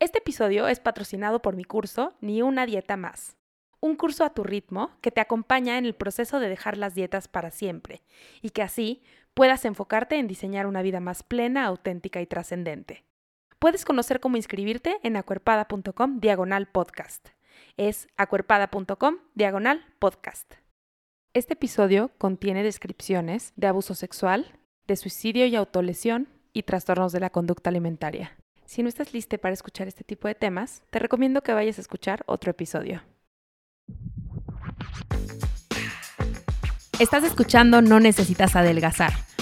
Este episodio es patrocinado por mi curso Ni una dieta más. Un curso a tu ritmo que te acompaña en el proceso de dejar las dietas para siempre y que así puedas enfocarte en diseñar una vida más plena, auténtica y trascendente. Puedes conocer cómo inscribirte en acuerpada.com diagonal podcast. Es acuerpada.com diagonal podcast. Este episodio contiene descripciones de abuso sexual, de suicidio y autolesión y trastornos de la conducta alimentaria. Si no estás lista para escuchar este tipo de temas, te recomiendo que vayas a escuchar otro episodio. Estás escuchando No Necesitas Adelgazar,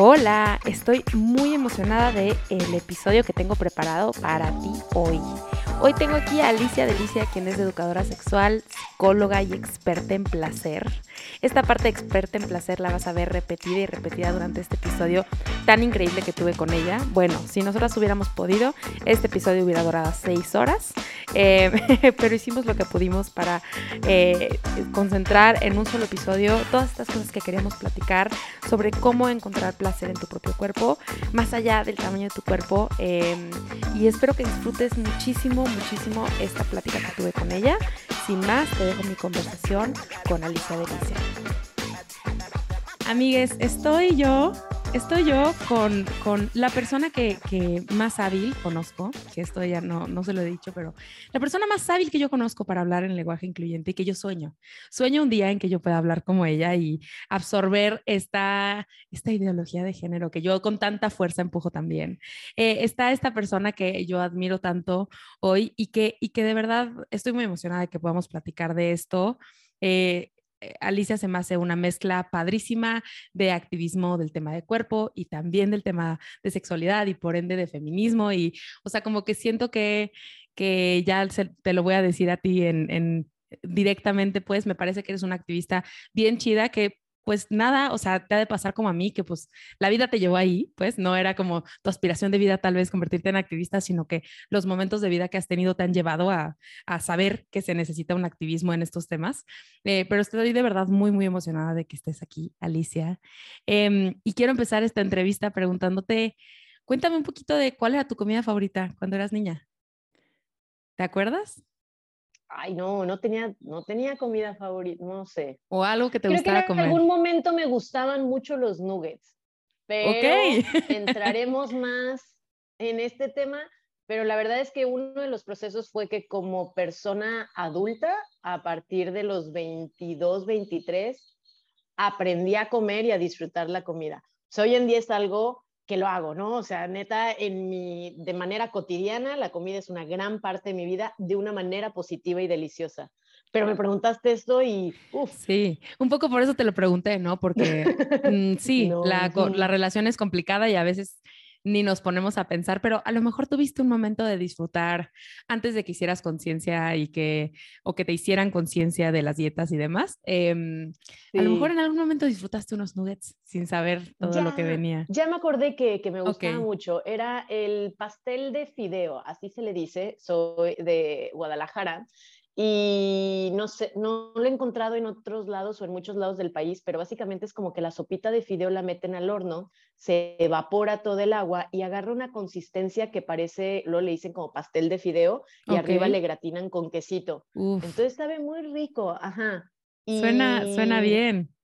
Hola, estoy muy emocionada de el episodio que tengo preparado para ti hoy. Hoy tengo aquí a Alicia Delicia, quien es educadora sexual, psicóloga y experta en placer. Esta parte experta en placer la vas a ver repetida y repetida durante este episodio tan increíble que tuve con ella. Bueno, si nosotras hubiéramos podido, este episodio hubiera durado seis horas, eh, pero hicimos lo que pudimos para eh, concentrar en un solo episodio todas estas cosas que queríamos platicar sobre cómo encontrar placer en tu propio cuerpo, más allá del tamaño de tu cuerpo. Eh, y espero que disfrutes muchísimo muchísimo esta plática que tuve con ella. Sin más, te dejo mi conversación con Alicia Delicia. Amigues, estoy yo estoy yo con, la persona que, más hábil conozco, que esto ya no, no se lo he dicho, pero la persona más hábil que yo conozco para hablar en lenguaje incluyente y que yo sueño. Sueño un día en que yo pueda hablar como ella y absorber esta, esta ideología de género que yo con tanta fuerza empujo también. Eh, está esta persona que yo admiro tanto hoy y que, y que de verdad estoy muy emocionada de que podamos platicar de esto. Eh, Alicia se me hace una mezcla padrísima de activismo del tema de cuerpo y también del tema de sexualidad y por ende de feminismo y, o sea, como que siento que, que ya te lo voy a decir a ti en directamente, pues me parece que eres una activista bien chida que pues nada, o sea, te ha de pasar como a mí, que pues la vida te llevó ahí, pues no era como tu aspiración de vida tal vez convertirte en activista, sino que los momentos de vida que has tenido te han llevado a, saber que se necesita un activismo en estos temas. Eh, pero estoy de verdad muy, muy emocionada de que estés aquí, Alicia. Em, y quiero empezar esta entrevista preguntándote, cuéntame un poquito de cuál era tu comida favorita cuando eras niña. ¿Te acuerdas? Ay, no, no tenía, no tenía comida favorita, no sé. O algo que te gustara comer. En algún momento me gustaban mucho los nuggets, pero entraremos más en este tema. Pero la verdad es que uno de los procesos fue que como persona adulta, a partir de los 22, 23, aprendí a comer y a disfrutar la comida. O hoy en día es algo que lo hago, ¿no? O sea, neta, en mi, de manera cotidiana, la comida es una gran parte de mi vida de una manera positiva y deliciosa. Pero me preguntaste esto y, uff. Sí, un poco por eso te lo pregunté, ¿no? Porque mm, sí, la, la relación es complicada y a veces ni nos ponemos a pensar, pero a lo mejor tuviste un momento de disfrutar antes de que hicieras conciencia y que, o que te hicieran conciencia de las dietas y demás. Em, a lo mejor en algún momento disfrutaste unos nuggets sin saber todo lo que venía. Ya me acordé que, que me gustaba mucho. Era el pastel de fideo, así se le dice, soy de Guadalajara. Y no sé, no lo he encontrado en otros lados o en muchos lados del país, pero básicamente es como que la sopita de fideo la meten al horno, se evapora todo el agua y agarra una consistencia que parece, lo le dicen como pastel de fideo y arriba le gratinan con quesito. Entonces sabe muy rico, ajá. Suena, suena bien.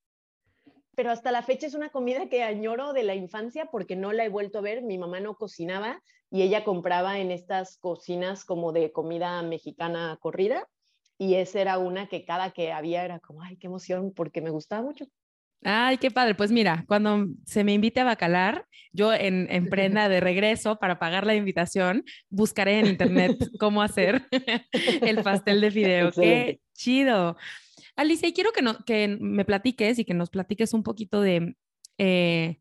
Pero hasta la fecha es una comida que añoro de la infancia porque no la he vuelto a ver. Mi mamá no cocinaba y ella compraba en estas cocinas como de comida mexicana corrida y esa era una que cada que había era como, ay, qué emoción, porque me gustaba mucho. Ay, qué padre. Pues mira, cuando se me invite a Bacalar, yo en, en prenda de regreso para pagar la invitación, buscaré en internet cómo hacer el pastel de fideo. Qué chido. Alicia, y quiero que, no, que me platiques y que nos platiques un poquito de, eh,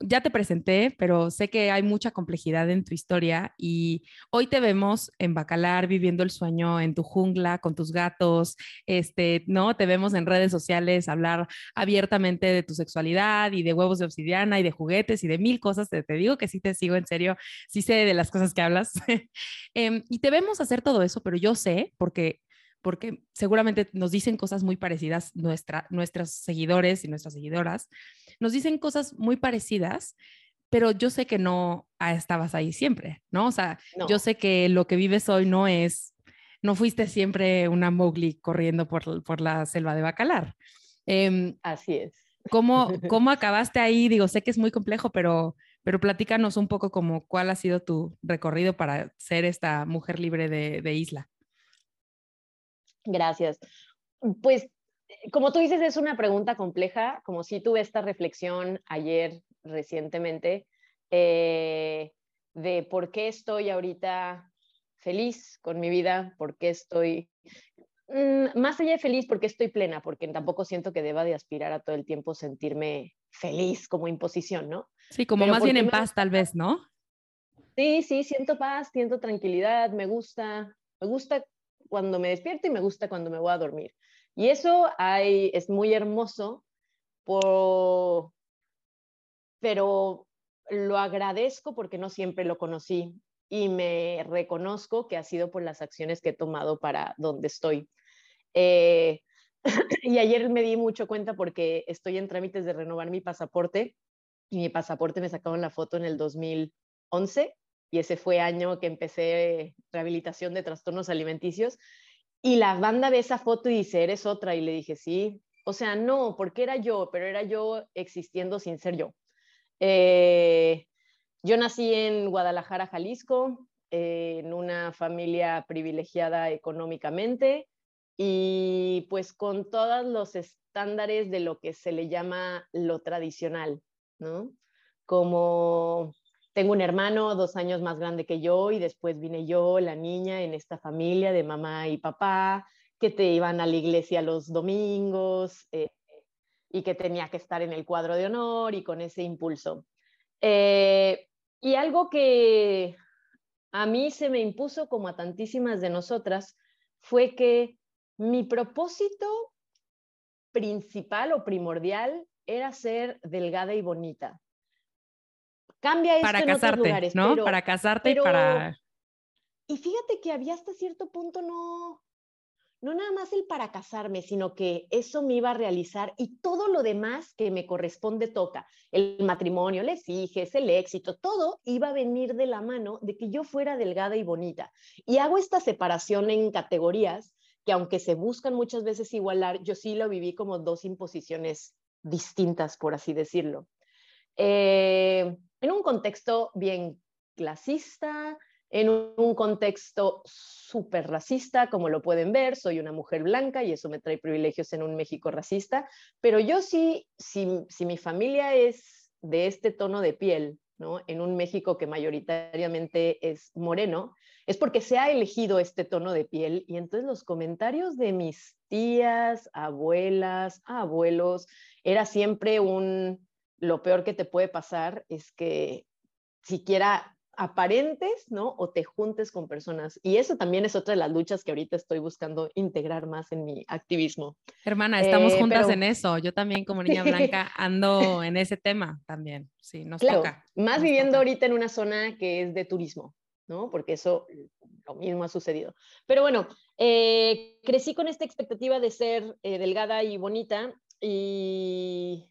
ya te presenté, pero sé que hay mucha complejidad en tu historia y hoy te vemos en Bacalar viviendo el sueño en tu jungla con tus gatos, este, ¿no? Te vemos en redes sociales hablar abiertamente de tu sexualidad y de huevos de obsidiana y de juguetes y de mil cosas. Te, digo que sí te sigo en serio, sí sé de las cosas que hablas. Em, y te vemos hacer todo eso, pero yo sé, porque porque seguramente nos dicen cosas muy parecidas, nuestra, nuestros seguidores y nuestras seguidoras, nos dicen cosas muy parecidas, pero yo sé que no estabas ahí siempre, ¿no? O sea, yo sé que lo que vives hoy no es, no fuiste siempre una Mowgli corriendo por, por la selva de Bacalar. Em, Así es. ¿cómo, ¿Cómo acabaste ahí? Digo, sé que es muy complejo, pero, pero platícanos un poco como cuál ha sido tu recorrido para ser esta mujer libre de, de Isla. Gracias. Pues, como tú dices, es una pregunta compleja, como si tuve esta reflexión ayer recientemente eh, de por qué estoy ahorita feliz con mi vida, por qué estoy, mm, más allá de feliz, porque estoy plena, porque tampoco siento que deba de aspirar a todo el tiempo sentirme feliz como imposición, ¿no? Sí, como más bien en paz tal vez, ¿no? Sí, sí, siento paz, siento tranquilidad, me gusta, me gusta cuando me despierto y me gusta cuando me voy a dormir. Y eso hay, es muy hermoso, pero lo agradezco porque no siempre lo conocí y me reconozco que ha sido por las acciones que he tomado para donde estoy. Eh, y ayer me di mucho cuenta porque estoy en trámites de renovar mi pasaporte y mi pasaporte me sacaron la foto en el 2011 y ese fue año que empecé rehabilitación de trastornos alimenticios. Y la banda ve esa foto y dice, eres otra. Y le dije, sí. O sea, no, porque era yo, pero era yo existiendo sin ser yo. Eh, yo nací en Guadalajara, Jalisco, eh, en una familia privilegiada económicamente y pues con todos los estándares de lo que se le llama lo tradicional, ¿no? Como tengo un hermano dos años más grande que yo y después vine yo, la niña, en esta familia de mamá y papá, que te iban a la iglesia los domingos eh, y que tenía que estar en el cuadro de honor y con ese impulso. Eh, y algo que a mí se me impuso, como a tantísimas de nosotras, fue que mi propósito principal o primordial era ser delgada y bonita. Cambia esto para en casarte, otros lugares, ¿no? para casarte y para... Y fíjate que había hasta cierto punto no, no nada más el para casarme, sino que eso me iba a realizar y todo lo demás que me corresponde toca. El matrimonio, les hijes, el éxito, todo iba a venir de la mano de que yo fuera delgada y bonita. Y hago esta separación en categorías que aunque se buscan muchas veces igualar, yo sí lo viví como dos imposiciones distintas, por así decirlo. Eh, en un contexto bien clasista, en un contexto súper racista, como lo pueden ver, soy una mujer blanca y eso me trae privilegios en un México racista, pero yo sí, si, mi familia es de este tono de piel, ¿no? en un México que mayoritariamente es moreno, es porque se ha elegido este tono de piel y entonces los comentarios de mis tías, abuelas, abuelos, era siempre un, lo peor que te puede pasar es que siquiera aparentes, ¿no? O te juntes con personas. Y eso también es otra de las luchas que ahorita estoy buscando integrar más en mi activismo. Hermana, estamos eh, juntas en eso. Yo también como niña blanca ando en ese tema también. Sí, nos toca. Más viviendo ahorita en una zona que es de turismo, ¿no? Porque eso lo mismo ha sucedido. Pero bueno, eh, crecí con esta expectativa de ser eh, delgada y bonita y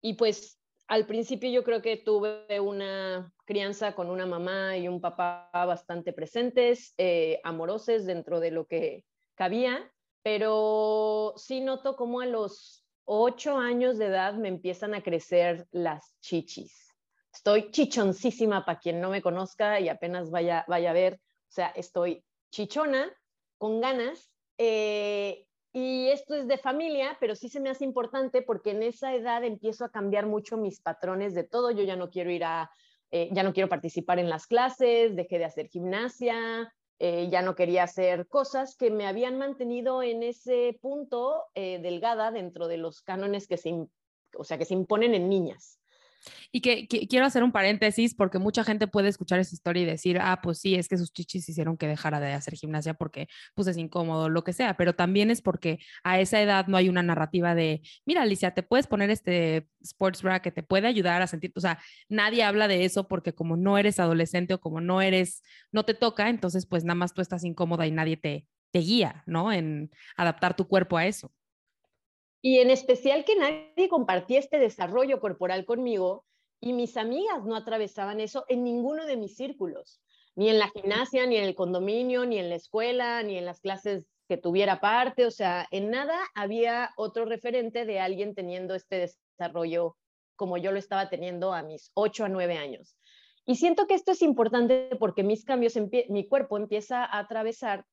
y pues al principio yo creo que tuve una crianza con una mamá y un papá bastante presentes, eh, amorosos dentro de lo que cabía, pero sí noto como a los ocho años de edad me empiezan a crecer las chichis. Estoy chichoncísima para quien no me conozca y apenas vaya, vaya a ver, o sea, estoy chichona, con ganas, eh, y esto es de familia, pero sí se me hace importante porque en esa edad empiezo a cambiar mucho mis patrones de todo. Yo ya no quiero ir a, eh, ya no quiero participar en las clases, dejé de hacer gimnasia, eh, ya no quería hacer cosas que me habían mantenido en ese punto eh, delgada dentro de los cánones que se, o sea, que se imponen en niñas. Y que, quiero hacer un paréntesis porque mucha gente puede escuchar esa historia y decir, ah, pues sí, es que sus chichis hicieron que dejara de hacer gimnasia porque pues es incómodo, lo que sea, pero también es porque a esa edad no hay una narrativa de, mira, Alicia, te puedes poner este sports bra que te puede ayudar a sentir, o sea, nadie habla de eso porque como no eres adolescente o como no eres, no te toca, entonces pues nada más tú estás incómoda y nadie te, te guía, ¿no? En adaptar tu cuerpo a eso. Y en especial que nadie compartía este desarrollo corporal conmigo y mis amigas no atravesaban eso en ninguno de mis círculos, ni en la gimnasia, ni en el condominio, ni en la escuela, ni en las clases que tuviera parte, o sea, en nada había otro referente de alguien teniendo este desarrollo como yo lo estaba teniendo a mis 8 a 9 años. Y siento que esto es importante porque mis cambios, mi cuerpo empieza a atravesar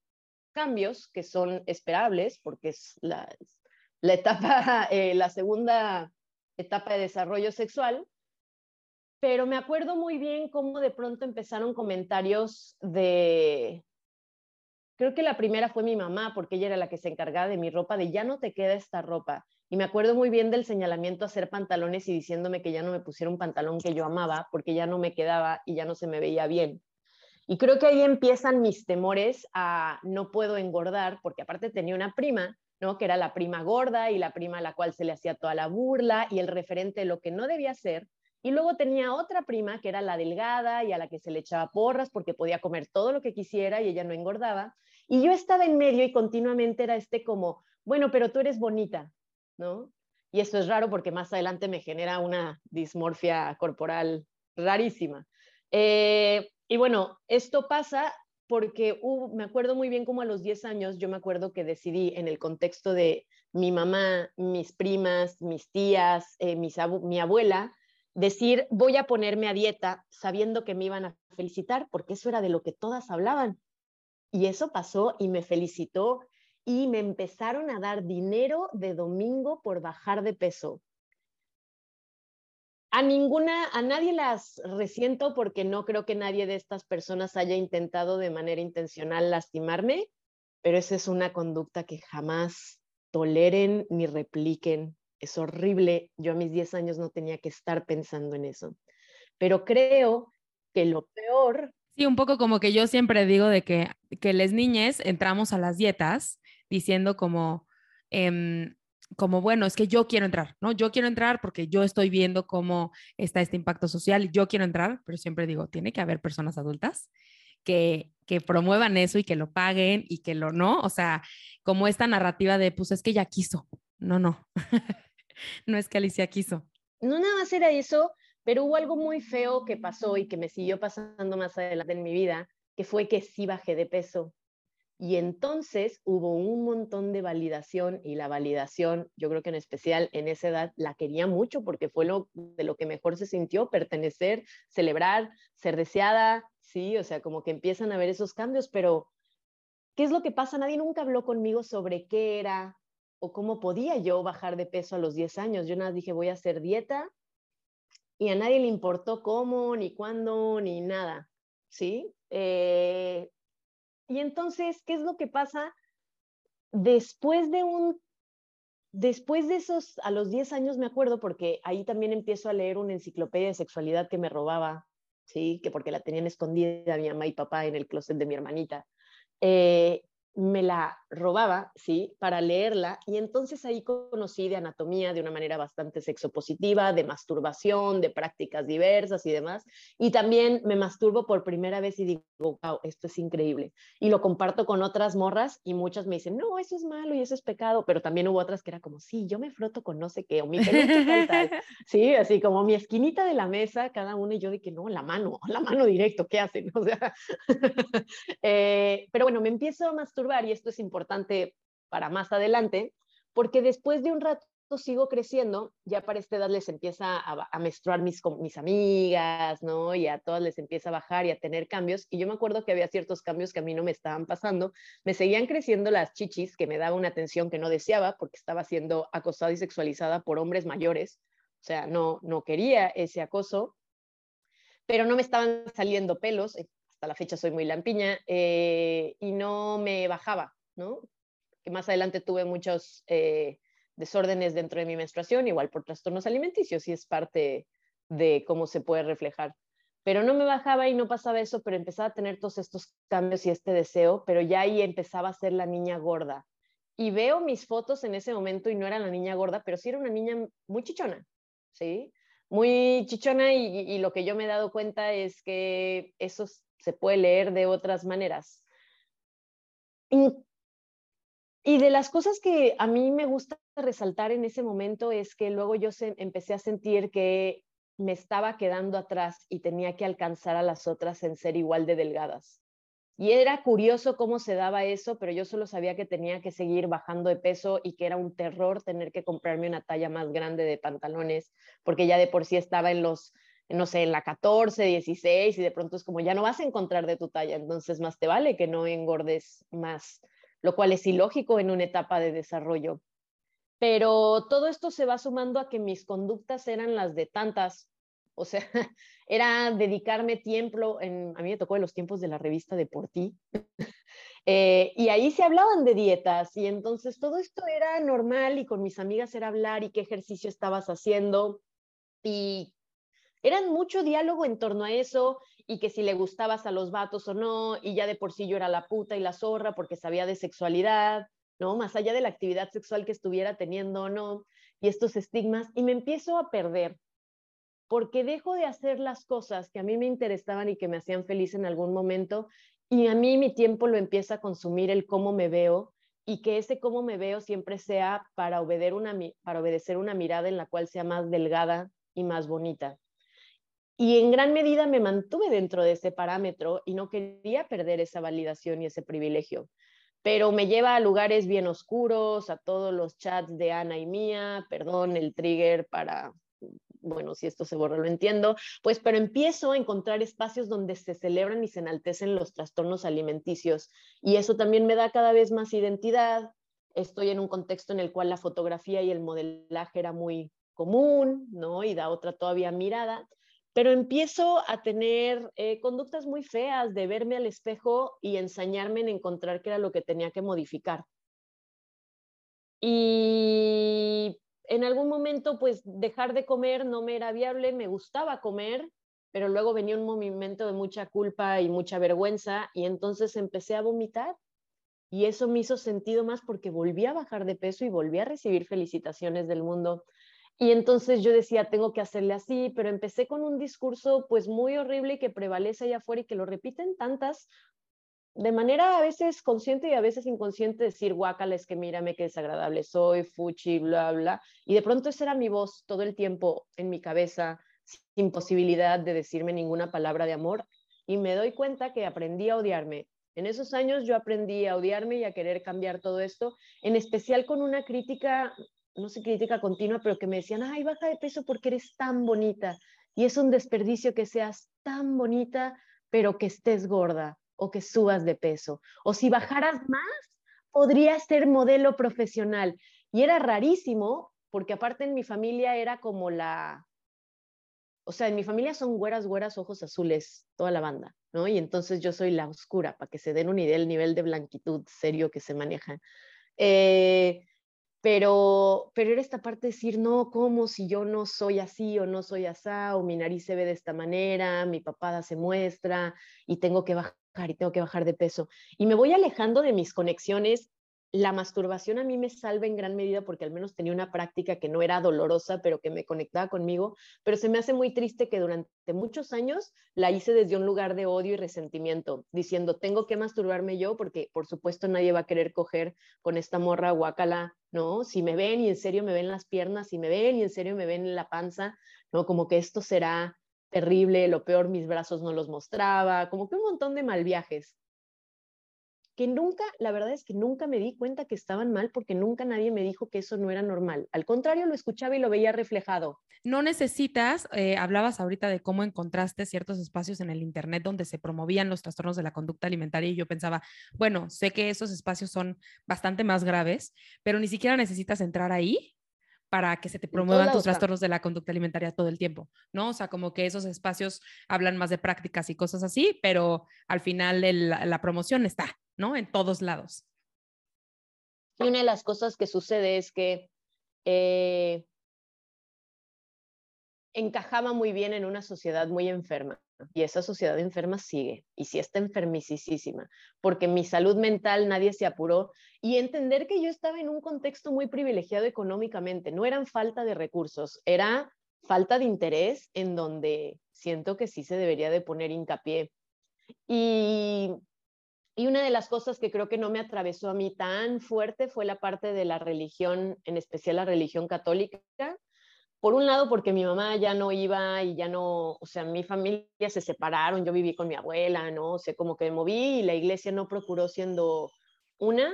cambios que son esperables, porque es la, la etapa, eh, la segunda etapa de desarrollo sexual, pero me acuerdo muy bien cómo de pronto empezaron comentarios de, creo que la primera fue mi mamá, porque ella era la que se encargaba de mi ropa, de ya no te queda esta ropa. Y me acuerdo muy bien del señalamiento a hacer pantalones y diciéndome que ya no me pusiera un pantalón que yo amaba, porque ya no me quedaba y ya no se me veía bien. Y creo que ahí empiezan mis temores a no puedo engordar, porque aparte tenía una prima que era la prima gorda y la prima a la cual se le hacía toda la burla y el referente de lo que no debía ser. Y luego tenía otra prima que era la delgada y a la que se le echaba porras porque podía comer todo lo que quisiera y ella no engordaba. Y yo estaba en medio y continuamente era este como, bueno, pero tú eres bonita, ¿no? Y esto es raro porque más adelante me genera una dismorfia corporal rarísima. Eh, y bueno, esto pasa porque me acuerdo muy bien como a los 10 años, yo me acuerdo que decidí en el contexto de mi mamá, mis primas, mis tías, eh, mi abuela, decir, voy a ponerme a dieta sabiendo que me iban a felicitar, porque eso era de lo que todas hablaban. Y eso pasó y me felicitó y me empezaron a dar dinero de domingo por bajar de peso. A ninguna, a nadie las resiento porque no creo que nadie de estas personas haya intentado de manera intencional lastimarme, pero esa es una conducta que jamás toleren ni repliquen. Es horrible. Yo a mis 10 años no tenía que estar pensando en eso. Pero creo que lo peor... Sí, un poco como que yo siempre digo de que, que las niñas entramos a las dietas diciendo como, em, como, bueno, es que yo quiero entrar, ¿no? Yo quiero entrar porque yo estoy viendo cómo está este impacto social y yo quiero entrar, pero siempre digo, tiene que haber personas adultas que, que promuevan eso y que lo paguen y que lo no, o sea, como esta narrativa de, pues es que ya quiso, no, no, no es que Alicia quiso. No nada más era eso, pero hubo algo muy feo que pasó y que me siguió pasando más adelante en mi vida, que fue que sí bajé de peso y entonces hubo un montón de validación y la validación, yo creo que en especial en esa edad, la quería mucho porque fue lo de lo que mejor se sintió, pertenecer, celebrar, ser deseada, sí, o sea, como que empiezan a ver esos cambios, pero ¿qué es lo que pasa? Nadie nunca habló conmigo sobre qué era o cómo podía yo bajar de peso a los 10 años. Yo nada dije, voy a hacer dieta y a nadie le importó cómo, ni cuándo, ni nada, ¿sí? Eh, y entonces, ¿qué es lo que pasa? Después de un, después de esos, a los 10 años me acuerdo, porque ahí también empiezo a leer una enciclopedia de sexualidad que me robaba, ¿sí? Que porque la tenían escondida mi mamá y papá en el closet de mi hermanita. Eh, me la robaba, ¿sí? Para leerla y entonces ahí conocí de anatomía de una manera bastante sexopositiva, de masturbación, de prácticas diversas y demás. Y también me masturbo por primera vez y digo, wow, esto es increíble. Y lo comparto con otras morras y muchas me dicen, no, eso es malo y eso es pecado, pero también hubo otras que era como, sí, yo me froto con no sé qué, o mi peluche tal, tal. Sí, así como mi esquinita de la mesa, cada uno y yo de que no, la mano, la mano directo, ¿qué hacen? O sea, eh, pero bueno, me empiezo a masturbar y esto es importante para más adelante, porque después de un rato sigo creciendo, ya para esta edad les empieza a, menstruar mis, mis amigas, ¿no? Y a todas les empieza a bajar y a tener cambios. Y yo me acuerdo que había ciertos cambios que a mí no me estaban pasando. Me seguían creciendo las chichis, que me daba una atención que no deseaba porque estaba siendo acosada y sexualizada por hombres mayores. O sea, no, no quería ese acoso, pero no me estaban saliendo pelos la fecha soy muy lampiña, eh, y no me bajaba, ¿no? Que más adelante tuve muchos eh, desórdenes dentro de mi menstruación, igual por trastornos alimenticios, y es parte de cómo se puede reflejar. Pero no me bajaba y no pasaba eso, pero empezaba a tener todos estos cambios y este deseo, pero ya ahí empezaba a ser la niña gorda. Y veo mis fotos en ese momento y no era la niña gorda, pero sí era una niña muy chichona, ¿sí? Muy chichona y, lo que yo me he dado cuenta es que eso se puede leer de otras maneras. Y de las cosas que a mí me gusta resaltar en ese momento es que luego yo empecé a sentir que me estaba quedando atrás y tenía que alcanzar a las otras en ser igual de delgadas. Y era curioso cómo se daba eso, pero yo solo sabía que tenía que seguir bajando de peso y que era un terror tener que comprarme una talla más grande de pantalones, porque ya de por sí estaba en los, no sé, en la 14, 16 y de pronto es como ya no vas a encontrar de tu talla, entonces más te vale que no engordes más lo cual es ilógico en una etapa de desarrollo. Pero todo esto se va sumando a que mis conductas eran las de tantas, o sea, era dedicarme tiempo, a mí me tocó en los tiempos de la revista de Por Ti, y ahí se hablaban de dietas, y entonces todo esto era normal y con mis amigas era hablar y qué ejercicio estabas haciendo, y eran mucho diálogo en torno a eso y que si le gustabas a los vatos o no, y ya de por sí yo era la puta y la zorra porque sabía de sexualidad, ¿no? Más allá de la actividad sexual que estuviera teniendo o no, y estos estigmas, y me empiezo a perder, porque dejo de hacer las cosas que a mí me interesaban y que me hacían feliz en algún momento, y a mí mi tiempo lo empieza a consumir el cómo me veo, y que ese cómo me veo siempre sea para, una, para obedecer una mirada en la cual sea más delgada y más bonita. Y en gran medida me mantuve dentro de ese parámetro y no quería perder esa validación y ese privilegio. Pero me lleva a lugares bien oscuros, a todos los chats de Ana y mía, perdón, el trigger para, bueno, si esto se borra lo entiendo, pues, pero empiezo a encontrar espacios donde se celebran y se enaltecen los trastornos alimenticios. Y eso también me da cada vez más identidad. Estoy en un contexto en el cual la fotografía y el modelaje era muy común, ¿no? Y da otra todavía mirada pero empiezo a tener eh, conductas muy feas de verme al espejo y ensañarme en encontrar qué era lo que tenía que modificar. Y en algún momento, pues dejar de comer no me era viable, me gustaba comer, pero luego venía un momento de mucha culpa y mucha vergüenza y entonces empecé a vomitar. Y eso me hizo sentido más porque volví a bajar de peso y volví a recibir felicitaciones del mundo. Y entonces yo decía, tengo que hacerle así, pero empecé con un discurso pues muy horrible que prevalece allá afuera y que lo repiten tantas, de manera a veces consciente y a veces inconsciente, decir, guácala, es que mírame qué desagradable soy, fuchi, bla, bla. Y de pronto esa era mi voz todo el tiempo en mi cabeza, sin posibilidad de decirme ninguna palabra de amor. Y me doy cuenta que aprendí a odiarme. En esos años yo aprendí a odiarme y a querer cambiar todo esto, en especial con una crítica no sé, crítica continua, pero que me decían, ay, baja de peso porque eres tan bonita. Y es un desperdicio que seas tan bonita, pero que estés gorda o que subas de peso. O si bajaras más, podrías ser modelo profesional. Y era rarísimo, porque aparte en mi familia era como la... O sea, en mi familia son güeras, güeras, ojos azules, toda la banda, ¿no? Y entonces yo soy la oscura, para que se den un idea del nivel de blanquitud serio que se maneja. Eh, pero, pero era esta parte de decir, no, ¿cómo si yo no soy así o no soy asá, o mi nariz se ve de esta manera, mi papada se muestra y tengo que bajar y tengo que bajar de peso? Y me voy alejando de mis conexiones la masturbación a mí me salva en gran medida porque al menos tenía una práctica que no era dolorosa, pero que me conectaba conmigo, pero se me hace muy triste que durante muchos años la hice desde un lugar de odio y resentimiento, diciendo, tengo que masturbarme yo porque por supuesto nadie va a querer coger con esta morra guacala, ¿no? Si me ven y en serio me ven las piernas, si me ven y en serio me ven la panza, ¿no? Como que esto será terrible, lo peor mis brazos no los mostraba, como que un montón de mal viajes que nunca, la verdad es que nunca me di cuenta que estaban mal porque nunca nadie me dijo que eso no era normal. Al contrario, lo escuchaba y lo veía reflejado. No necesitas, eh, hablabas ahorita de cómo encontraste ciertos espacios en el Internet donde se promovían los trastornos de la conducta alimentaria y yo pensaba, bueno, sé que esos espacios son bastante más graves, pero ni siquiera necesitas entrar ahí para que se te promuevan tus trastornos de la conducta alimentaria todo el tiempo, ¿no? O sea, como que esos espacios hablan más de prácticas y cosas así, pero al final la promoción está, ¿no? En todos lados. Y una de las cosas que sucede es que eh, encajaba muy bien en una sociedad muy enferma y esa sociedad enferma sigue y sí está enfermicísima porque mi salud mental nadie se apuró y entender que yo estaba en un contexto muy privilegiado económicamente, no eran falta de recursos, era falta de interés en donde siento que sí se debería de poner hincapié. Y, y una de las cosas que creo que no me atravesó a mí tan fuerte fue la parte de la religión, en especial la religión católica, por un lado porque mi mamá ya no iba y ya no, o sea, mi familia se separaron, yo viví con mi abuela, ¿no? O sea, como que me moví y la iglesia no procuró siendo una,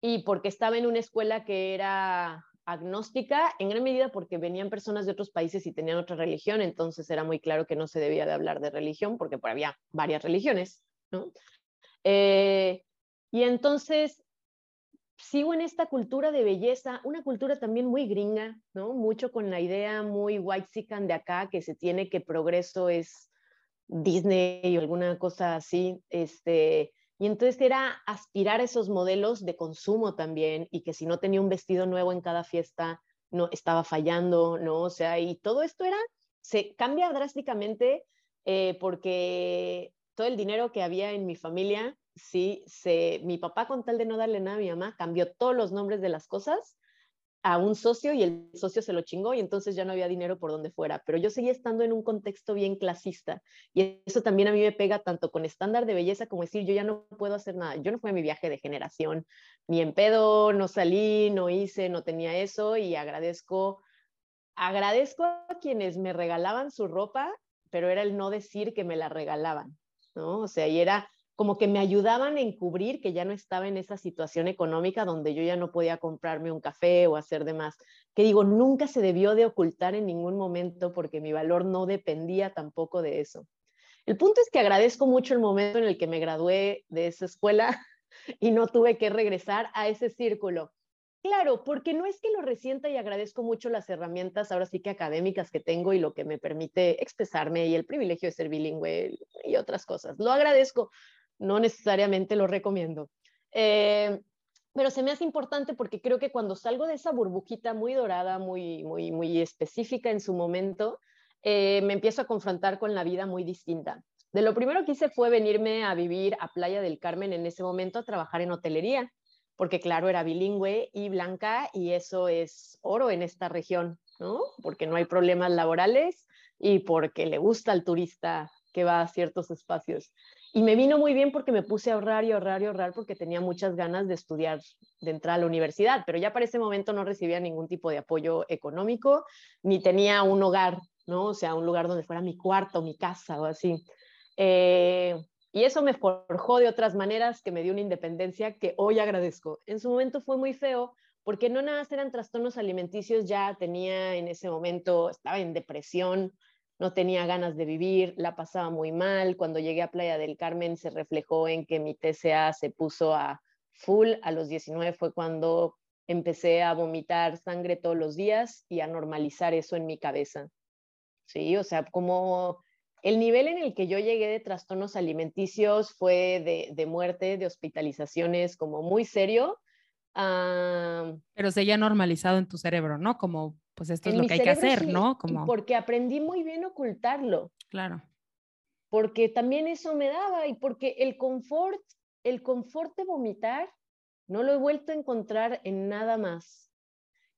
y porque estaba en una escuela que era agnóstica, en gran medida porque venían personas de otros países y tenían otra religión, entonces era muy claro que no se debía de hablar de religión, porque había varias religiones, ¿no? Eh, y entonces sigo en esta cultura de belleza, una cultura también muy gringa, ¿no? Mucho con la idea muy white de acá, que se tiene que progreso es Disney o alguna cosa así, este, y entonces era aspirar a esos modelos de consumo también y que si no tenía un vestido nuevo en cada fiesta, no estaba fallando, ¿no? O sea, y todo esto era, se cambia drásticamente eh, porque todo el dinero que había en mi familia sí, se, mi papá con tal de no darle nada a mi mamá, cambió todos los nombres de las cosas a un socio y el socio se lo chingó y entonces ya no había dinero por donde fuera, pero yo seguía estando en un contexto bien clasista y eso también a mí me pega tanto con estándar de belleza como decir yo ya no puedo hacer nada, yo no fui a mi viaje de generación, ni en pedo, no salí, no hice, no tenía eso y agradezco, agradezco a quienes me regalaban su ropa, pero era el no decir que me la regalaban, ¿no? O sea, y era como que me ayudaban a encubrir que ya no estaba en esa situación económica donde yo ya no podía comprarme un café o hacer demás. Que digo, nunca se debió de ocultar en ningún momento porque mi valor no dependía tampoco de eso. El punto es que agradezco mucho el momento en el que me gradué de esa escuela y no tuve que regresar a ese círculo. Claro, porque no es que lo resienta y agradezco mucho las herramientas, ahora sí que académicas que tengo y lo que me permite expresarme y el privilegio de ser bilingüe y otras cosas. Lo agradezco, no necesariamente lo recomiendo. Eh, pero se me hace importante porque creo que cuando salgo de esa burbujita muy dorada, muy, muy, muy específica en su momento, eh, me empiezo a confrontar con la vida muy distinta. De lo primero que hice fue venirme a vivir a Playa del Carmen en ese momento a trabajar en hotelería, porque claro, era bilingüe y blanca y eso es oro en esta región, ¿no? Porque no hay problemas laborales y porque le gusta al turista que va a ciertos espacios. Y me vino muy bien porque me puse a ahorrar y ahorrar y ahorrar porque tenía muchas ganas de estudiar, de entrar a la universidad, pero ya para ese momento no recibía ningún tipo de apoyo económico, ni tenía un hogar, ¿no? O sea, un lugar donde fuera mi cuarto, mi casa o así. Eh, y eso me forjó de otras maneras que me dio una independencia que hoy agradezco. En su momento fue muy feo porque no nada más eran trastornos alimenticios, ya tenía en ese momento, estaba en depresión, no tenía ganas de vivir, la pasaba muy mal. Cuando llegué a Playa del Carmen se reflejó en que mi TCA se puso a full. A los 19 fue cuando empecé a vomitar sangre todos los días y a normalizar eso en mi cabeza. Sí, o sea, como el nivel en el que yo llegué de trastornos alimenticios fue de, de muerte, de hospitalizaciones, como muy serio. Ah, Pero se haya normalizado en tu cerebro, ¿no? Como pues esto es lo que hay que hacer, ¿no? Como... Porque aprendí muy bien ocultarlo. Claro. Porque también eso me daba y porque el confort, el confort de vomitar, no lo he vuelto a encontrar en nada más.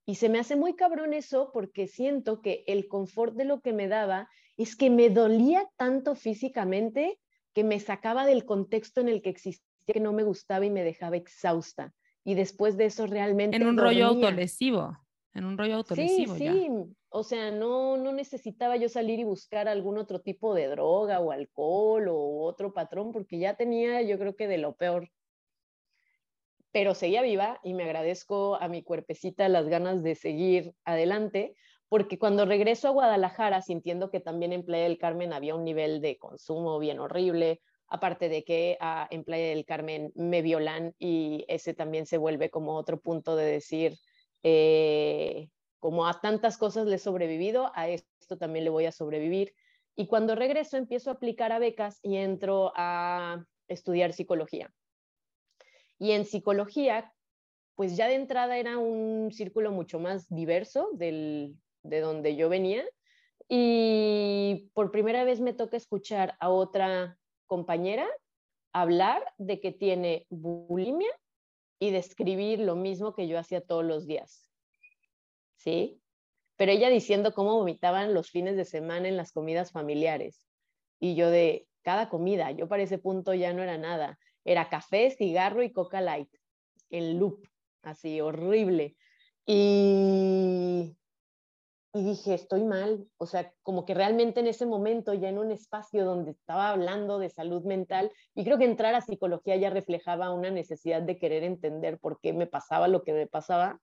Y se me hace muy cabrón eso porque siento que el confort de lo que me daba es que me dolía tanto físicamente que me sacaba del contexto en el que existía, que no me gustaba y me dejaba exhausta. Y después de eso realmente... En un rollo autolesivo en un rollo autolesivo. Sí, sí, o sea, no, no necesitaba yo salir y buscar algún otro tipo de droga o alcohol o otro patrón, porque ya tenía yo creo que de lo peor. Pero seguía viva y me agradezco a mi cuerpecita las ganas de seguir adelante, porque cuando regreso a Guadalajara, sintiendo que también en Playa del Carmen había un nivel de consumo bien horrible, aparte de que ah, en Playa del Carmen me violan y ese también se vuelve como otro punto de decir, eh, como a tantas cosas le he sobrevivido, a esto también le voy a sobrevivir. Y cuando regreso empiezo a aplicar a becas y entro a estudiar psicología. Y en psicología, pues ya de entrada era un círculo mucho más diverso del, de donde yo venía. y por primera vez me toca escuchar a otra compañera hablar de que tiene bulimia y describir lo mismo que yo hacía todos los días. ¿Sí? Pero ella diciendo cómo vomitaban los fines de semana en las comidas familiares. Y yo de cada comida, yo para ese punto ya no era nada. Era café, cigarro y coca light, en loop, así horrible. Y y dije, estoy mal, o sea, como que realmente en ese momento, ya en un espacio donde estaba hablando de salud mental, y creo que entrar a psicología ya reflejaba una necesidad de querer entender por qué me pasaba lo que me pasaba,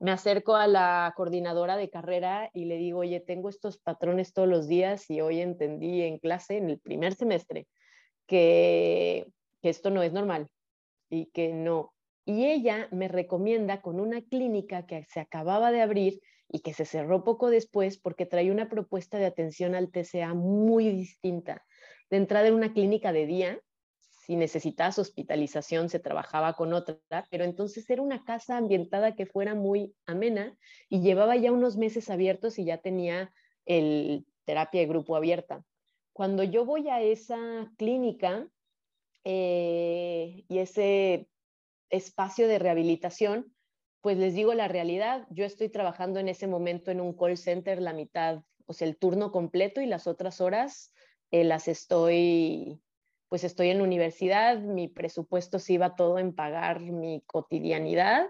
me acerco a la coordinadora de carrera y le digo, oye, tengo estos patrones todos los días y hoy entendí en clase, en el primer semestre, que, que esto no es normal y que no. Y ella me recomienda con una clínica que se acababa de abrir y que se cerró poco después porque traía una propuesta de atención al TCA muy distinta. De entrada en una clínica de día, si necesitabas hospitalización se trabajaba con otra, pero entonces era una casa ambientada que fuera muy amena y llevaba ya unos meses abiertos y ya tenía el terapia de grupo abierta. Cuando yo voy a esa clínica eh, y ese espacio de rehabilitación, pues les digo la realidad, yo estoy trabajando en ese momento en un call center la mitad, o sea, el turno completo y las otras horas eh, las estoy, pues estoy en universidad, mi presupuesto se iba todo en pagar mi cotidianidad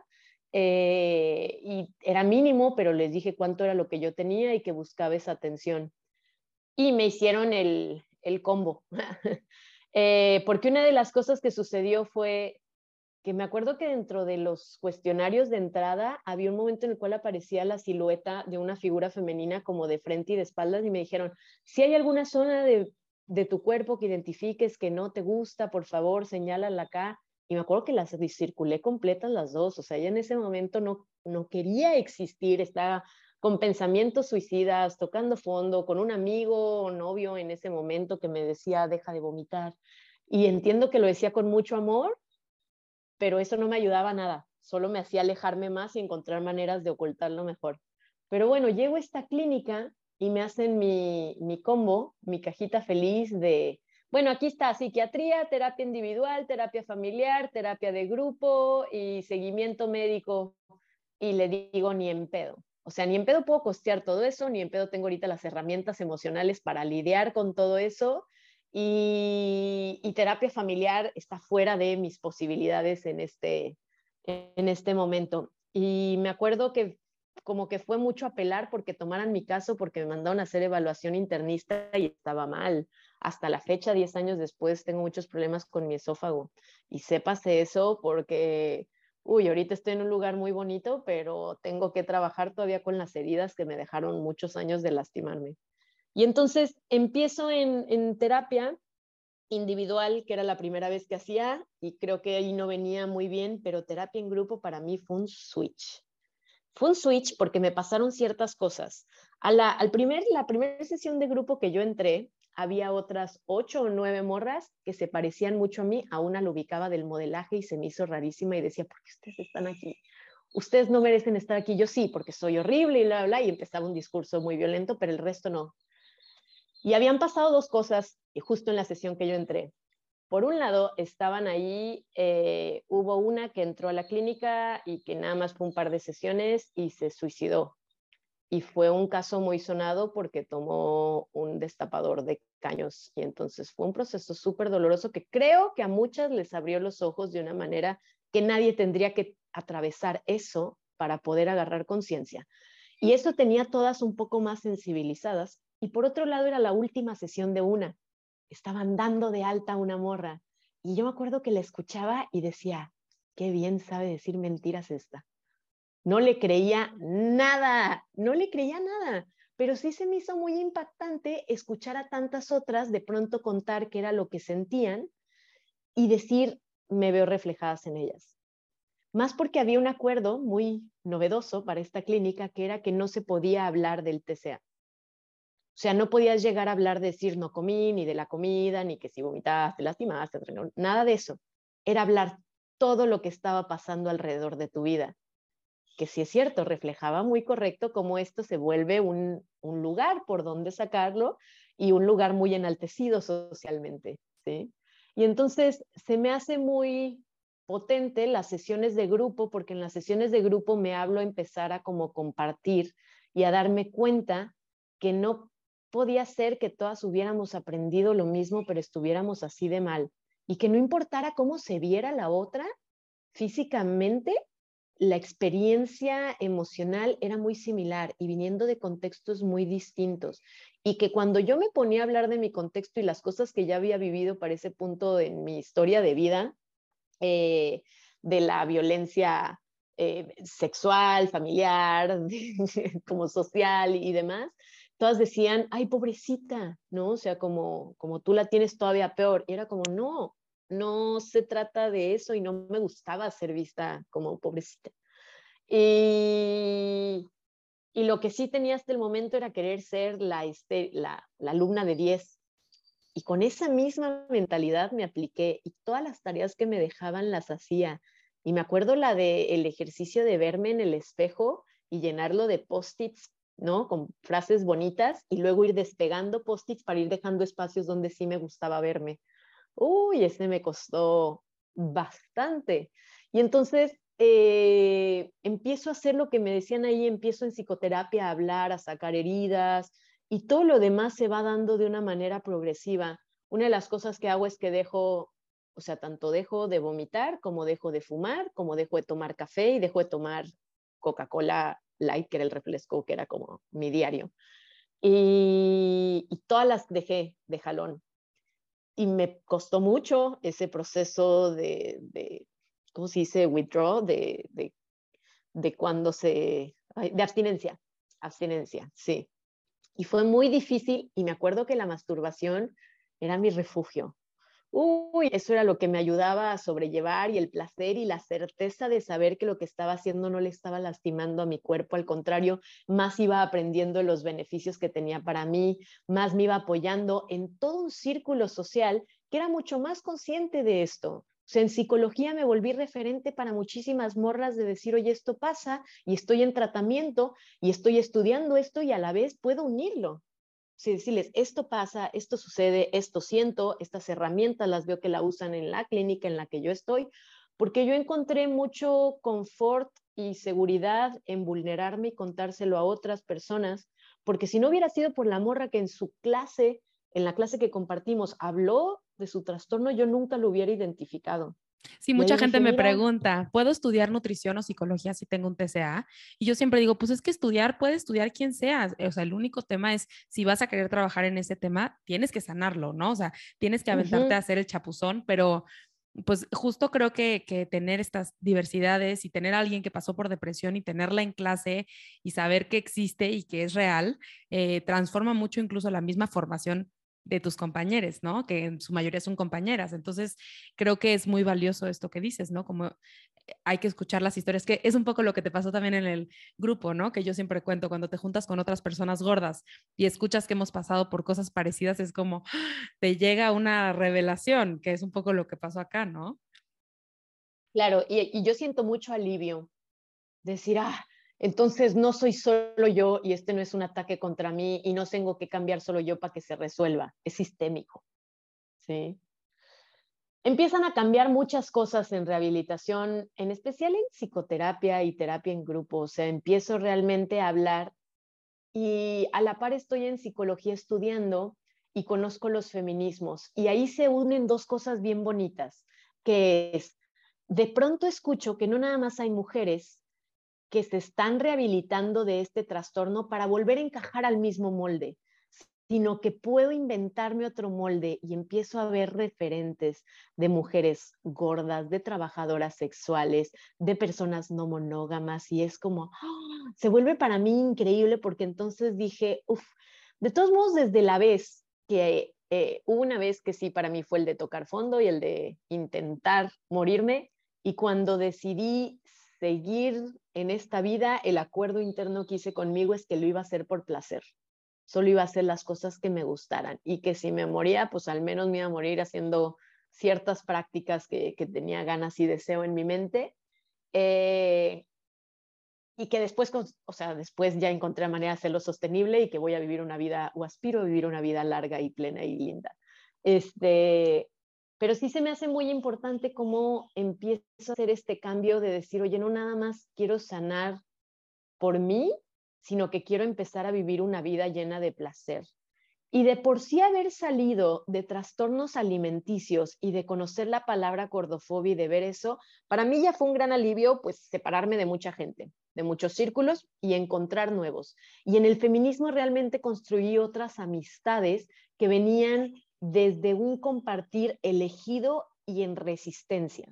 eh, y era mínimo, pero les dije cuánto era lo que yo tenía y que buscaba esa atención. Y me hicieron el, el combo, eh, porque una de las cosas que sucedió fue, que me acuerdo que dentro de los cuestionarios de entrada había un momento en el cual aparecía la silueta de una figura femenina como de frente y de espaldas y me dijeron, si hay alguna zona de, tu cuerpo que identifiques que no te gusta, por favor, señálala acá. Y me acuerdo que las circulé completas las dos, o sea, ella en ese momento no, no quería existir, estaba con pensamientos suicidas, tocando fondo, con un amigo o novio en ese momento que me decía, deja de vomitar. Y entiendo que lo decía con mucho amor, pero eso no me ayudaba nada, solo me hacía alejarme más y encontrar maneras de ocultarlo mejor. Pero bueno, llego a esta clínica y me hacen mi, mi combo, mi cajita feliz de, bueno, aquí está psiquiatría, terapia individual, terapia familiar, terapia de grupo y seguimiento médico. Y le digo, ni en pedo. O sea, ni en pedo puedo costear todo eso, ni en pedo tengo ahorita las herramientas emocionales para lidiar con todo eso y, terapia familiar está fuera de mis posibilidades en este, en este momento. Y me acuerdo que como que fue mucho apelar porque tomaran mi caso, porque me mandaron a hacer evaluación internista y estaba mal. Hasta la fecha, 10 años después, tengo muchos problemas con mi esófago. Y sépase eso porque, uy, ahorita estoy en un lugar muy bonito, pero tengo que trabajar todavía con las heridas que me dejaron muchos años de lastimarme. Y entonces empiezo en, terapia individual, que era la primera vez que hacía, y creo que ahí no venía muy bien, pero terapia en grupo para mí fue un switch. Fue un switch porque me pasaron ciertas cosas. A la, al primer, la primera sesión de grupo que yo entré, había otras ocho o nueve morras que se parecían mucho a mí. A una lo ubicaba del modelaje y se me hizo rarísima y decía, ¿por qué ustedes están aquí? Ustedes no merecen estar aquí. Yo sí, porque soy horrible y bla, bla, y empezaba un discurso muy violento, pero el resto no. Y habían pasado dos cosas justo en la sesión que yo entré. Por un lado, estaban ahí, eh, hubo una que entró a la clínica y que nada más fue un par de sesiones y se suicidó. Y fue un caso muy sonado porque tomó un destapador de caños. Y entonces fue un proceso súper doloroso que creo que a muchas les abrió los ojos de una manera que nadie tendría que atravesar eso para poder agarrar conciencia. Y eso tenía todas un poco más sensibilizadas y por otro lado era la última sesión de una. Estaban dando de alta una morra. Y yo me acuerdo que la escuchaba y decía, qué bien sabe decir mentiras esta. No le creía nada, no le creía nada, pero sí se me hizo muy impactante escuchar a tantas otras de pronto contar qué era lo que sentían y decir, me veo reflejadas en ellas. Más porque había un acuerdo muy novedoso para esta clínica que era que no se podía hablar del TCA. O sea, no podías llegar a hablar de decir no comí, ni de la comida, ni que si vomitaste, lastimaste, nada de eso. Era hablar todo lo que estaba pasando alrededor de tu vida. que sí es cierto, reflejaba muy correcto cómo esto se vuelve un, un lugar por donde sacarlo y un lugar muy enaltecido socialmente, ¿sí? Y entonces se me hace muy potente las sesiones de grupo, porque en las sesiones de grupo me hablo empezar a como compartir y a darme cuenta que no podía ser que todas hubiéramos aprendido lo mismo, pero estuviéramos así de mal. Y que no importara cómo se viera la otra físicamente, la experiencia emocional era muy similar y viniendo de contextos muy distintos. Y que cuando yo me ponía a hablar de mi contexto y las cosas que ya había vivido para ese punto en mi historia de vida, eh, de la violencia eh, sexual, familiar, como social y demás, todas decían, ay, pobrecita, ¿no? O sea, como, como tú la tienes todavía peor. Y era como, no, no se trata de eso y no me gustaba ser vista como pobrecita. Y, y lo que sí tenía hasta el momento era querer ser la, este, la, alumna de 10. Y con esa misma mentalidad me apliqué y todas las tareas que me dejaban las hacía. Y me acuerdo la del el ejercicio de verme en el espejo y llenarlo de post-its, ¿no? Con frases bonitas y luego ir despegando post-its para ir dejando espacios donde sí me gustaba verme. Uy, ese me costó bastante. Y entonces eh, empiezo a hacer lo que me decían ahí, empiezo en psicoterapia a hablar, a sacar heridas y todo lo demás se va dando de una manera progresiva. Una de las cosas que hago es que dejo, o sea, tanto dejo de vomitar como dejo de fumar, como dejo de tomar café y dejo de tomar Coca-Cola Light, que era el refresco, que era como mi diario. Y, y todas las dejé de jalón y me costó mucho ese proceso de, de ¿cómo se dice? Withdraw, de, de, de cuando se, de abstinencia, abstinencia, sí. Y fue muy difícil y me acuerdo que la masturbación era mi refugio. Uy, eso era lo que me ayudaba a sobrellevar y el placer y la certeza de saber que lo que estaba haciendo no le estaba lastimando a mi cuerpo, al contrario, más iba aprendiendo los beneficios que tenía para mí, más me iba apoyando en todo un círculo social que era mucho más consciente de esto. O sea, en psicología me volví referente para muchísimas morras de decir, oye, esto pasa y estoy en tratamiento y estoy estudiando esto y a la vez puedo unirlo si decirles, esto pasa, esto sucede, esto siento, estas herramientas las veo que la usan en la clínica en la que yo estoy, porque yo encontré mucho confort y seguridad en vulnerarme y contárselo a otras personas, porque si no hubiera sido por la morra que en su clase, en la clase que compartimos, habló de su trastorno, yo nunca lo hubiera identificado. Sí, mucha gente me pregunta, ¿puedo estudiar nutrición o psicología si tengo un TCA? Y yo siempre digo, pues es que estudiar, puede estudiar quien sea. O sea, el único tema es, si vas a querer trabajar en ese tema, tienes que sanarlo, ¿no? O sea, tienes que aventarte a hacer el chapuzón, pero pues justo creo que, que, tener estas diversidades y tener a alguien que pasó por depresión y tenerla en clase y saber que existe y que es real, eh, transforma mucho incluso la misma formación de tus compañeros, ¿no? Que en su mayoría son compañeras. Entonces, creo que es muy valioso esto que dices, ¿no? Como eh, hay que escuchar las historias, que es un poco lo que te pasó también en el grupo, ¿no? Que yo siempre cuento, cuando te juntas con otras personas gordas y escuchas que hemos pasado por cosas parecidas, es como, te llega una revelación, que es un poco lo que pasó acá, ¿no? Claro, y, y yo siento mucho alivio. Decir, ah, entonces no soy solo yo y este no es un ataque contra mí y no tengo que cambiar solo yo para que se resuelva, es sistémico. ¿sí? Empiezan a cambiar muchas cosas en rehabilitación, en especial en psicoterapia y terapia en grupo. O sea, empiezo realmente a hablar y a la par estoy en psicología estudiando y conozco los feminismos. Y ahí se unen dos cosas bien bonitas, que es, de pronto escucho que no nada más hay mujeres que se están rehabilitando de este trastorno para volver a encajar al mismo molde, sino que puedo inventarme otro molde y empiezo a ver referentes de mujeres gordas, de trabajadoras sexuales, de personas no monógamas y es como, ¡ah! se vuelve para mí increíble porque entonces dije, uff, de todos modos desde la vez que eh, una vez que sí para mí fue el de tocar fondo y el de intentar morirme y cuando decidí seguir en esta vida, el acuerdo interno que hice conmigo es que lo iba a hacer por placer. Solo iba a hacer las cosas que me gustaran y que si me moría, pues al menos me iba a morir haciendo ciertas prácticas que, tenía ganas y deseo en mi mente. Eh, y que después, o sea, después ya encontré manera de hacerlo sostenible y que voy a vivir una vida, o aspiro a vivir una vida larga y plena y linda. Este, pero sí se me hace muy importante cómo empiezo a hacer este cambio de decir, oye, no nada más quiero sanar por mí, sino que quiero empezar a vivir una vida llena de placer. Y de por sí haber salido de trastornos alimenticios y de conocer la palabra cordofobia y de ver eso, para mí ya fue un gran alivio, pues separarme de mucha gente, de muchos círculos y encontrar nuevos. Y en el feminismo realmente construí otras amistades que venían desde un compartir elegido y en resistencia.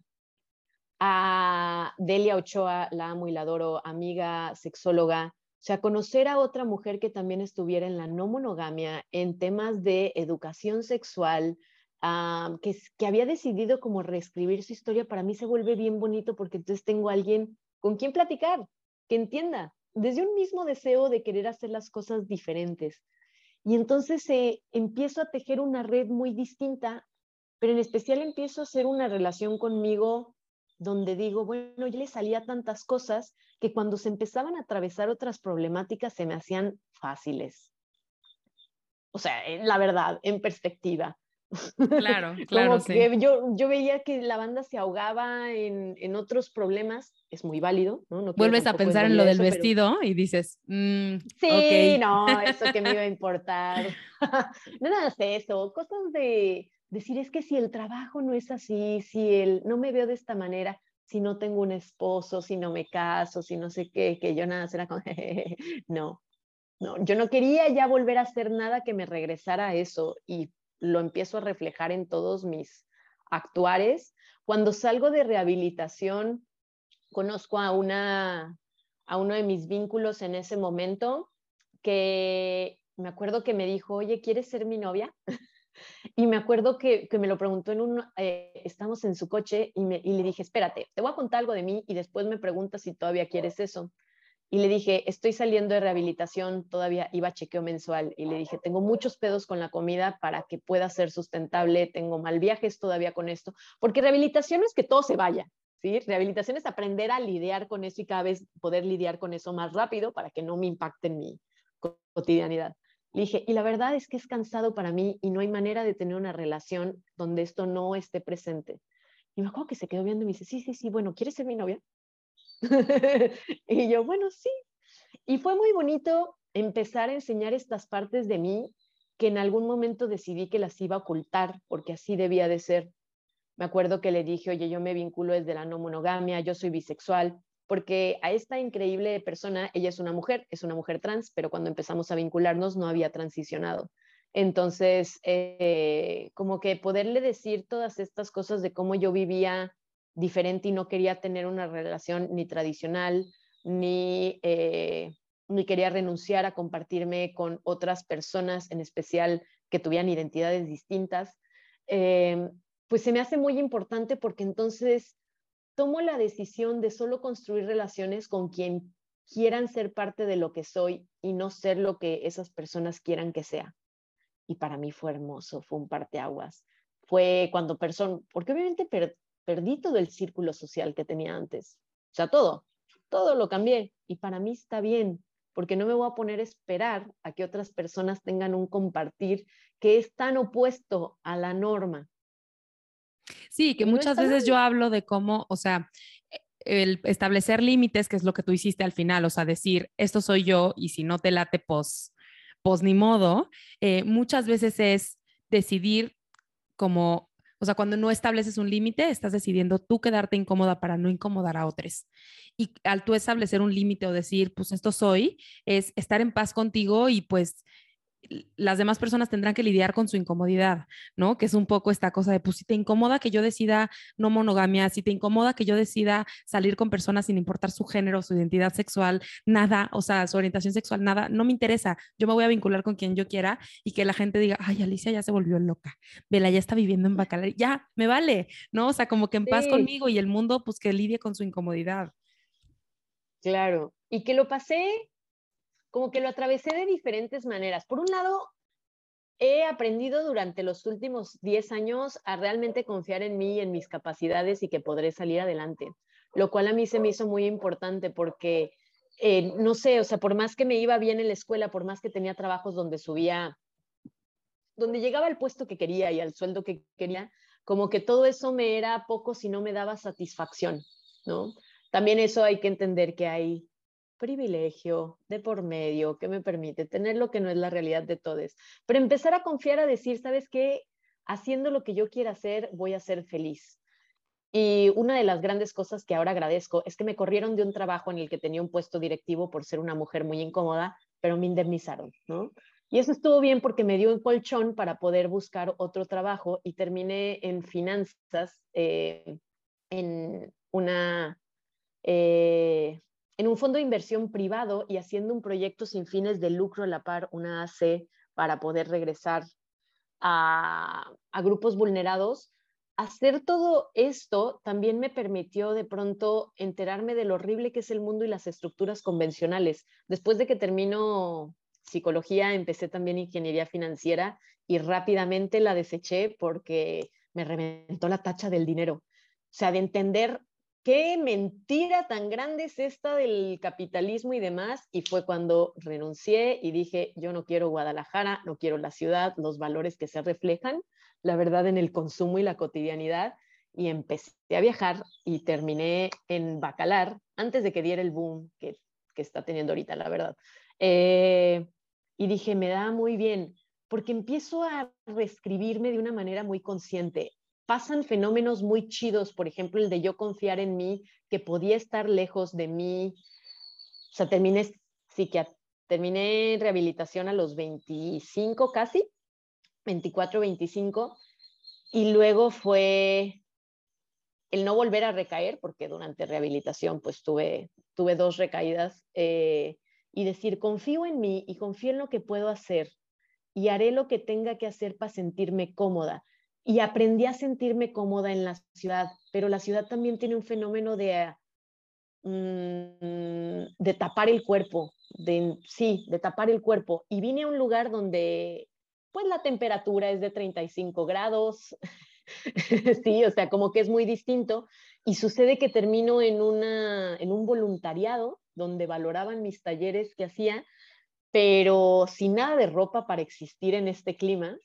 A Delia Ochoa, la amo y la adoro, amiga, sexóloga, o sea, conocer a otra mujer que también estuviera en la no monogamia, en temas de educación sexual, ah, que, había decidido como reescribir su historia, para mí se vuelve bien bonito porque entonces tengo a alguien con quien platicar, que entienda, desde un mismo deseo de querer hacer las cosas diferentes. Y entonces eh, empiezo a tejer una red muy distinta, pero en especial empiezo a hacer una relación conmigo donde digo, bueno, yo le salía tantas cosas que cuando se empezaban a atravesar otras problemáticas se me hacían fáciles. O sea, la verdad, en perspectiva. Claro, claro. Que yo, yo veía que la banda se ahogaba en, en otros problemas, es muy válido, ¿no? no Vuelves a pensar en lo del vestido y dices, mm, sí, no, eso que me iba a importar. no nada de eso, cosas de, decir es que si el trabajo no es así, si el, no me veo de esta manera, si no tengo un esposo, si no me caso, si no sé qué, que yo nada será con... no, no, yo no quería ya volver a hacer nada que me regresara a eso y lo empiezo a reflejar en todos mis actuares. Cuando salgo de rehabilitación, conozco a una a uno de mis vínculos en ese momento que me acuerdo que me dijo, oye, ¿quieres ser mi novia? Y me acuerdo que, me lo preguntó en un, eh, estamos en su coche y, y le dije, espérate, te voy a contar algo de mí y después me preguntas si todavía quieres eso. Y le dije, estoy saliendo de rehabilitación, todavía iba a chequeo mensual. Y le dije, tengo muchos pedos con la comida para que pueda ser sustentable, tengo mal viajes todavía con esto, porque rehabilitación es que todo se vaya, ¿sí? Rehabilitación es aprender a lidiar con eso y cada vez poder lidiar con eso más rápido para que no me impacte en mi cotidianidad. Le dije, y la verdad es que es cansado para mí y no hay manera de tener una relación donde esto no esté presente. Y me acuerdo que se quedó viendo y me dice, sí, sí, sí, bueno, ¿quieres ser mi novia? y yo, bueno, sí. Y fue muy bonito empezar a enseñar estas partes de mí que en algún momento decidí que las iba a ocultar porque así debía de ser. Me acuerdo que le dije, oye, yo me vinculo desde la no monogamia, yo soy bisexual, porque a esta increíble persona, ella es una mujer, es una mujer trans, pero cuando empezamos a vincularnos no había transicionado. Entonces, eh, como que poderle decir todas estas cosas de cómo yo vivía diferente y no quería tener una relación ni tradicional, ni, eh, ni quería renunciar a compartirme con otras personas, en especial que tuvieran identidades distintas, eh, pues se me hace muy importante porque entonces tomo la decisión de solo construir relaciones con quien quieran ser parte de lo que soy y no ser lo que esas personas quieran que sea. Y para mí fue hermoso, fue un parteaguas. Fue cuando persona, porque obviamente perdí todo el círculo social que tenía antes. O sea, todo, todo lo cambié. Y para mí está bien, porque no me voy a poner a esperar a que otras personas tengan un compartir que es tan opuesto a la norma. Sí, que muchas veces yo hablo de cómo, o sea, el establecer límites, que es lo que tú hiciste al final, o sea, decir, esto soy yo y si no te late, pues, pues ni modo, eh, muchas veces es decidir como, o sea, cuando no estableces un límite, estás decidiendo tú quedarte incómoda para no incomodar a otros. Y al tú establecer un límite o decir, pues esto soy, es estar en paz contigo y pues las demás personas tendrán que lidiar con su incomodidad, ¿no? Que es un poco esta cosa de, pues si te incomoda que yo decida no monogamia, si te incomoda que yo decida salir con personas sin importar su género, su identidad sexual, nada, o sea, su orientación sexual, nada, no me interesa. Yo me voy a vincular con quien yo quiera y que la gente diga, ay, Alicia ya se volvió loca, Vela ya está viviendo en Bacalar, ya, me vale, ¿no? O sea, como que en paz conmigo y el mundo, pues que lidie con su incomodidad. Claro, y que lo pasé como que lo atravesé de diferentes maneras. Por un lado, he aprendido durante los últimos 10 años a realmente confiar en mí, en mis capacidades y que podré salir adelante, lo cual a mí se me hizo muy importante porque eh, no sé, o sea, por más que me iba bien en la escuela, por más que tenía trabajos donde subía, donde llegaba al puesto que quería y al sueldo que quería, como que todo eso me era poco si no me daba satisfacción, ¿no? También eso hay que entender que hay privilegio de por medio que me permite tener lo que no es la realidad de todos, pero empezar a confiar a decir, ¿sabes qué? Haciendo lo que yo quiera hacer, voy a ser feliz. Y una de las grandes cosas que ahora agradezco es que me corrieron de un trabajo en el que tenía un puesto directivo por ser una mujer muy incómoda, pero me indemnizaron, ¿no? Y eso estuvo bien porque me dio un colchón para poder buscar otro trabajo y terminé en finanzas, eh, en, una, eh, en un fondo de inversión privado y haciendo un proyecto sin fines de lucro a la par, una AC, para poder regresar a, a grupos vulnerados. Hacer todo esto también me permitió de pronto enterarme de lo horrible que es el mundo y las estructuras convencionales. Después de que termino psicología, empecé también ingeniería financiera y rápidamente la deseché porque me reventó la tacha del dinero. O sea, de entender qué mentira tan grande es esta del capitalismo y demás. Y fue cuando renuncié y dije, yo no quiero Guadalajara, no quiero la ciudad, los valores que se reflejan, la verdad, en el consumo y la cotidianidad. Y empecé a viajar y terminé en Bacalar antes de que diera el boom que, está teniendo ahorita, la verdad. Eh, y dije, me da muy bien, porque empiezo a reescribirme de una manera muy consciente. Pasan fenómenos muy chidos, por ejemplo, el de yo confiar en mí, que podía estar lejos de mí. O sea, terminé, terminé rehabilitación a los 25 casi, 24, 25, y luego fue el no volver a recaer, porque durante rehabilitación pues tuve, tuve dos recaídas. Eh, y decir, confío en mí y confío en lo que puedo hacer y haré lo que tenga que hacer para sentirme cómoda. Y aprendí a sentirme cómoda en la ciudad, pero la ciudad también tiene un fenómeno de, mm, de tapar el cuerpo, de, sí, de tapar el cuerpo. Y vine a un lugar donde pues la temperatura es de 35 grados, sí, o sea, como que es muy distinto. Y sucede que termino en, una, en un voluntariado donde valoraban mis talleres que hacía, pero sin nada de ropa para existir en este clima.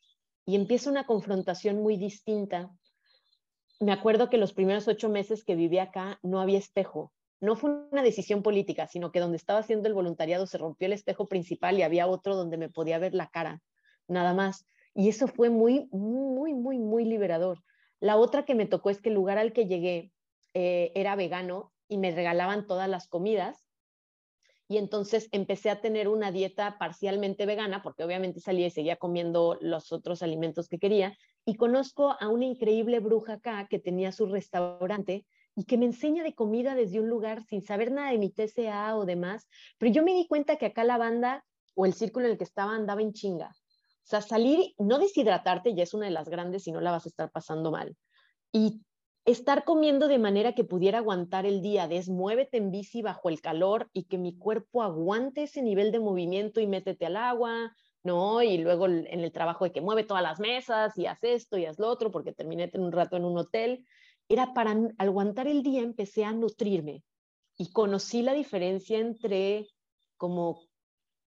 Y empieza una confrontación muy distinta. Me acuerdo que los primeros ocho meses que viví acá no había espejo. No fue una decisión política, sino que donde estaba haciendo el voluntariado se rompió el espejo principal y había otro donde me podía ver la cara, nada más. Y eso fue muy, muy, muy, muy liberador. La otra que me tocó es que el lugar al que llegué eh, era vegano y me regalaban todas las comidas y entonces empecé a tener una dieta parcialmente vegana, porque obviamente salía y seguía comiendo los otros alimentos que quería, y conozco a una increíble bruja acá que tenía su restaurante y que me enseña de comida desde un lugar sin saber nada de mi TCA o demás, pero yo me di cuenta que acá la banda o el círculo en el que estaba andaba en chinga. O sea, salir, no deshidratarte ya es una de las grandes y no la vas a estar pasando mal. Y estar comiendo de manera que pudiera aguantar el día, desmuévete en bici bajo el calor y que mi cuerpo aguante ese nivel de movimiento y métete al agua, ¿no? Y luego en el trabajo de que mueve todas las mesas y haz esto y haz lo otro, porque terminé un rato en un hotel, era para aguantar el día, empecé a nutrirme y conocí la diferencia entre como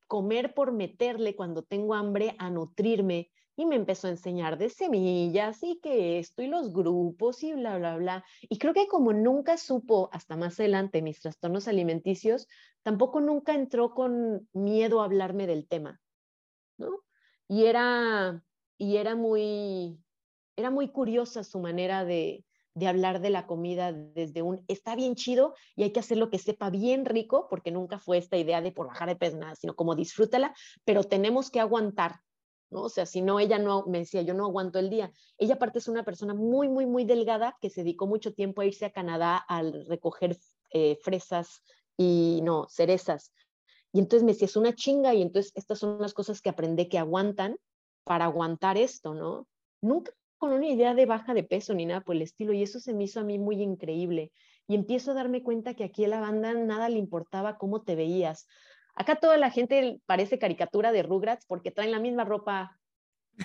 comer por meterle cuando tengo hambre a nutrirme y me empezó a enseñar de semillas y que esto y los grupos y bla, bla, bla. Y creo que como nunca supo hasta más adelante mis trastornos alimenticios, tampoco nunca entró con miedo a hablarme del tema, ¿no? Y era, y era muy, era muy curiosa su manera de, de hablar de la comida desde un está bien chido y hay que hacer lo que sepa bien rico, porque nunca fue esta idea de por bajar de peso, nada, sino como disfrútala, pero tenemos que aguantar, ¿no? O sea, si no, ella no, me decía, yo no aguanto el día. Ella aparte es una persona muy, muy, muy delgada que se dedicó mucho tiempo a irse a Canadá al recoger eh, fresas y, no, cerezas. Y entonces me decía, es una chinga y entonces estas son las cosas que aprendí que aguantan para aguantar esto, ¿no? Nunca con una idea de baja de peso ni nada por el estilo y eso se me hizo a mí muy increíble. Y empiezo a darme cuenta que aquí a la banda nada le importaba cómo te veías. Acá toda la gente parece caricatura de Rugrats porque traen la misma ropa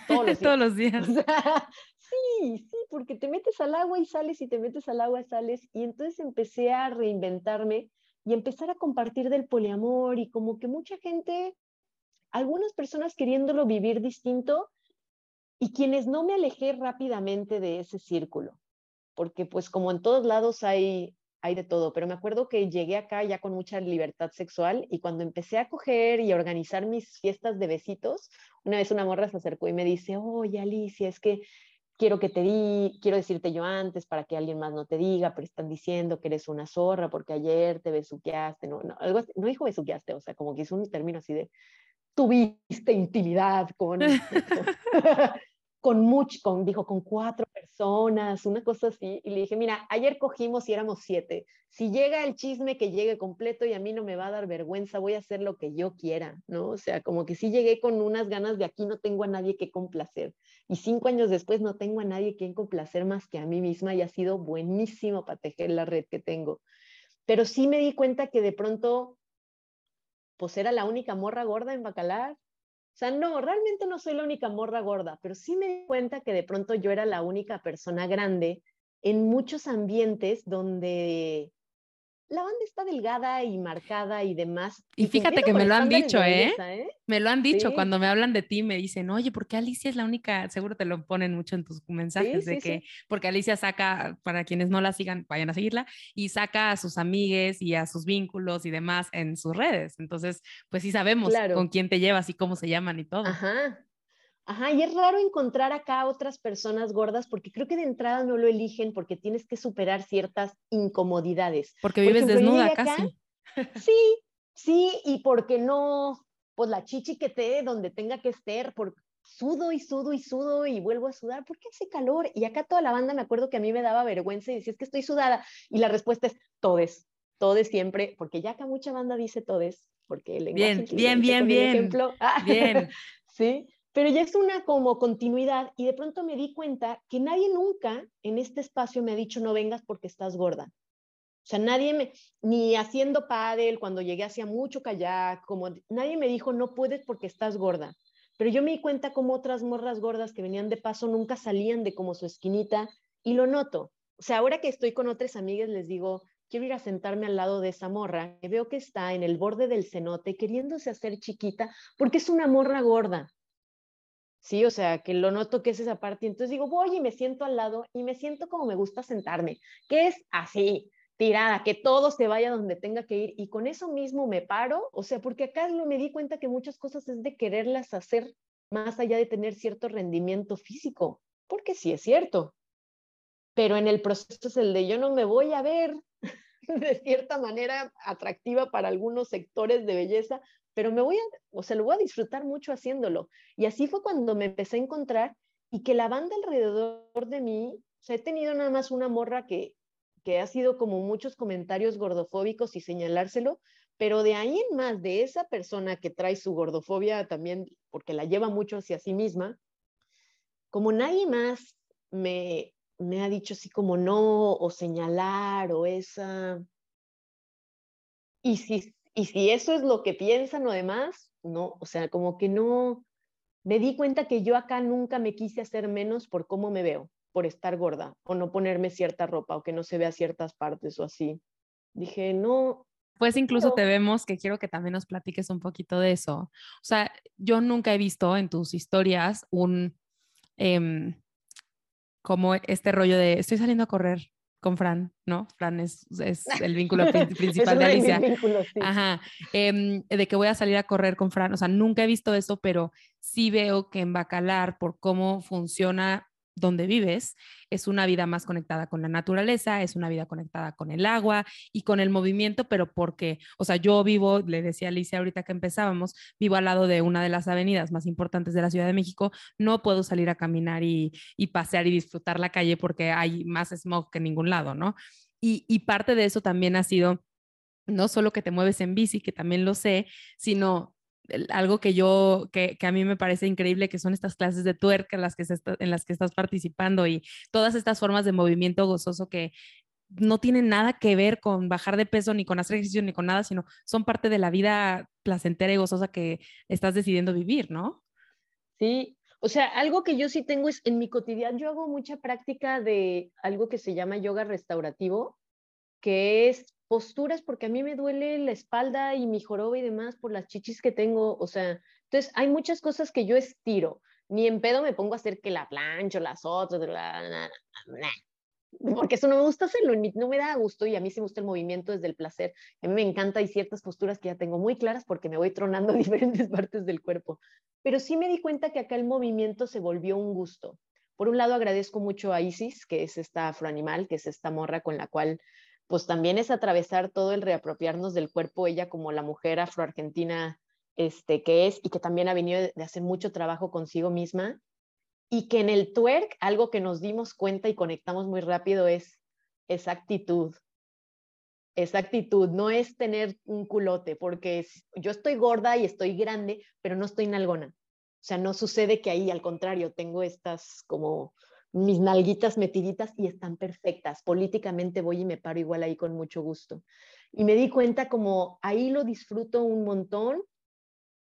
todos los días. sí, sí, porque te metes al agua y sales y te metes al agua y sales. Y entonces empecé a reinventarme y empezar a compartir del poliamor y como que mucha gente, algunas personas queriéndolo vivir distinto y quienes no me alejé rápidamente de ese círculo, porque pues como en todos lados hay, hay de todo, pero me acuerdo que llegué acá ya con mucha libertad sexual y cuando empecé a coger y a organizar mis fiestas de besitos, una vez una morra se acercó y me dice, oye Alicia, es que quiero que te di, quiero decirte yo antes para que alguien más no te diga, pero están diciendo que eres una zorra porque ayer te besuqueaste, no, no, algo no dijo besuqueaste, o sea, como que hizo un término así de tuviste intimidad con, con mucho, con, dijo, con cuatro personas, una cosa así, y le dije, mira, ayer cogimos y éramos siete, si llega el chisme que llegue completo y a mí no me va a dar vergüenza, voy a hacer lo que yo quiera, ¿no? O sea, como que sí llegué con unas ganas de aquí no tengo a nadie que complacer, y cinco años después no tengo a nadie que complacer más que a mí misma y ha sido buenísimo para tejer la red que tengo. Pero sí me di cuenta que de pronto, pues era la única morra gorda en Bacalar, o sea, no, realmente no soy la única morra gorda, pero sí me di cuenta que de pronto yo era la única persona grande en muchos ambientes donde la banda está delgada y marcada y demás. Y, fíjate que me lo han dicho, ¿eh? ¿eh? Me lo han dicho cuando me hablan de ti, me dicen, oye, ¿por qué Alicia es la única? Seguro te lo ponen mucho en tus mensajes de que, porque Alicia saca, para quienes no la sigan, vayan a seguirla, y saca a sus amigues y a sus vínculos y demás en sus redes. Entonces, pues sí sabemos con quién te llevas y cómo se llaman y todo. Ajá. Ajá, y es raro encontrar acá otras personas gordas porque creo que de entrada no lo eligen porque tienes que superar ciertas incomodidades. Porque vives desnuda casi. Sí, sí, y porque no, pues la chichi que te donde tenga que estar, por sudo y sudo y sudo y vuelvo a sudar, ¿por qué hace calor? Y acá toda la banda me acuerdo que a mí me daba vergüenza y decía, es que estoy sudada. Y la respuesta es, todes, todes siempre, porque ya acá mucha banda dice todes, porque el Bien, bien, bien, bien. Ejemplo, bien. sí, pero ya es una como continuidad y de pronto me di cuenta que nadie nunca en este espacio me ha dicho no vengas porque estás gorda. O sea, nadie me, ni haciendo pádel, cuando llegué hacía mucho kayak, como nadie me dijo no puedes porque estás gorda. Pero yo me di cuenta como otras morras gordas que venían de paso nunca salían de como su esquinita y lo noto. O sea, ahora que estoy con otras amigas les digo, quiero ir a sentarme al lado de esa morra, que veo que está en el borde del cenote queriéndose hacer chiquita porque es una morra gorda. Sí, o sea, que lo noto que es esa parte. Entonces digo, voy y me siento al lado y me siento como me gusta sentarme, que es así, tirada, que todo se vaya donde tenga que ir. Y con eso mismo me paro, o sea, porque acá lo me di cuenta que muchas cosas es de quererlas hacer más allá de tener cierto rendimiento físico, porque sí es cierto. Pero en el proceso es el de yo no me voy a ver de cierta manera atractiva para algunos sectores de belleza pero me voy a, o sea, lo voy a disfrutar mucho haciéndolo. Y así fue cuando me empecé a encontrar y que la banda alrededor de mí, o sea, he tenido nada más una morra que, que ha sido como muchos comentarios gordofóbicos y señalárselo, pero de ahí en más, de esa persona que trae su gordofobia también, porque la lleva mucho hacia sí misma, como nadie más me, me ha dicho así como no, o señalar, o esa... Y si y si eso es lo que piensan o demás, no, o sea, como que no, me di cuenta que yo acá nunca me quise hacer menos por cómo me veo, por estar gorda o no ponerme cierta ropa o que no se vea ciertas partes o así. Dije, no. Pues incluso te vemos que quiero que también nos platiques un poquito de eso. O sea, yo nunca he visto en tus historias un, em, como este rollo de estoy saliendo a correr con Fran, ¿no? Fran es, es el vínculo principal de Alicia. Ajá. Em, de que voy a salir a correr con Fran. O sea, nunca he visto eso, pero sí veo que en Bacalar, por cómo funciona donde vives es una vida más conectada con la naturaleza, es una vida conectada con el agua y con el movimiento, pero porque, o sea, yo vivo, le decía Alicia ahorita que empezábamos, vivo al lado de una de las avenidas más importantes de la Ciudad de México, no puedo salir a caminar y, pasear y disfrutar la calle porque hay más smog que en ningún lado, ¿no? Y, y parte de eso también ha sido no solo que te mueves en bici, que también lo sé, sino algo que yo, que, a mí me parece increíble, que son estas clases de tuerca en las que, en las que estás participando y todas estas formas de movimiento gozoso que no tienen nada que ver con bajar de peso, ni con hacer ejercicio, ni con nada, sino son parte de la vida placentera y gozosa que estás decidiendo vivir, ¿no? Sí, o sea, algo que yo sí tengo es, en mi cotidiano, yo hago mucha práctica de algo que se llama yoga restaurativo, que es posturas porque a mí me duele la espalda y mi joroba y demás por las chichis que tengo, o sea, entonces hay muchas cosas que yo estiro, ni en pedo me pongo a hacer que la plancho, las otras, porque eso no me gusta hacerlo, no me da gusto y a mí sí me gusta el movimiento desde el placer. A mí me encanta, hay ciertas posturas que ya tengo muy claras porque me voy tronando diferentes partes del cuerpo. Pero sí me di cuenta que acá el movimiento se volvió un gusto. Por un lado agradezco mucho a Isis, que es esta afroanimal, que es esta morra con la cual pues también es atravesar todo el reapropiarnos del cuerpo, ella como la mujer afroargentina este, que es y que también ha venido de hacer mucho trabajo consigo misma y que en el twerk algo que nos dimos cuenta y conectamos muy rápido es esa actitud. Esa actitud no es tener un culote, porque yo estoy gorda y estoy grande, pero no estoy nalgona. O sea, no sucede que ahí, al contrario, tengo estas como mis nalguitas metiditas y están perfectas. Políticamente voy y me paro igual ahí con mucho gusto. Y me di cuenta como ahí lo disfruto un montón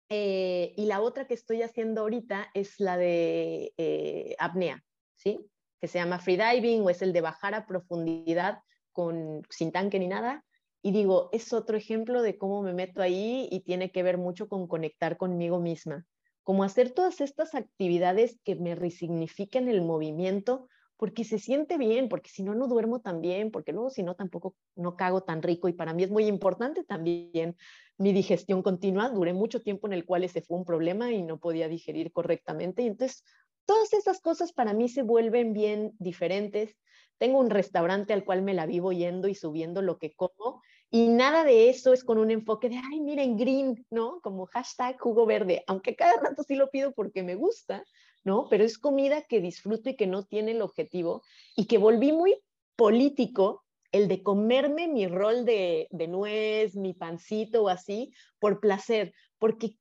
eh, y la otra que estoy haciendo ahorita es la de eh, apnea, ¿sí? Que se llama freediving o es el de bajar a profundidad con, sin tanque ni nada. Y digo, es otro ejemplo de cómo me meto ahí y tiene que ver mucho con conectar conmigo misma. Como hacer todas estas actividades que me resignifiquen el movimiento, porque se siente bien, porque si no, no duermo tan bien, porque luego si no, tampoco no cago tan rico y para mí es muy importante también mi digestión continua. Duré mucho tiempo en el cual ese fue un problema y no podía digerir correctamente y entonces todas esas cosas para mí se vuelven bien diferentes. Tengo un restaurante al cual me la vivo yendo y subiendo lo que como y nada de eso es con un enfoque de, ay, miren, green, ¿no? Como hashtag jugo verde, aunque cada rato sí lo pido porque me gusta, ¿no? Pero es comida que disfruto y que no tiene el objetivo y que volví muy político el de comerme mi rol de, nuez, mi pancito o así, por placer, porque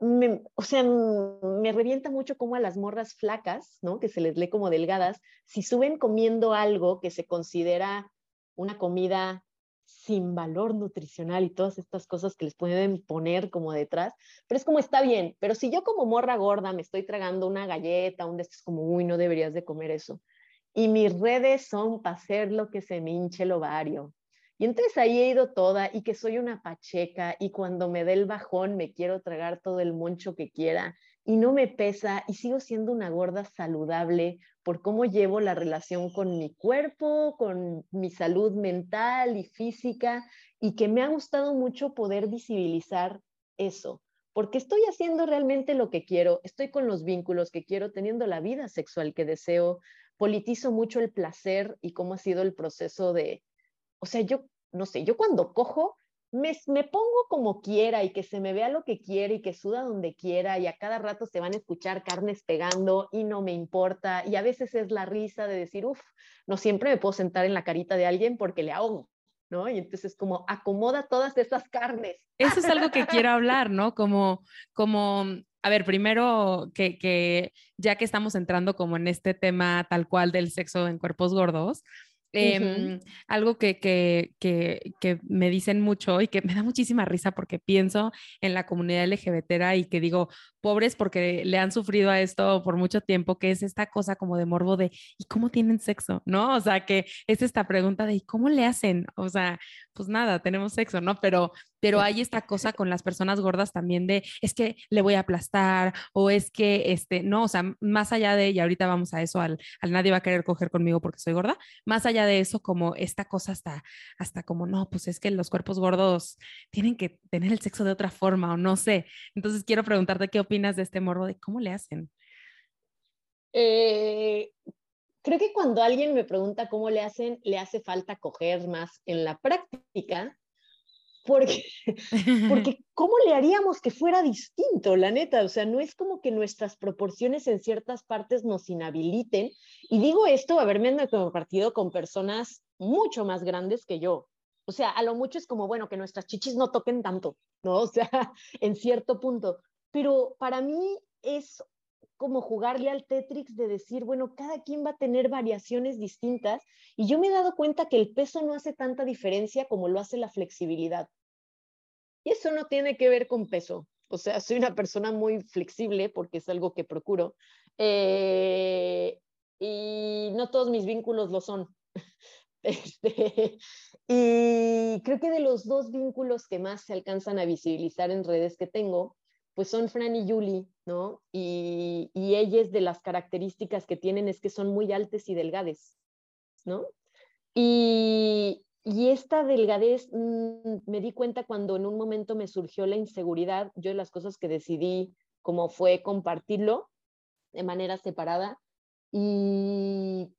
me, o sea, me revienta mucho como a las morras flacas, ¿no? Que se les lee como delgadas, si suben comiendo algo que se considera una comida sin valor nutricional y todas estas cosas que les pueden poner como detrás, pero es como está bien, pero si yo como morra gorda me estoy tragando una galleta, un de estos como, uy, no deberías de comer eso. Y mis redes son para hacer lo que se me hinche el ovario. Y entonces ahí he ido toda y que soy una pacheca y cuando me dé el bajón me quiero tragar todo el moncho que quiera y no me pesa y sigo siendo una gorda saludable por cómo llevo la relación con mi cuerpo, con mi salud mental y física y que me ha gustado mucho poder visibilizar eso, porque estoy haciendo realmente lo que quiero, estoy con los vínculos que quiero, teniendo la vida sexual que deseo, politizo mucho el placer y cómo ha sido el proceso de, o sea, yo no sé, yo cuando cojo me, pongo como quiera y que se me vea lo que quiera y que suda donde quiera y a cada rato se van a escuchar carnes pegando y no me importa y a veces es la risa de decir, uff, no siempre me puedo sentar en la carita de alguien porque le ahogo, ¿no? Y entonces como acomoda todas esas carnes. Eso es algo que quiero hablar, ¿no? Como, como, a ver, primero que, que ya que estamos entrando como en este tema tal cual del sexo en cuerpos gordos, Em, algo que, que, que, me dicen mucho y que me da muchísima risa porque pienso en la comunidad LGBT y que digo, pobres porque le han sufrido a esto por mucho tiempo, que es esta cosa como de morbo de, ¿y cómo tienen sexo? ¿No? O sea, que es esta pregunta de, ¿y cómo le hacen? O sea, pues nada, tenemos sexo, ¿no? Pero, pero hay esta cosa con las personas gordas también de, es que le voy a aplastar o es que, este, no, o sea, más allá de, y ahorita vamos a eso, al, nadie va a querer coger conmigo porque soy gorda, más allá de eso, como esta cosa hasta, hasta como, no, pues es que los cuerpos gordos tienen que tener el sexo de otra forma o no sé. Entonces quiero preguntarte qué opinas de este morbo de cómo le hacen. Eh, creo que cuando alguien me pregunta cómo le hacen, le hace falta coger más en la práctica, porque, porque ¿cómo le haríamos que fuera distinto, la neta? O sea, no es como que nuestras proporciones en ciertas partes nos inhabiliten. Y digo esto, haberme compartido con personas mucho más grandes que yo. O sea, a lo mucho es como, bueno, que nuestras chichis no toquen tanto, ¿no? O sea, en cierto punto pero para mí es como jugarle al Tetrix de decir, bueno, cada quien va a tener variaciones distintas y yo me he dado cuenta que el peso no hace tanta diferencia como lo hace la flexibilidad. Y eso no tiene que ver con peso. O sea, soy una persona muy flexible porque es algo que procuro. Eh, y no todos mis vínculos lo son. Este, y creo que de los dos vínculos que más se alcanzan a visibilizar en redes que tengo, pues son Fran y Julie, ¿no? Y, y ellas de las características que tienen es que son muy altas y delgades, ¿no? Y, esta delgadez mm, me di cuenta cuando en un momento me surgió la inseguridad. Yo de las cosas que decidí como fue compartirlo de manera separada. Y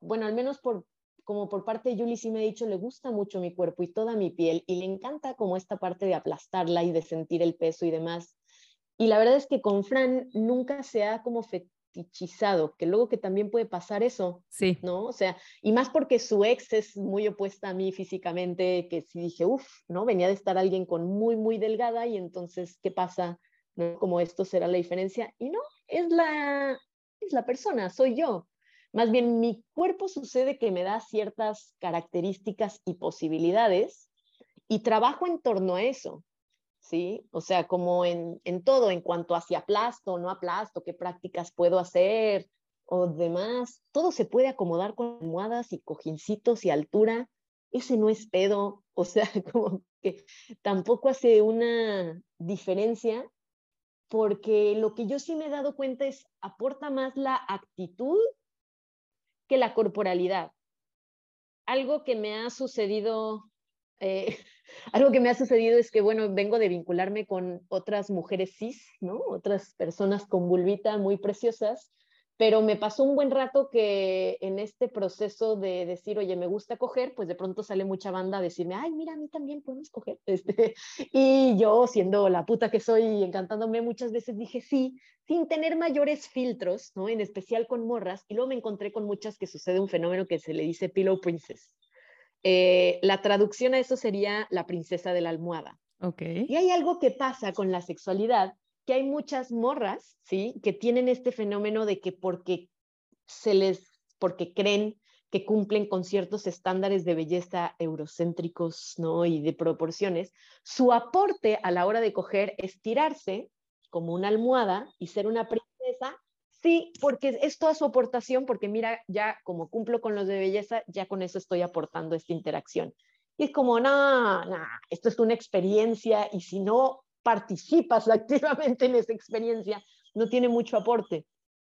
bueno, al menos por como por parte de Julie sí me ha dicho, le gusta mucho mi cuerpo y toda mi piel y le encanta como esta parte de aplastarla y de sentir el peso y demás. Y la verdad es que con Fran nunca se ha como que luego que también puede pasar eso, sí. ¿no? O sea, y más porque su ex es muy opuesta a mí físicamente, que sí dije, uff, ¿no? Venía de estar alguien con muy, muy delgada y entonces, ¿qué pasa? ¿No? Como esto será la diferencia. Y no, es la, es la persona, soy yo. Más bien, mi cuerpo sucede que me da ciertas características y posibilidades y trabajo en torno a eso. ¿sí? O sea, como en, todo, en cuanto hacia aplasto, no aplasto, qué prácticas puedo hacer o demás, todo se puede acomodar con almohadas y cojincitos y altura. Ese no es pedo, o sea, como que tampoco hace una diferencia porque lo que yo sí me he dado cuenta es aporta más la actitud que la corporalidad. Algo que me ha sucedido eh, algo que me ha sucedido es que, bueno, vengo de vincularme con otras mujeres cis, ¿no? Otras personas con vulvita muy preciosas, pero me pasó un buen rato que en este proceso de decir, oye, me gusta coger, pues de pronto sale mucha banda a decirme, ay, mira, a mí también podemos coger. Este, y yo, siendo la puta que soy y encantándome muchas veces, dije sí, sin tener mayores filtros, ¿no? En especial con morras, y luego me encontré con muchas que sucede un fenómeno que se le dice pillow princess. Eh, la traducción a eso sería la princesa de la almohada. Okay. Y hay algo que pasa con la sexualidad, que hay muchas morras, ¿sí? Que tienen este fenómeno de que porque se les, porque creen que cumplen con ciertos estándares de belleza eurocéntricos, ¿no? Y de proporciones, su aporte a la hora de coger es tirarse como una almohada y ser una princesa Sí, porque es toda su aportación, porque mira, ya como cumplo con los de belleza, ya con eso estoy aportando esta interacción. Y es como, no, no, esto es una experiencia y si no participas activamente en esa experiencia, no tiene mucho aporte,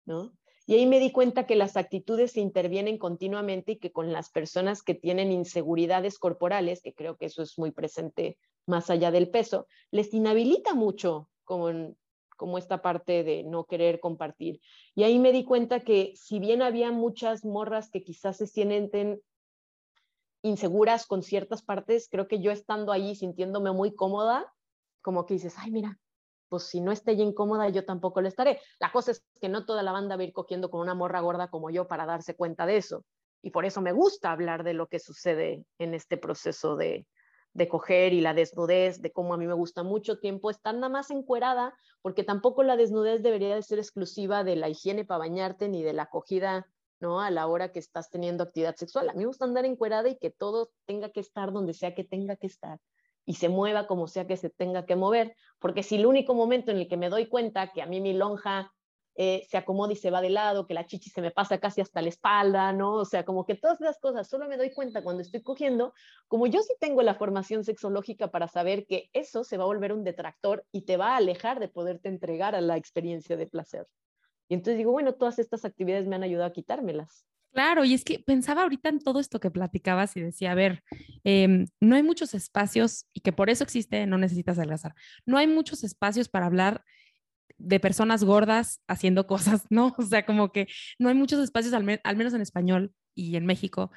¿no? Y ahí me di cuenta que las actitudes se intervienen continuamente y que con las personas que tienen inseguridades corporales, que creo que eso es muy presente más allá del peso, les inhabilita mucho con, como esta parte de no querer compartir. Y ahí me di cuenta que si bien había muchas morras que quizás se sienten inseguras con ciertas partes, creo que yo estando ahí sintiéndome muy cómoda, como que dices, ay, mira, pues si no estoy incómoda, yo tampoco lo estaré. La cosa es que no toda la banda va a ir cogiendo con una morra gorda como yo para darse cuenta de eso. Y por eso me gusta hablar de lo que sucede en este proceso de, de coger y la desnudez, de cómo a mí me gusta mucho tiempo estar nada más encuerada, porque tampoco la desnudez debería de ser exclusiva de la higiene para bañarte ni de la acogida, ¿no? A la hora que estás teniendo actividad sexual. A mí me gusta andar encuerada y que todo tenga que estar donde sea que tenga que estar y se mueva como sea que se tenga que mover, porque si el único momento en el que me doy cuenta que a mí mi lonja eh, se acomoda y se va de lado, que la chichi se me pasa casi hasta la espalda, ¿no? O sea, como que todas esas cosas solo me doy cuenta cuando estoy cogiendo, como yo sí tengo la formación sexológica para saber que eso se va a volver un detractor y te va a alejar de poderte entregar a la experiencia de placer. Y entonces digo, bueno, todas estas actividades me han ayudado a quitármelas. Claro, y es que pensaba ahorita en todo esto que platicabas y decía, a ver, em, no hay muchos espacios y que por eso existe, no necesitas adelgazar, no hay muchos espacios para hablar de personas gordas haciendo cosas, ¿no? O sea, como que no hay muchos espacios, al, menos en español y en México.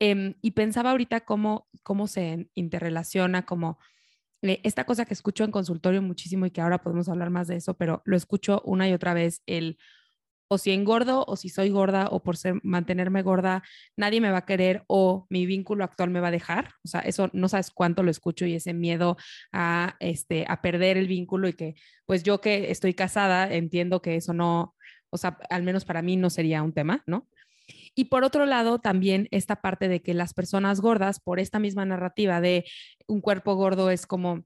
Em, y pensaba ahorita cómo, cómo se interrelaciona, como eh, esta cosa que escucho en consultorio muchísimo y que ahora podemos hablar más de eso, pero lo escucho una y otra vez, el o si engordo o si soy gorda o por ser, mantenerme gorda, nadie me va a querer o mi vínculo actual me va a dejar. O sea, eso no sabes cuánto lo escucho y ese miedo a, este, a perder el vínculo y que pues yo que estoy casada entiendo que eso no, o sea, al menos para mí no sería un tema, ¿no? Y por otro lado, también esta parte de que las personas gordas, por esta misma narrativa de un cuerpo gordo es como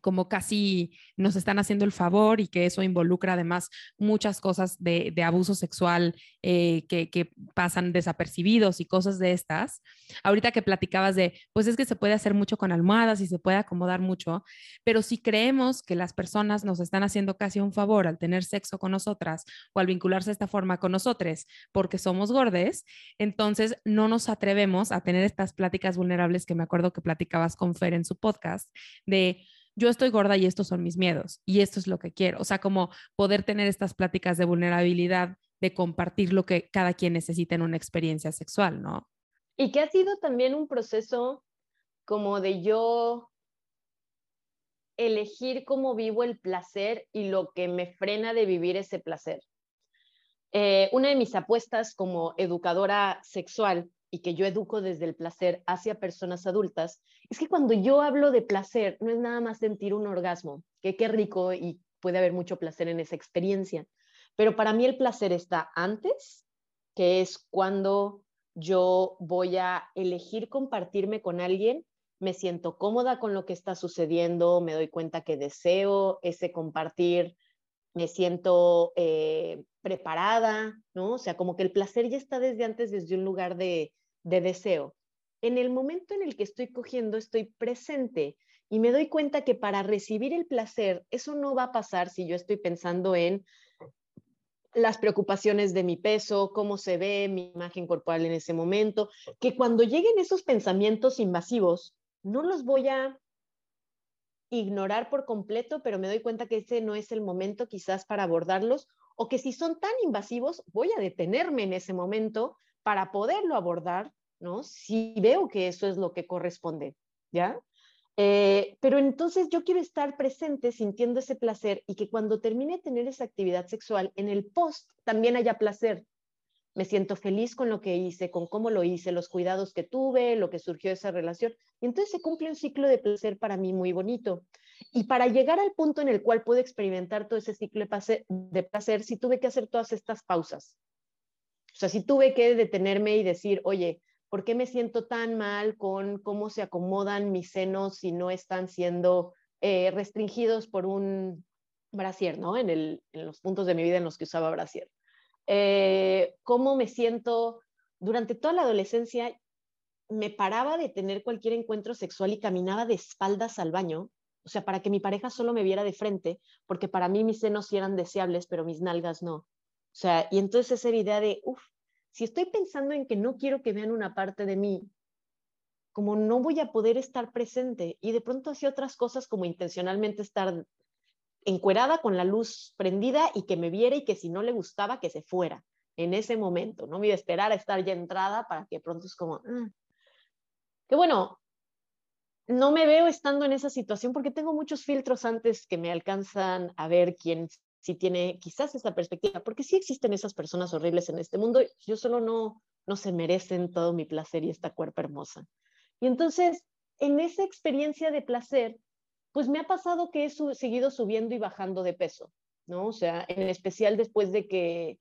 como casi nos están haciendo el favor y que eso involucra además muchas cosas de, abuso sexual eh, que, que, pasan desapercibidos y cosas de estas. Ahorita que platicabas de, pues es que se puede hacer mucho con almohadas y se puede acomodar mucho, pero si creemos que las personas nos están haciendo casi un favor al tener sexo con nosotras o al vincularse de esta forma con nosotros porque somos gordes, entonces no nos atrevemos a tener estas pláticas vulnerables que me acuerdo que platicabas con Fer en su podcast de yo estoy gorda y estos son mis miedos y esto es lo que quiero. O sea, como poder tener estas pláticas de vulnerabilidad, de compartir lo que cada quien necesita en una experiencia sexual, ¿no? Y que ha sido también un proceso como de yo elegir cómo vivo el placer y lo que me frena de vivir ese placer. Eh, una de mis apuestas como educadora sexual y que yo educo desde el placer hacia personas adultas, es que cuando yo hablo de placer, no es nada más sentir un orgasmo, que qué rico y puede haber mucho placer en esa experiencia, pero para mí el placer está antes, que es cuando yo voy a elegir compartirme con alguien, me siento cómoda con lo que está sucediendo, me doy cuenta que deseo ese compartir, me siento eh, preparada, ¿no? O sea, como que el placer ya está desde antes, desde un lugar de, de deseo. En el momento en el que estoy cogiendo, estoy presente y me doy cuenta que para recibir el placer, eso no va a pasar si yo estoy pensando en las preocupaciones de mi peso, cómo se ve mi imagen corporal en ese momento, que cuando lleguen esos pensamientos invasivos, no los voy a ignorar por completo, pero me doy cuenta que ese no es el momento quizás para abordarlos, o que si son tan invasivos, voy a detenerme en ese momento para poderlo abordar, ¿no? Si veo que eso es lo que corresponde, ¿ya? Eh, pero entonces yo quiero estar presente sintiendo ese placer y que cuando termine de tener esa actividad sexual, en el post también haya placer. Me siento feliz con lo que hice, con cómo lo hice, los cuidados que tuve, lo que surgió de esa relación. Y entonces se cumple un ciclo de placer para mí muy bonito. Y para llegar al punto en el cual puedo experimentar todo ese ciclo de placer, sí tuve que hacer todas estas pausas. O sea, si tuve que detenerme y decir, oye, ¿por qué me siento tan mal con cómo se acomodan mis senos si no están siendo eh, restringidos por un brasier, ¿no? En, el, en, los puntos de mi vida en los que usaba brasier. Eh, ¿Cómo me siento? Durante toda la adolescencia me paraba de tener cualquier encuentro sexual y caminaba de espaldas al baño, o sea, para que mi pareja solo me viera de frente, porque para mí mis senos sí eran deseables, pero mis nalgas no. O sea, y entonces esa idea de, uff, si estoy pensando en que no quiero que vean una parte de mí, como no voy a poder estar presente y de pronto hacía otras cosas como intencionalmente estar encuerada con la luz prendida y que me viera y que si no le gustaba que se fuera en ese momento, no me iba esperar a estar ya entrada para que pronto es como, ah". que bueno, no me veo estando en esa situación porque tengo muchos filtros antes que me alcanzan a ver quién si tiene quizás esa perspectiva, porque sí existen esas personas horribles en este mundo, yo solo no, no se merecen todo mi placer y esta cuerpo hermosa. Y entonces, en esa experiencia de placer, pues me ha pasado que he seguido subiendo y bajando de peso, ¿no? O sea, en especial después de que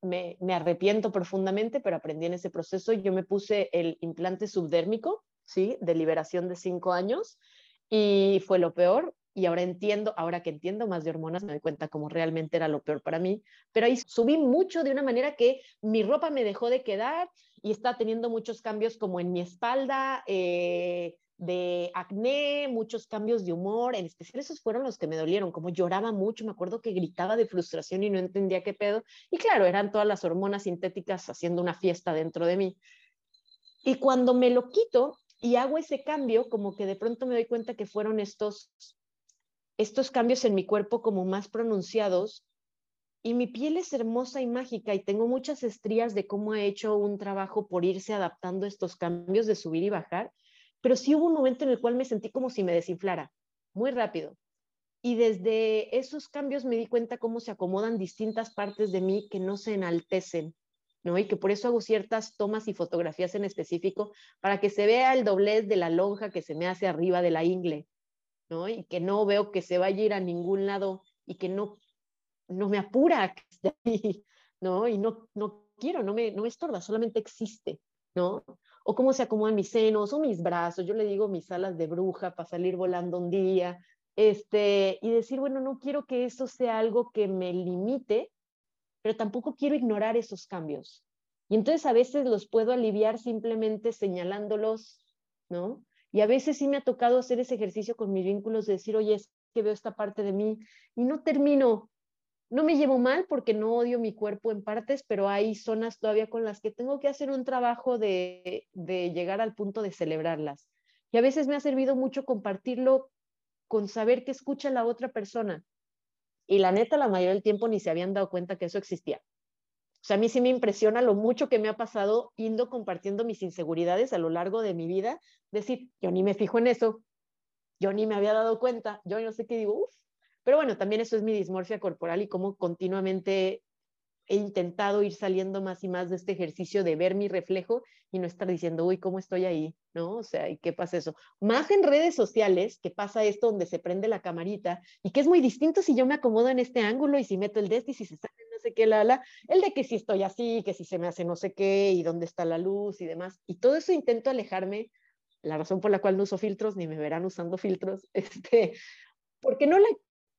me, me arrepiento profundamente, pero aprendí en ese proceso, yo me puse el implante subdérmico, ¿sí? De liberación de cinco años, y fue lo peor, y ahora entiendo, ahora que entiendo más de hormonas, me doy cuenta cómo realmente era lo peor para mí, pero ahí subí mucho de una manera que mi ropa me dejó de quedar y está teniendo muchos cambios como en mi espalda, eh, de acné, muchos cambios de humor, en especial esos fueron los que me dolieron, como lloraba mucho, me acuerdo que gritaba de frustración y no entendía qué pedo, y claro, eran todas las hormonas sintéticas haciendo una fiesta dentro de mí. Y cuando me lo quito y hago ese cambio, como que de pronto me doy cuenta que fueron estos estos cambios en mi cuerpo como más pronunciados y mi piel es hermosa y mágica y tengo muchas estrías de cómo he hecho un trabajo por irse adaptando a estos cambios de subir y bajar, pero sí hubo un momento en el cual me sentí como si me desinflara, muy rápido. Y desde esos cambios me di cuenta cómo se acomodan distintas partes de mí que no se enaltecen, ¿no? Y que por eso hago ciertas tomas y fotografías en específico para que se vea el doblez de la lonja que se me hace arriba de la ingle, y que no veo que se vaya a ir a ningún lado y que no, no me apura ¿no? Y no, no quiero, no me, no me estorba, solamente existe, ¿no? o cómo se acomodan mis senos o mis brazos, yo le digo mis alas de bruja para salir volando un día, este, y decir, bueno, no quiero que eso sea algo que me limite, pero tampoco quiero ignorar esos cambios. Y entonces a veces los puedo aliviar simplemente señalándolos, ¿no? Y a veces sí me ha tocado hacer ese ejercicio con mis vínculos de decir, oye, es que veo esta parte de mí y no termino no me llevo mal porque no odio mi cuerpo en partes, pero hay zonas todavía con las que tengo que hacer un trabajo de, llegar al punto de celebrarlas. Y a veces me ha servido mucho compartirlo con saber que escucha la otra persona. Y la neta, la mayoría del tiempo ni se habían dado cuenta que eso existía. O sea, a mí sí me impresiona lo mucho que me ha pasado indo compartiendo mis inseguridades a lo largo de mi vida. Decir, yo ni me fijo en eso, yo ni me había dado cuenta, yo no sé qué digo, uff, pero bueno, también eso es mi dismorfia corporal y cómo continuamente he intentado ir saliendo más y más de este ejercicio de ver mi reflejo y no estar diciendo, uy, ¿cómo estoy ahí? ¿No? O sea, ¿y qué pasa eso? Más en redes sociales, que pasa esto donde se prende la camarita y que es muy distinto si yo me acomodo en este ángulo y si meto el de este y si se sale sé qué, la, la, el de que si estoy así, que si se me hace no sé qué y dónde está la luz y demás. Y todo eso intento alejarme, la razón por la cual no uso filtros, ni me verán usando filtros, este, porque no la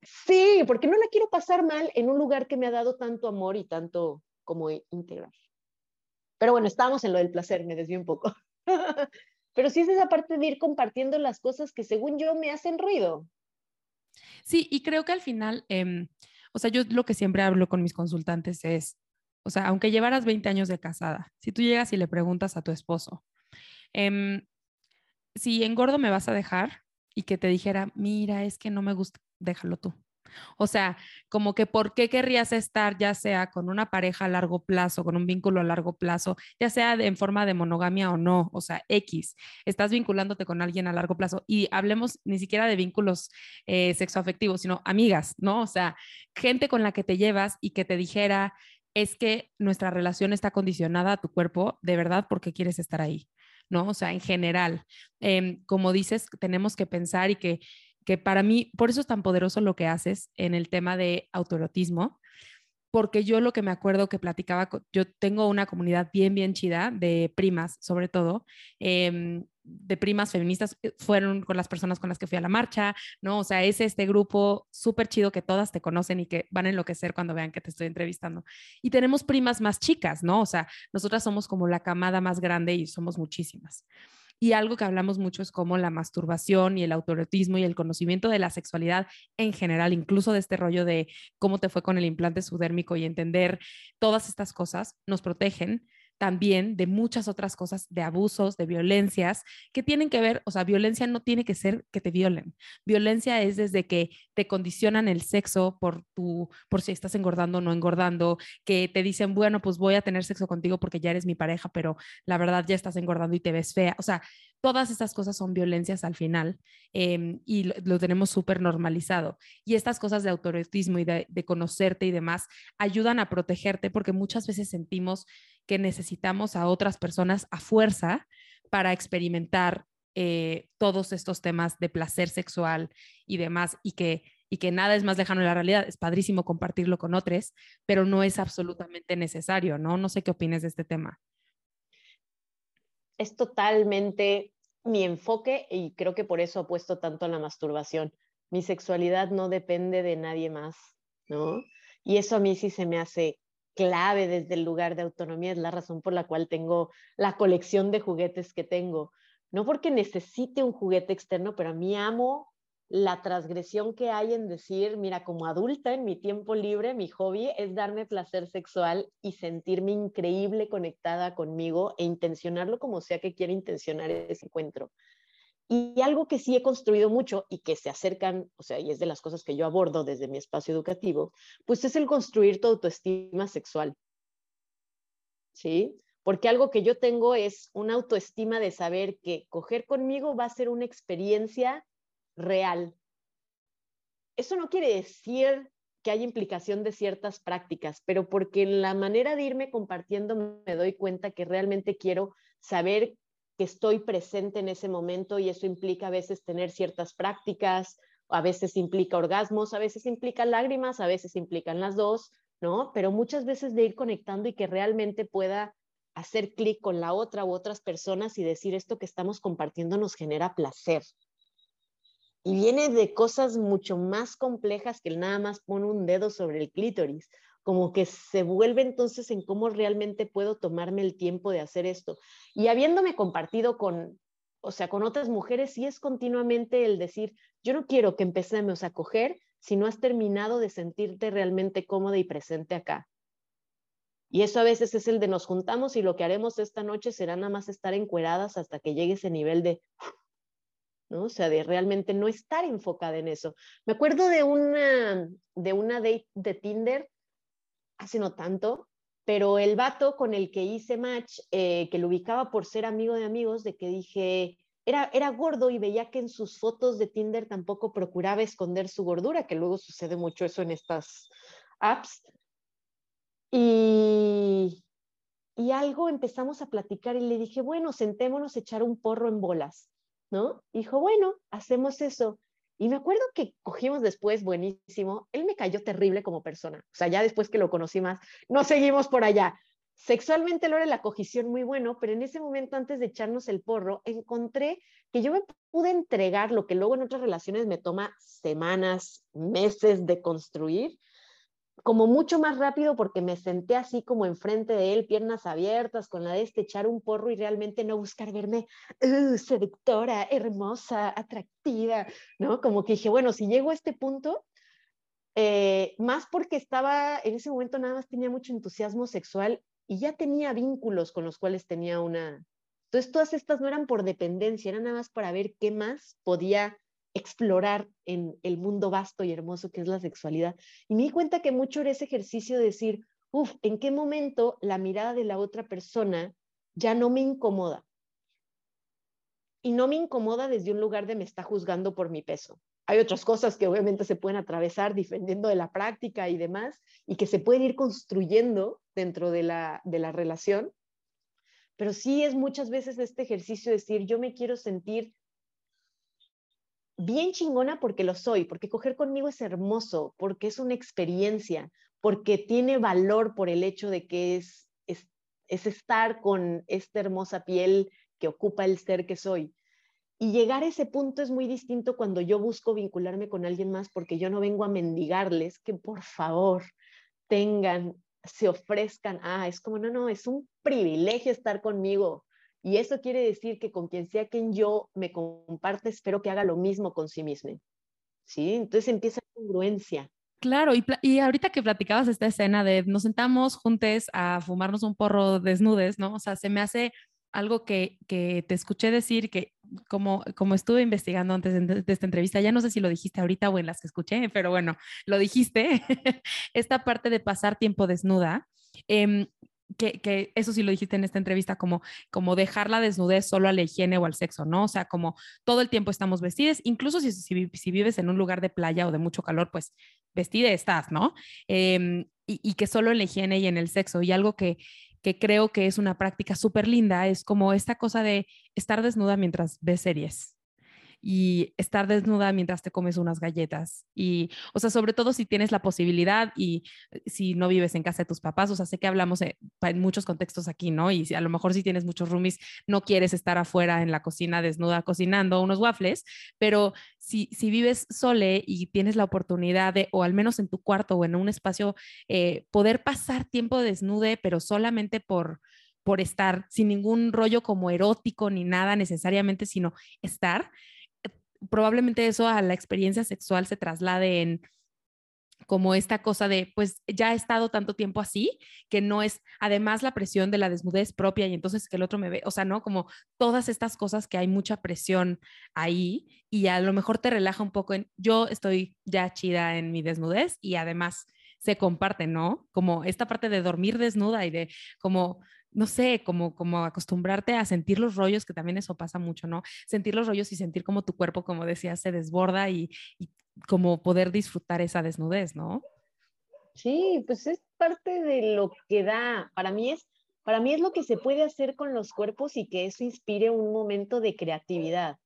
Sí, porque no la quiero pasar mal en un lugar que me ha dado tanto amor y tanto como integrar. Pero bueno, estábamos en lo del placer, me desvío un poco. Pero sí es esa parte de ir compartiendo las cosas que según yo me hacen ruido. Sí, y creo que al final, em, o sea, yo lo que siempre hablo con mis consultantes es, o sea, aunque llevaras 20 años de casada, si tú llegas y le preguntas a tu esposo, em, si engordo me vas a dejar y que te dijera, mira, es que no me gusta, déjalo tú. O sea, como que por qué querrías estar ya sea con una pareja a largo plazo, con un vínculo a largo plazo, ya sea en forma de monogamia o no, o sea, X, estás vinculándote con alguien a largo plazo y hablemos ni siquiera de vínculos eh, sexoafectivos, sino amigas, ¿no? O sea, gente con la que te llevas y que te dijera, es que nuestra relación está condicionada a tu cuerpo, de verdad, porque quieres estar ahí, ¿no? O sea, en general, em, como dices, tenemos que pensar y que que para mí, por eso es tan poderoso lo que haces en el tema de autoerotismo, porque yo lo que me acuerdo que platicaba, yo tengo una comunidad bien, bien chida de primas, sobre todo, em, de primas feministas, eh, fueron con las personas con las que fui a la marcha, ¿no? O sea, es este grupo súper chido que todas te conocen y que van a enloquecer cuando vean que te estoy entrevistando. Y tenemos primas más chicas, ¿no? O sea, nosotras somos como la camada más grande y somos muchísimas. Y algo que hablamos mucho es como la masturbación y el autoerotismo y el conocimiento de la sexualidad en general, incluso de este rollo de cómo te fue con el implante subdérmico y entender todas estas cosas, nos protegen también de muchas otras cosas, de abusos, de violencias, que tienen que ver, o sea, violencia no tiene que ser que te violen. Violencia es desde que te condicionan el sexo por tu, por si estás engordando o no engordando, que te dicen, bueno, pues voy a tener sexo contigo porque ya eres mi pareja, pero la verdad ya estás engordando y te ves fea. O sea, todas estas cosas son violencias al final em, y lo, tenemos súper normalizado. Y estas cosas de autorotismo y de conocerte y demás ayudan a protegerte porque muchas veces sentimos que necesitamos a otras personas a fuerza para experimentar eh, todos estos temas de placer sexual y demás, y que, y que nada es más lejano de la realidad. Es padrísimo compartirlo con otros, pero no es absolutamente necesario, ¿no? No sé qué opines de este tema. Es totalmente mi enfoque y creo que por eso apuesto tanto a la masturbación. Mi sexualidad no depende de nadie más, ¿no? Y eso a mí sí se me hace clave desde el lugar de autonomía, es la razón por la cual tengo la colección de juguetes que tengo. No porque necesite un juguete externo, pero a mí amo la transgresión que hay en decir, mira, como adulta en mi tiempo libre, mi hobby es darme placer sexual y sentirme increíble conectada conmigo e intencionarlo como sea que quiera intencionar ese encuentro. Y algo que sí he construido mucho y que se acercan, o sea, y es de las cosas que yo abordo desde mi espacio educativo, pues es el construir tu autoestima sexual. ¿Sí? Porque algo que yo tengo es una autoestima de saber que coger conmigo va a ser una experiencia real. Eso no quiere decir que haya implicación de ciertas prácticas, pero porque en la manera de irme compartiendo me doy cuenta que realmente quiero saber que estoy presente en ese momento y eso implica a veces tener ciertas prácticas, a veces implica orgasmos, a veces implica lágrimas, a veces implican las dos, ¿no? Pero muchas veces de ir conectando y que realmente pueda hacer clic con la otra u otras personas y decir esto que estamos compartiendo nos genera placer. Y viene de cosas mucho más complejas que el nada más pone un dedo sobre el clítoris, como que se vuelve entonces en cómo realmente puedo tomarme el tiempo de hacer esto. Y habiéndome compartido con, o sea, con otras mujeres, sí es continuamente el decir, yo no quiero que empecemos a coger si no has terminado de sentirte realmente cómoda y presente acá. Y eso a veces es el de nos juntamos y lo que haremos esta noche será nada más estar encueradas hasta que llegue ese nivel de, ¿no? O sea, de realmente no estar enfocada en eso. Me acuerdo de una, de una date de Tinder hace no tanto, pero el vato con el que hice match, eh, que lo ubicaba por ser amigo de amigos, de que dije, era, era gordo y veía que en sus fotos de Tinder tampoco procuraba esconder su gordura, que luego sucede mucho eso en estas apps. Y, y algo empezamos a platicar y le dije, bueno, sentémonos a echar un porro en bolas, ¿no? dijo, bueno, hacemos eso. Y me acuerdo que cogimos después, buenísimo, él me cayó terrible como persona, o sea, ya después que lo conocí más, no seguimos por allá. Sexualmente lo era la cogición muy bueno, pero en ese momento antes de echarnos el porro, encontré que yo me pude entregar lo que luego en otras relaciones me toma semanas, meses de construir, como mucho más rápido porque me senté así como enfrente de él, piernas abiertas, con la de este echar un porro y realmente no buscar verme uh, seductora, hermosa, atractiva, ¿no? Como que dije, bueno, si llego a este punto, eh, más porque estaba, en ese momento nada más tenía mucho entusiasmo sexual y ya tenía vínculos con los cuales tenía una... Entonces todas estas no eran por dependencia, eran nada más para ver qué más podía explorar en el mundo vasto y hermoso que es la sexualidad. Y me di cuenta que mucho era ese ejercicio de decir, uff, ¿en qué momento la mirada de la otra persona ya no me incomoda? Y no me incomoda desde un lugar de me está juzgando por mi peso. Hay otras cosas que obviamente se pueden atravesar defendiendo de la práctica y demás, y que se pueden ir construyendo dentro de la, de la relación. Pero sí es muchas veces este ejercicio de decir, yo me quiero sentir bien chingona porque lo soy, porque coger conmigo es hermoso, porque es una experiencia, porque tiene valor por el hecho de que es, es, es estar con esta hermosa piel que ocupa el ser que soy. Y llegar a ese punto es muy distinto cuando yo busco vincularme con alguien más porque yo no vengo a mendigarles que por favor tengan, se ofrezcan. Ah, es como, no, no, es un privilegio estar conmigo. Y eso quiere decir que con quien sea quien yo me comparte, espero que haga lo mismo con sí mismo. ¿Sí? Entonces empieza la congruencia. Claro, y, y, ahorita que platicabas esta escena de nos sentamos juntos a fumarnos un porro desnudes, ¿no? O sea, se me hace algo que, que te escuché decir que como, como estuve investigando antes de, esta entrevista, ya no sé si lo dijiste ahorita o en las que escuché, pero bueno, lo dijiste, esta parte de pasar tiempo desnuda. Eh, que, eso sí lo dijiste en esta entrevista, como, como dejar la desnudez solo a la higiene o al sexo, ¿no? O sea, como todo el tiempo estamos vestidas, incluso si, si, vives en un lugar de playa o de mucho calor, pues vestida estás, ¿no? Em, y, que solo en la higiene y en el sexo. Y algo que, que creo que es una práctica súper linda es como esta cosa de estar desnuda mientras ves series y estar desnuda mientras te comes unas galletas. Y, o sea, sobre todo si tienes la posibilidad y eh, si no vives en casa de tus papás, o sea, sé que hablamos en muchos contextos aquí, ¿no? Y si, a lo mejor si tienes muchos roomies, no quieres estar afuera en la cocina desnuda cocinando unos waffles, pero si, si vives sole y tienes la oportunidad de, o al menos en tu cuarto o en un espacio, eh, poder pasar tiempo desnude, pero solamente por por estar sin ningún rollo como erótico ni nada necesariamente, sino estar, probablemente eso a la experiencia sexual se traslade en como esta cosa de, pues ya he estado tanto tiempo así, que no es, además la presión de la desnudez propia y entonces que el otro me ve, o sea, ¿no? Como todas estas cosas que hay mucha presión ahí y a lo mejor te relaja un poco en, yo estoy ya chida en mi desnudez y además se comparte, ¿no? Como esta parte de dormir desnuda y de como no sé, como, como acostumbrarte a sentir los rollos, que también eso pasa mucho, ¿no? Sentir los rollos y sentir como tu cuerpo, como decías, se desborda y, y como poder disfrutar esa desnudez, ¿no? Sí, pues es parte de lo que da, para mí es, para mí es lo que se puede hacer con los cuerpos y que eso inspire un momento de creatividad,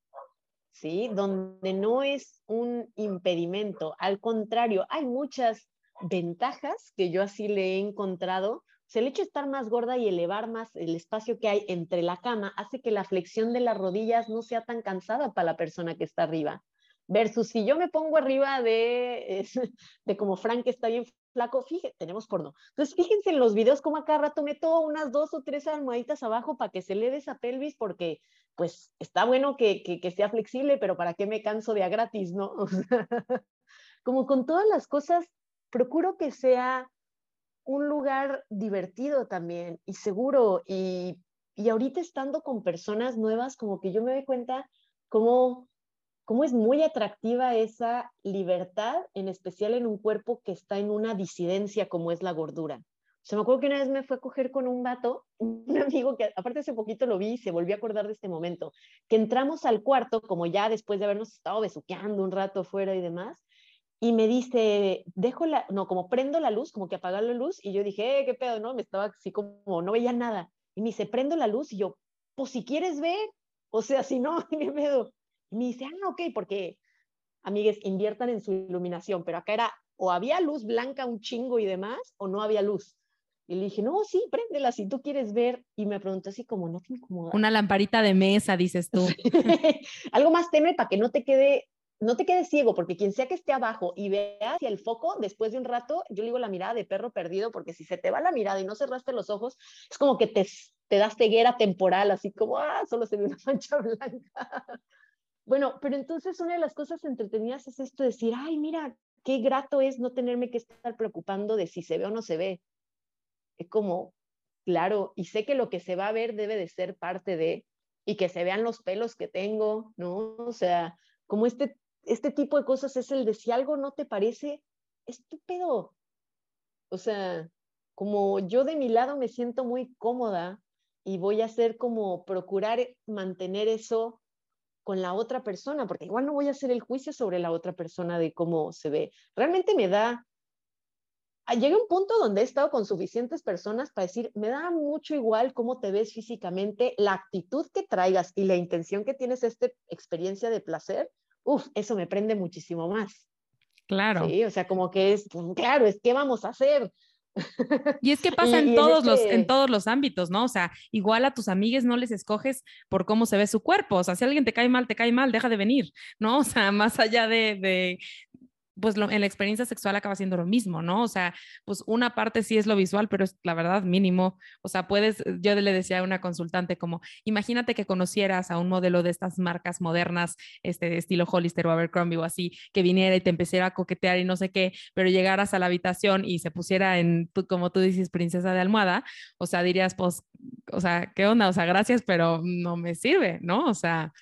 ¿sí? Donde no es un impedimento, al contrario, hay muchas ventajas que yo así le he encontrado el hecho de estar más gorda y elevar más el espacio que hay entre la cama hace que la flexión de las rodillas no sea tan cansada para la persona que está arriba. Versus si yo me pongo arriba de, de como Frank que está bien flaco, fíjense, tenemos porno. Entonces, fíjense en los videos como acá rato meto unas dos o tres almohaditas abajo para que se le dé esa pelvis, porque pues está bueno que, que, que sea flexible, pero ¿para qué me canso de a gratis, no? como con todas las cosas, procuro que sea un lugar divertido también y seguro. Y, y ahorita estando con personas nuevas, como que yo me doy cuenta cómo, cómo es muy atractiva esa libertad, en especial en un cuerpo que está en una disidencia como es la gordura. O sea, me acuerdo que una vez me fue a coger con un vato, un amigo que aparte hace poquito lo vi y se volvió a acordar de este momento, que entramos al cuarto, como ya después de habernos estado besuqueando un rato fuera y demás, y me dice, dejo la, no, como prendo la luz, como que apagar la luz, y yo dije, eh, qué pedo, ¿no? Me estaba así como, no veía nada. Y me dice, prendo la luz, y yo, pues si quieres ver, o sea, si no, qué pedo. Y me dice, ah, ok, porque, amigues, inviertan en su iluminación, pero acá era, o había luz blanca un chingo y demás, o no había luz. Y le dije, no, sí, préndela si tú quieres ver. Y me preguntó así como, ¿no te incomoda? Una lamparita de mesa, dices tú. Algo más tenue para que no te quede no te quedes ciego, porque quien sea que esté abajo y vea hacia el foco, después de un rato, yo le digo la mirada de perro perdido, porque si se te va la mirada y no cerraste los ojos, es como que te, te das ceguera temporal, así como, ah, solo se ve una mancha blanca. bueno, pero entonces una de las cosas entretenidas es esto de decir, ay, mira, qué grato es no tenerme que estar preocupando de si se ve o no se ve. Es como, claro, y sé que lo que se va a ver debe de ser parte de, y que se vean los pelos que tengo, ¿no? O sea, como este este tipo de cosas es el de si algo no te parece estúpido. O sea, como yo de mi lado me siento muy cómoda y voy a hacer como procurar mantener eso con la otra persona, porque igual no voy a hacer el juicio sobre la otra persona de cómo se ve. Realmente me da, ah, llega un punto donde he estado con suficientes personas para decir, me da mucho igual cómo te ves físicamente, la actitud que traigas y la intención que tienes esta experiencia de placer, Uf, eso me prende muchísimo más. Claro. Sí, o sea, como que es, pues, claro, es qué vamos a hacer. Y es que pasa en, todos los, en todos los ámbitos, ¿no? O sea, igual a tus amigues no les escoges por cómo se ve su cuerpo. O sea, si alguien te cae mal, te cae mal, deja de venir, ¿no? O sea, más allá de, de, pues en la experiencia sexual acaba siendo lo mismo, ¿no? O sea, pues una parte sí es lo visual, pero es la verdad mínimo. O sea, puedes, yo le decía a una consultante como, imagínate que conocieras a un modelo de estas marcas modernas, este estilo Hollister o Abercrombie o así, que viniera y te empezara a coquetear y no sé qué, pero llegaras a la habitación y se pusiera en, como tú dices, princesa de almohada, o sea, dirías, pues, o sea, ¿qué onda? O sea, gracias, pero no me sirve, ¿no? O sea.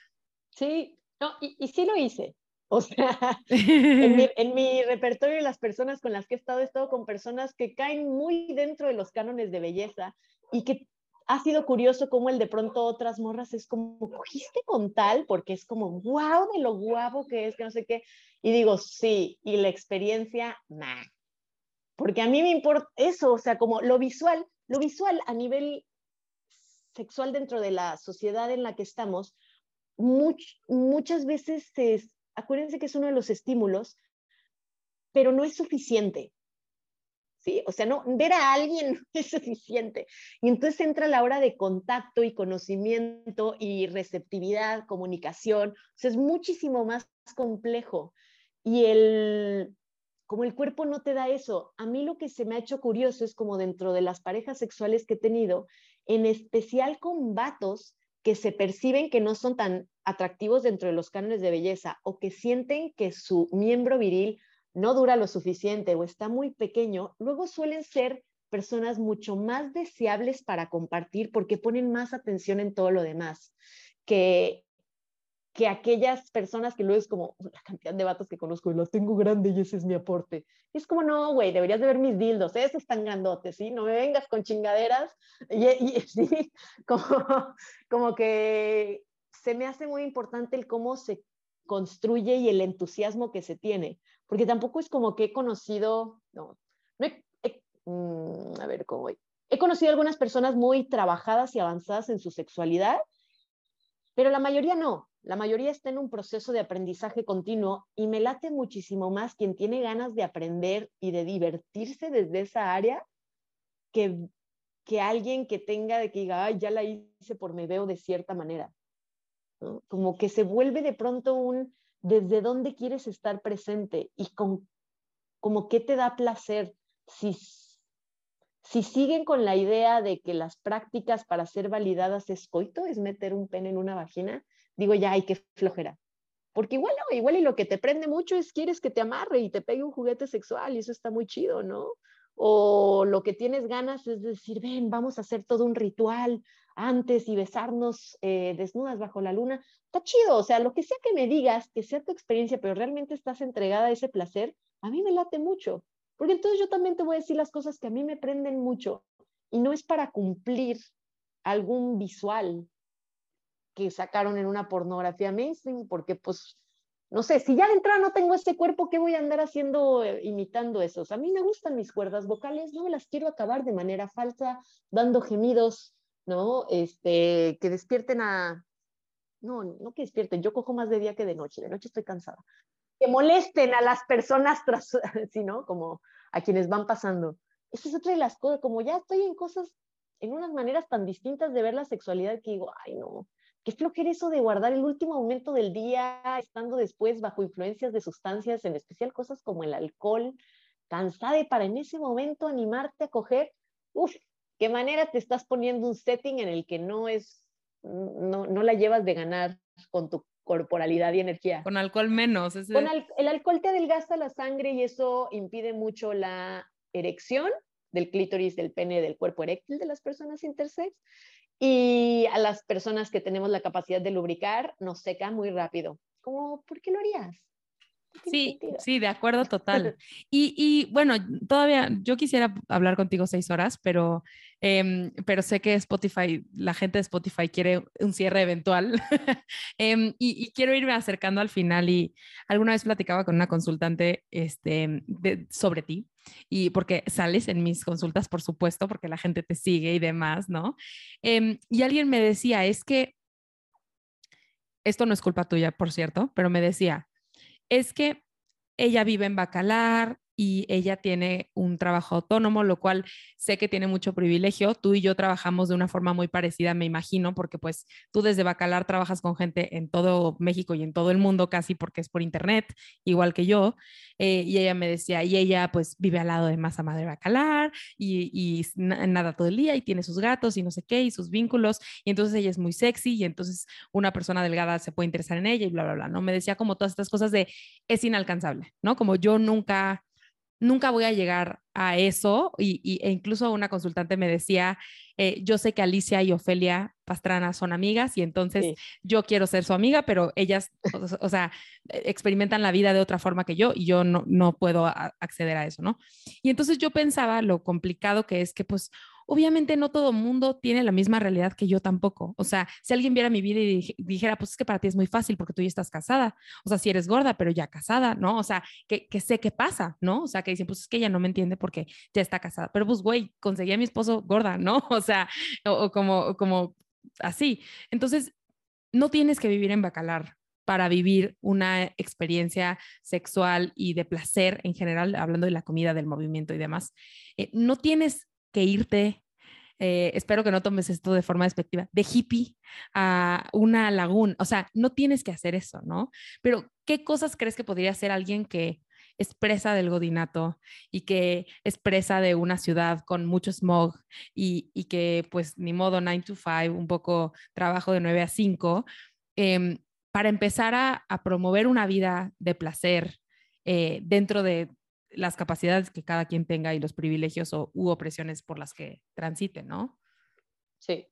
Sí, no, y sí lo hice. O sea, en mi, en mi, repertorio las personas con las que he estado, he estado con personas que caen muy dentro de los cánones de belleza y que ha sido curioso cómo el de pronto otras morras es como, cogiste con tal, porque es como, wow, de lo guapo que es, que no sé qué. Y digo, sí, y la experiencia, nah. Porque a mí me importa eso, o sea, como lo visual, lo visual a nivel sexual dentro de la sociedad en la que estamos, muchas veces se, acuérdense que es uno de los estímulos, pero no es suficiente. ¿Sí? O sea, no, ver a alguien no es suficiente. Y entonces entra la hora de contacto y conocimiento y receptividad, comunicación. O sea, es muchísimo más complejo. Y el, como el cuerpo no te da eso, a mí lo que se me ha hecho curioso es como dentro de las parejas sexuales que he tenido, en especial con vatos que se perciben que no son tan atractivos dentro de los cánones de belleza o que sienten que su miembro viril no dura lo suficiente o está muy pequeño, luego suelen ser personas mucho más deseables para compartir porque ponen más atención en todo lo demás que que aquellas personas que luego es como la cantidad de vatos que conozco y lo tengo grande y ese es mi aporte. es como, no, güey, deberías de ver mis dildos, esos están grandotes, ¿sí? No me vengas con chingaderas. Y, y sí, como, como que se me hace muy importante el cómo se construye y el entusiasmo que se tiene, porque tampoco es como que he conocido, no, no he, mm, a ver cómo voy. He conocido algunas personas muy trabajadas y avanzadas en su sexualidad, pero la mayoría no. La mayoría está en un proceso de aprendizaje continuo y me late muchísimo más quien tiene ganas de aprender y de divertirse desde esa área que que alguien que tenga de que diga, Ay, ya la hice por me veo de cierta manera. Como que se vuelve de pronto un desde dónde quieres estar presente y con como qué te da placer. Si, si siguen con la idea de que las prácticas para ser validadas es coito, es meter un pene en una vagina, digo ya, hay que flojera. Porque igual no, igual y lo que te prende mucho es quieres que te amarre y te pegue un juguete sexual y eso está muy chido, ¿no? O lo que tienes ganas es decir, ven, vamos a hacer todo un ritual antes y besarnos eh, desnudas bajo la luna, está chido, o sea, lo que sea que me digas, que sea tu experiencia, pero realmente estás entregada a ese placer, a mí me late mucho, porque entonces yo también te voy a decir las cosas que a mí me prenden mucho y no es para cumplir algún visual que sacaron en una pornografía mainstream, porque pues, no sé, si ya de entrada no tengo ese cuerpo, ¿qué voy a andar haciendo, eh, imitando esos? A mí me gustan mis cuerdas vocales, no me las quiero acabar de manera falsa, dando gemidos, ¿no? Este, que despierten a, no, no que despierten, yo cojo más de día que de noche, de noche estoy cansada. Que molesten a las personas tras, sí, ¿no? Como a quienes van pasando. Esa es otra de las cosas, como ya estoy en cosas, en unas maneras tan distintas de ver la sexualidad que digo, ay no, qué flojera eso de guardar el último momento del día, estando después bajo influencias de sustancias, en especial cosas como el alcohol, cansada para en ese momento animarte a coger, uff, qué manera te estás poniendo un setting en el que no es, no, no la llevas de ganar con tu corporalidad y energía. Con alcohol menos. Con el alcohol te adelgaza la sangre y eso impide mucho la erección del clítoris, del pene, del cuerpo eréctil de las personas intersex. Y a las personas que tenemos la capacidad de lubricar, nos seca muy rápido. Como, ¿por qué lo harías? Sí, sí, de acuerdo total. Y, y, bueno, todavía yo quisiera hablar contigo seis horas, pero, em, pero sé que Spotify, la gente de Spotify quiere un cierre eventual em, y, quiero irme acercando al final y alguna vez platicaba con una consultante este, sobre ti y porque sales en mis consultas, por supuesto, porque la gente te sigue y demás, ¿no? Em, y alguien me decía, es que, esto no es culpa tuya, por cierto, pero me decía, es que ella vive en Bacalar, y ella tiene un trabajo autónomo, lo cual sé que tiene mucho privilegio. Tú y yo trabajamos de una forma muy parecida, me imagino, porque pues tú desde Bacalar trabajas con gente en todo México y en todo el mundo casi porque es por internet, igual que yo. Eh, y ella me decía, y ella pues vive al lado de Masa Madre Bacalar y, y nada todo el día y tiene sus gatos y no sé qué y sus vínculos. Y entonces ella es muy sexy y entonces una persona delgada se puede interesar en ella y bla, bla, bla. ¿no? Me decía como todas estas cosas de es inalcanzable, ¿no? Como yo nunca nunca voy a llegar a eso y, e incluso una consultante me decía, eh, yo sé que Alicia y Ofelia Pastrana son amigas y entonces yo quiero ser su amiga, pero ellas, o, sea, e, experimentan la vida de otra forma que yo y yo no, no puedo acceder a eso, ¿no? Y entonces yo pensaba lo complicado que es que pues obviamente no todo mundo tiene la misma realidad que yo tampoco. O sea, si alguien viera mi vida y dijera, pues es que para ti es muy fácil porque tú ya estás casada, o sea, si eres gorda, pero ya casada, ¿no? O sea, que, que sé qué pasa, ¿no? O sea, que dicen, pues es que ella no me entiende porque ya está casada, pero pues, güey, conseguí a mi esposo gorda, ¿no? O sea, o, como, como así. Entonces, no tienes que vivir en Bacalar para vivir una experiencia sexual y de placer en general, hablando de la comida, del movimiento y demás. Eh, no tienes que irte, eh, espero que no tomes esto de forma despectiva, de hippie a una laguna. O sea, no tienes que hacer eso, ¿no? Pero, ¿qué cosas crees que podría hacer alguien que expresa del godinato y que expresa de una ciudad con mucho smog y, que pues ni modo 9 to 5, un poco trabajo de 9 a 5, em, para empezar a, promover una vida de placer eh, dentro de las capacidades que cada quien tenga y los privilegios o, u opresiones por las que transite, ¿no? Sí.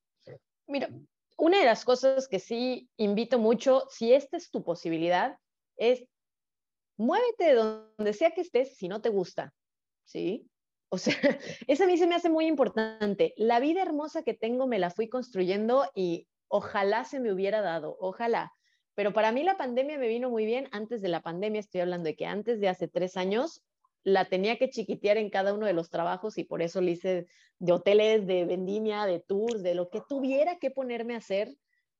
Mira, una de las cosas que sí invito mucho, si esta es tu posibilidad, es muévete de donde sea que estés si no te gusta, ¿sí? O sea, eso a mí se me hace muy importante. La vida hermosa que tengo me la fui construyendo y ojalá se me hubiera dado, ojalá. Pero para mí la pandemia me vino muy bien. Antes de la pandemia, estoy hablando de que antes de hace tres años, la tenía que chiquitear en cada uno de los trabajos y por eso le hice de hoteles, de vendimia, de tours, de lo que tuviera que ponerme a hacer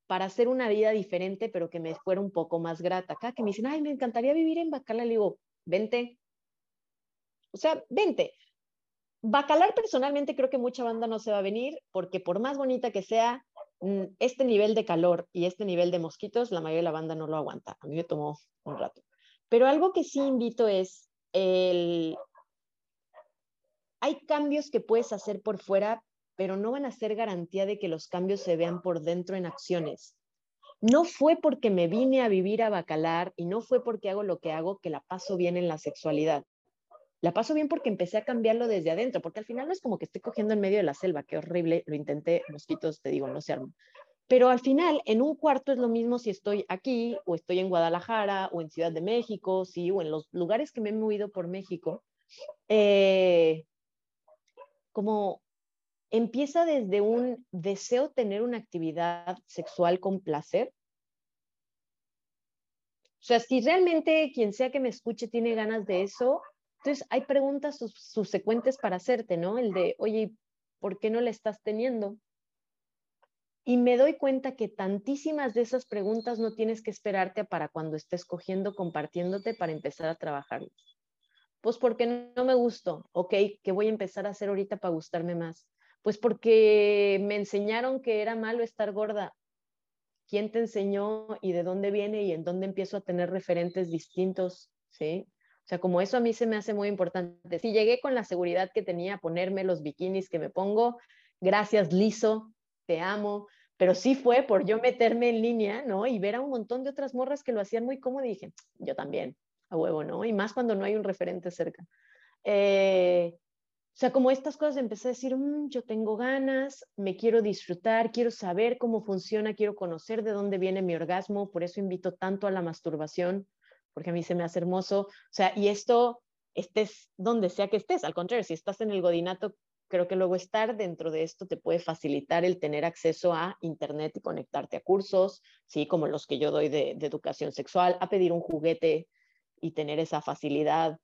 para hacer una vida diferente, pero que me fuera un poco más grata. Acá que me dicen, ay, me encantaría vivir en Bacala, le digo, vente. O sea, vente. Bacalar personalmente creo que mucha banda no se va a venir porque por más bonita que sea, mm, este nivel de calor y este nivel de mosquitos, la mayoría de la banda no lo aguanta. A mí me tomó un rato. Pero algo que sí invito es Hay cambios que puedes hacer por fuera, pero no van a ser garantía de que los cambios se vean por dentro en acciones. No fue porque me vine a vivir a Bacalar y no fue porque hago lo que hago que la paso bien en la sexualidad. La paso bien porque empecé a cambiarlo desde adentro, porque al final no es como que estoy cogiendo en medio de la selva, qué horrible, lo intenté, mosquitos, te digo, no se arman. Pero al final, en un cuarto es lo mismo si estoy aquí o estoy en Guadalajara o en Ciudad de México, sí, o en los lugares que me he movido por México. Eh, como empieza desde un deseo tener una actividad sexual con placer. O sea, si realmente quien sea que me escuche tiene ganas de eso, entonces, hay preguntas subsecuentes para hacerte, ¿no? El de, oye, ¿por qué no la estás teniendo? Y me doy cuenta que tantísimas de esas preguntas no tienes que esperarte para cuando estés cogiendo, compartiéndote para empezar a trabajar. Pues porque no me gustó, ok, ¿qué voy a empezar a hacer ahorita para gustarme más? Pues porque me enseñaron que era malo estar gorda. ¿Quién te enseñó y de dónde viene y en dónde empiezo a tener referentes distintos? ¿Sí? O sea, como eso a mí se me hace muy importante. Si llegué con la seguridad que tenía a ponerme los bikinis que me pongo, gracias Liso, te amo, pero sí fue por yo meterme en línea, ¿no? Y ver a un montón de otras morras que lo hacían muy cómodo y dije, yo también, a huevo, ¿no? Y más cuando no hay un referente cerca. Eh, o sea, como estas cosas empecé a decir, mm, yo tengo ganas, me quiero disfrutar, quiero saber cómo funciona, quiero conocer de dónde viene mi orgasmo, por eso invito tanto a la masturbación, porque a mí se me hace hermoso. O sea, y esto, estés donde sea que estés, al contrario, si estás en el godinato, creo que luego estar dentro de esto te puede facilitar el tener acceso a Internet y conectarte a cursos, ¿sí? Como los que yo doy de, educación sexual, a pedir un juguete y tener esa facilidad.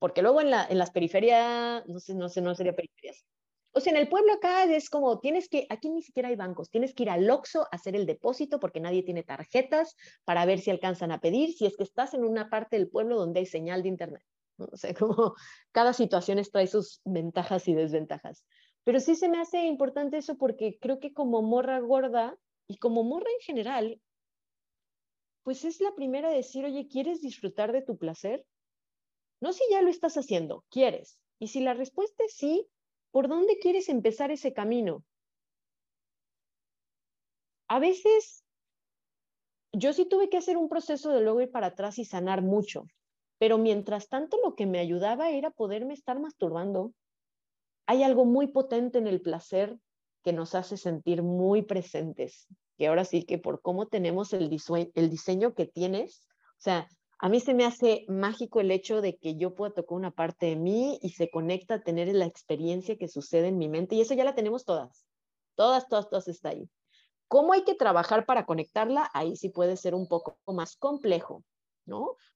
Porque luego en, la, en las periferias, no sé, no sé, no sería periferias, o sea, en el pueblo acá es como, tienes que, aquí ni siquiera hay bancos, tienes que ir al Oxxo a hacer el depósito porque nadie tiene tarjetas para ver si alcanzan a pedir, si es que estás en una parte del pueblo donde hay señal de internet. O sea, como cada situación trae sus ventajas y desventajas. Pero sí se me hace importante eso porque creo que como morra gorda y como morra en general, pues es la primera a decir, oye, ¿quieres disfrutar de tu placer? No si ya lo estás haciendo, quieres. Y si la respuesta es sí, ¿Por dónde quieres empezar ese camino? A veces yo sí tuve que hacer un proceso de luego ir para atrás y sanar mucho, pero mientras tanto lo que me ayudaba era poderme estar masturbando. Hay algo muy potente en el placer que nos hace sentir muy presentes, que ahora sí que por cómo tenemos el, diseño que tienes, o sea, a mí se me hace mágico el hecho de que yo pueda tocar una parte de mí y se conecta a tener la experiencia que sucede en mi mente y eso ya la tenemos todas. Todas, todas, todas está ahí. ¿Cómo hay que trabajar para conectarla? Ahí sí puede ser un poco más complejo,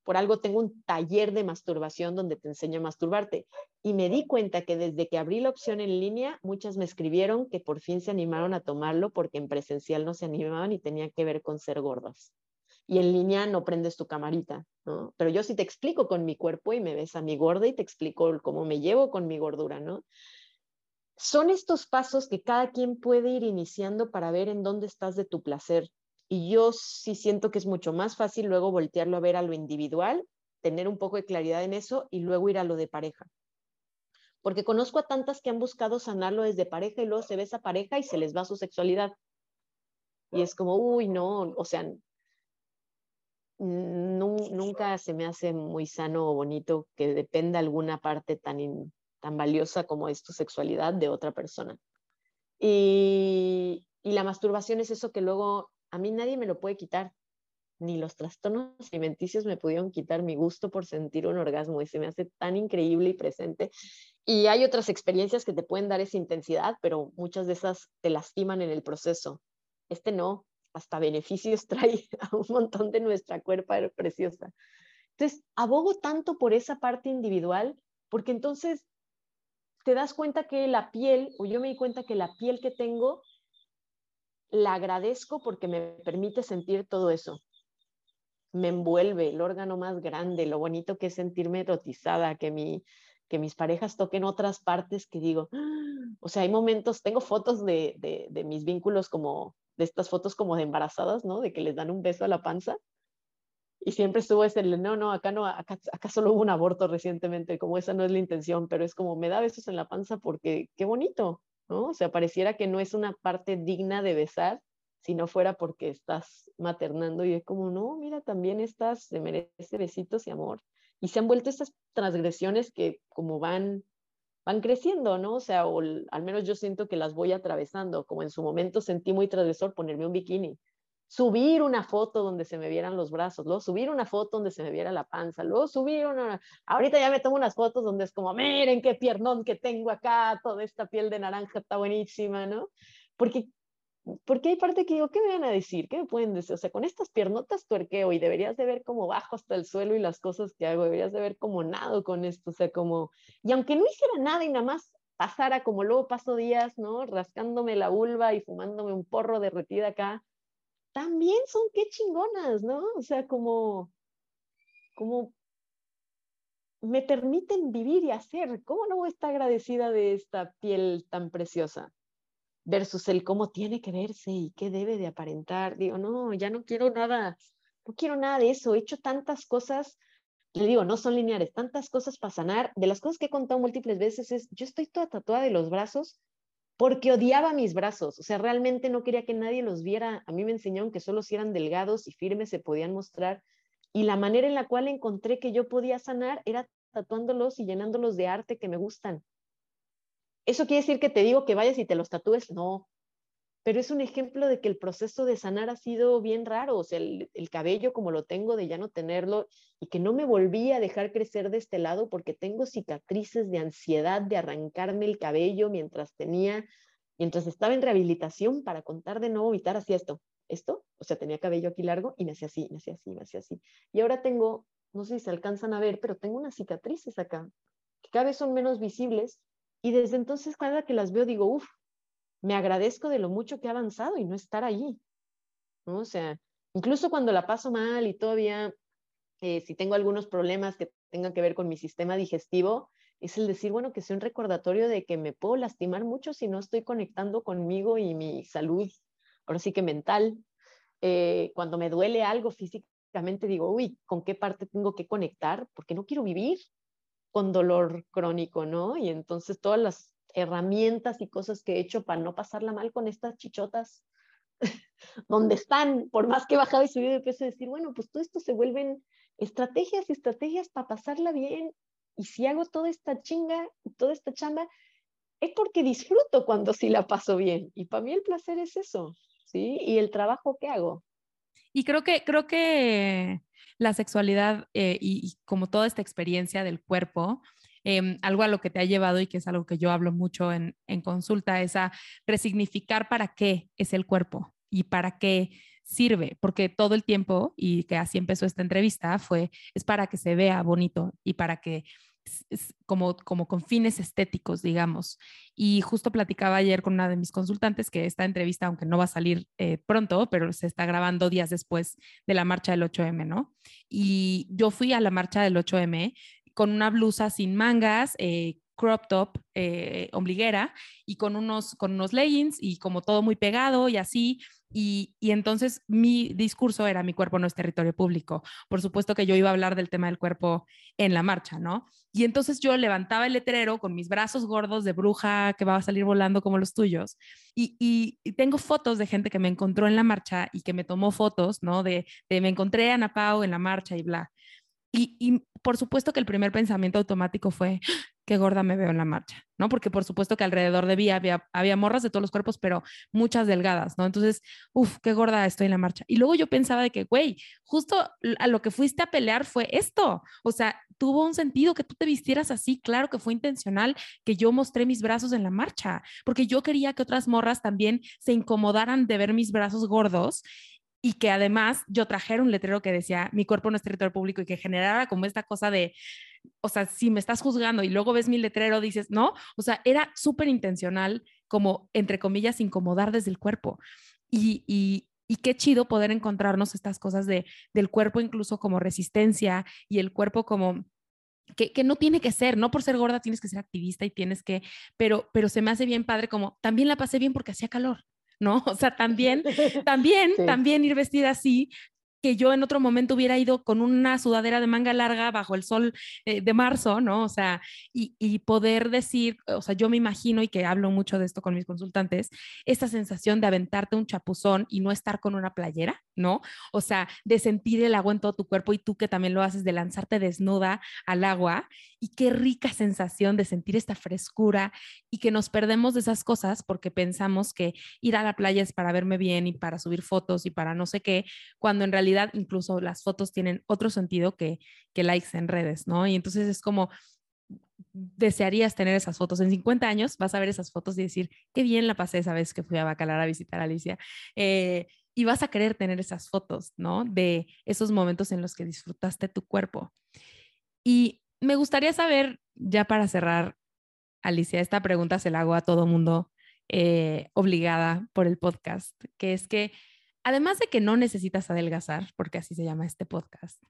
Por algo tengo un taller de masturbación donde te enseño a masturbarte y me di cuenta que desde que abrí la opción en línea, muchas me escribieron que por fin se animaron a tomarlo porque en presencial no se animaban y tenía que ver con ser gordas y en línea no prendes tu camarita, ¿no? Pero yo sí te explico con mi cuerpo y me ves a mi gorda y te explico cómo me llevo con mi gordura, ¿no? Son estos pasos que cada quien puede ir iniciando para ver en dónde estás de tu placer. Y yo sí siento que es mucho más fácil luego voltearlo a ver a lo individual, tener un poco de claridad en eso y luego ir a lo de pareja. Porque conozco a tantas que han buscado sanarlo desde pareja y luego se ve esa pareja y se les va su sexualidad. Y es como, uy, no, o sea, nunca se me hace muy sano o bonito que dependa alguna parte tan, tan valiosa como es tu sexualidad de otra persona. Y, y la masturbación es eso que luego a mí nadie me lo puede quitar. Ni los trastornos alimenticios me pudieron quitar mi gusto por sentir un orgasmo y se me hace tan increíble y presente. Y hay otras experiencias que te pueden dar esa intensidad, pero muchas de esas te lastiman en el proceso. Este no, hasta beneficios trae a un montón de nuestra cuerpa preciosa. Entonces, abogo tanto por esa parte individual, porque entonces te das cuenta que la piel, o yo me di cuenta que la piel que tengo, la agradezco porque me permite sentir todo eso. Me envuelve el órgano más grande, lo bonito que es sentirme erotizada, que mi, que mis parejas toquen otras partes que digo, o sea, hay momentos, tengo fotos de, de, mis vínculos como, de estas fotos como de embarazadas, ¿no? De que les dan un beso a la panza. Y siempre estuvo ese, no, no, acá no, acá, acá solo hubo un aborto recientemente, como esa no es la intención, pero es como, me da besos en la panza porque qué bonito, ¿no? O sea, pareciera que no es una parte digna de besar, si no fuera porque estás maternando y es como, no, mira, también estás, se merece besitos y amor. Y se han vuelto estas transgresiones que como van, van creciendo, ¿no? O sea, o al menos yo siento que las voy atravesando, como en su momento sentí muy transgresor ponerme un bikini, subir una foto donde se me vieran los brazos, luego subir una foto donde se me viera la panza, luego subir una... Ahorita ya me tomo unas fotos donde es como, miren qué piernón que tengo acá, toda esta piel de naranja está buenísima, ¿no? Porque porque hay parte que digo, ¿qué me van a decir? ¿Qué me pueden decir? O sea, con estas piernotas tuerqueo y deberías de ver cómo bajo hasta el suelo y las cosas que hago, deberías de ver cómo nado con esto, o sea, como, y aunque no hiciera nada y nada más pasara como luego paso días, ¿no? Rascándome la vulva y fumándome un porro derretida acá, también son qué chingonas, ¿no? O sea, como, como me permiten vivir y hacer. ¿Cómo no estar agradecida de esta piel tan preciosa? versus el cómo tiene que verse y qué debe de aparentar. Digo, no, ya no quiero nada, no quiero nada de eso. He hecho tantas cosas, le digo, no son lineares, tantas cosas para sanar. De las cosas que he contado múltiples veces es, yo estoy toda tatuada de los brazos porque odiaba mis brazos, o sea, realmente no quería que nadie los viera. A mí me enseñaron que solo si eran delgados y firmes se podían mostrar. Y la manera en la cual encontré que yo podía sanar era tatuándolos y llenándolos de arte que me gustan. ¿Eso quiere decir que te digo que vayas y te los tatúes? No, pero es un ejemplo de que el proceso de sanar ha sido bien raro, o sea, el, cabello como lo tengo de ya no tenerlo y que no me volví a dejar crecer de este lado porque tengo cicatrices de ansiedad de arrancarme el cabello mientras tenía, mientras estaba en rehabilitación para contar de no vomitar, hacía esto, esto, o sea, tenía cabello aquí largo y me hacía así, me hacía así, me hacía así. Y ahora tengo, no sé si se alcanzan a ver, pero tengo unas cicatrices acá, que cada vez son menos visibles y desde entonces, cada que las veo, digo, uff, me agradezco de lo mucho que ha avanzado y no estar allí. ¿no? O sea, incluso cuando la paso mal y todavía, eh, si tengo algunos problemas que tengan que ver con mi sistema digestivo, es el decir, bueno, que sea un recordatorio de que me puedo lastimar mucho si no estoy conectando conmigo y mi salud, ahora sí que mental. Eh, cuando me duele algo físicamente, digo, uy, ¿con qué parte tengo que conectar? Porque no quiero vivir con dolor crónico, ¿no? Y entonces todas las herramientas y cosas que he hecho para no pasarla mal con estas chichotas, donde están, por más que he bajado y subido de peso, decir, bueno, pues todo esto se vuelven estrategias y estrategias para pasarla bien. Y si hago toda esta chinga, toda esta chamba, es porque disfruto cuando sí la paso bien. Y para mí el placer es eso, ¿sí? Y el trabajo que hago. Y creo que, creo que la sexualidad eh, y, como toda esta experiencia del cuerpo, em, algo a lo que te ha llevado y que es algo que yo hablo mucho en, en consulta, es a resignificar para qué es el cuerpo y para qué sirve, porque todo el tiempo, y que así empezó esta entrevista, fue, es para que se vea bonito y para que como, como con fines estéticos, digamos. Y justo platicaba ayer con una de mis consultantes que esta entrevista, aunque no va a salir eh, pronto, pero se está grabando días después de la marcha del 8M, ¿no? Y yo fui a la marcha del 8M con una blusa sin mangas, eh, crop top, eh, ombliguera y con unos, con unos leggings y como todo muy pegado y así. Y, y, entonces mi discurso era mi cuerpo no es territorio público. Por supuesto que yo iba a hablar del tema del cuerpo en la marcha, ¿no? Y entonces yo levantaba el letrero con mis brazos gordos de bruja que va a salir volando como los tuyos. Y, y, tengo fotos de gente que me encontró en la marcha y que me tomó fotos, ¿no? De, de me encontré a Ana Pau en la marcha y bla. Y, por supuesto que el primer pensamiento automático fue, qué gorda me veo en la marcha, ¿no? Porque por supuesto que alrededor de mí había, había morras de todos los cuerpos, pero muchas delgadas, ¿no? Entonces, uff, qué gorda estoy en la marcha. Y luego yo pensaba de que, güey, justo a lo que fuiste a pelear fue esto. O sea, tuvo un sentido que tú te vistieras así, claro que fue intencional que yo mostré mis brazos en la marcha, porque yo quería que otras morras también se incomodaran de ver mis brazos gordos y que además yo trajera un letrero que decía mi cuerpo no es territorio público y que generara como esta cosa de, o sea, si me estás juzgando y luego ves mi letrero, dices, no, o sea, era súper intencional como, entre comillas, incomodar desde el cuerpo. Y, y, y, qué chido poder encontrarnos estas cosas de, del cuerpo incluso como resistencia y el cuerpo como que, que, no tiene que ser, no por ser gorda tienes que ser activista y tienes que, pero, pero se me hace bien padre como también la pasé bien porque hacía calor, ¿no? O sea, también, también, también ir vestida así que yo en otro momento hubiera ido con una sudadera de manga larga bajo el sol eh, de marzo, ¿no? O sea, y, y, poder decir, o sea, yo me imagino y que hablo mucho de esto con mis consultantes, esta sensación de aventarte un chapuzón y no estar con una playera, ¿no? O sea, de sentir el agua en todo tu cuerpo y tú que también lo haces, de lanzarte desnuda al agua y qué rica sensación de sentir esta frescura y que nos perdemos de esas cosas porque pensamos que ir a la playa es para verme bien y para subir fotos y para no sé qué, cuando en realidad incluso las fotos tienen otro sentido que, que likes en redes, ¿no? Y entonces es como, desearías tener esas fotos. En 50 años vas a ver esas fotos y decir, qué bien la pasé esa vez que fui a Bacalar a visitar a Alicia. Eh, y vas a querer tener esas fotos, ¿no? De esos momentos en los que disfrutaste tu cuerpo. Y me gustaría saber, ya para cerrar, Alicia, esta pregunta se la hago a todo mundo eh, obligada por el podcast, que es que además de que no necesitas adelgazar, porque así se llama este podcast,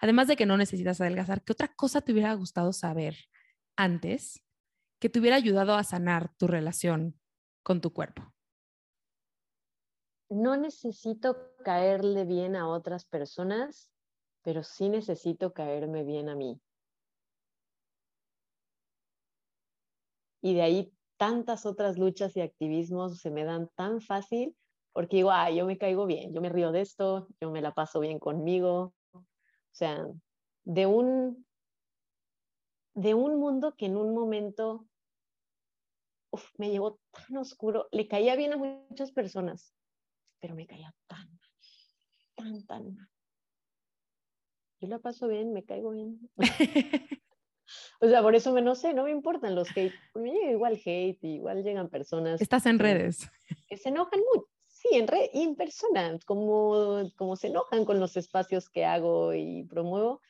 además de que no necesitas adelgazar, ¿qué otra cosa te hubiera gustado saber antes que te hubiera ayudado a sanar tu relación con tu cuerpo? No necesito caerle bien a otras personas, pero sí necesito caerme bien a mí. y de ahí tantas otras luchas y activismos se me dan tan fácil porque digo, ah, yo me caigo bien, yo me río de esto, yo me la paso bien conmigo. O sea, de un, de un mundo que en un momento me llevó tan oscuro, le caía bien a muchas personas, pero me caía tan tan, tan mal. Yo la paso bien, me caigo bien. O sea, por eso me no sé, no me importan los hate. Me llega igual hate, igual llegan personas. Estás en redes. Que se enojan mucho. Sí, en red y en persona, como, como se enojan con los espacios que hago y promuevo.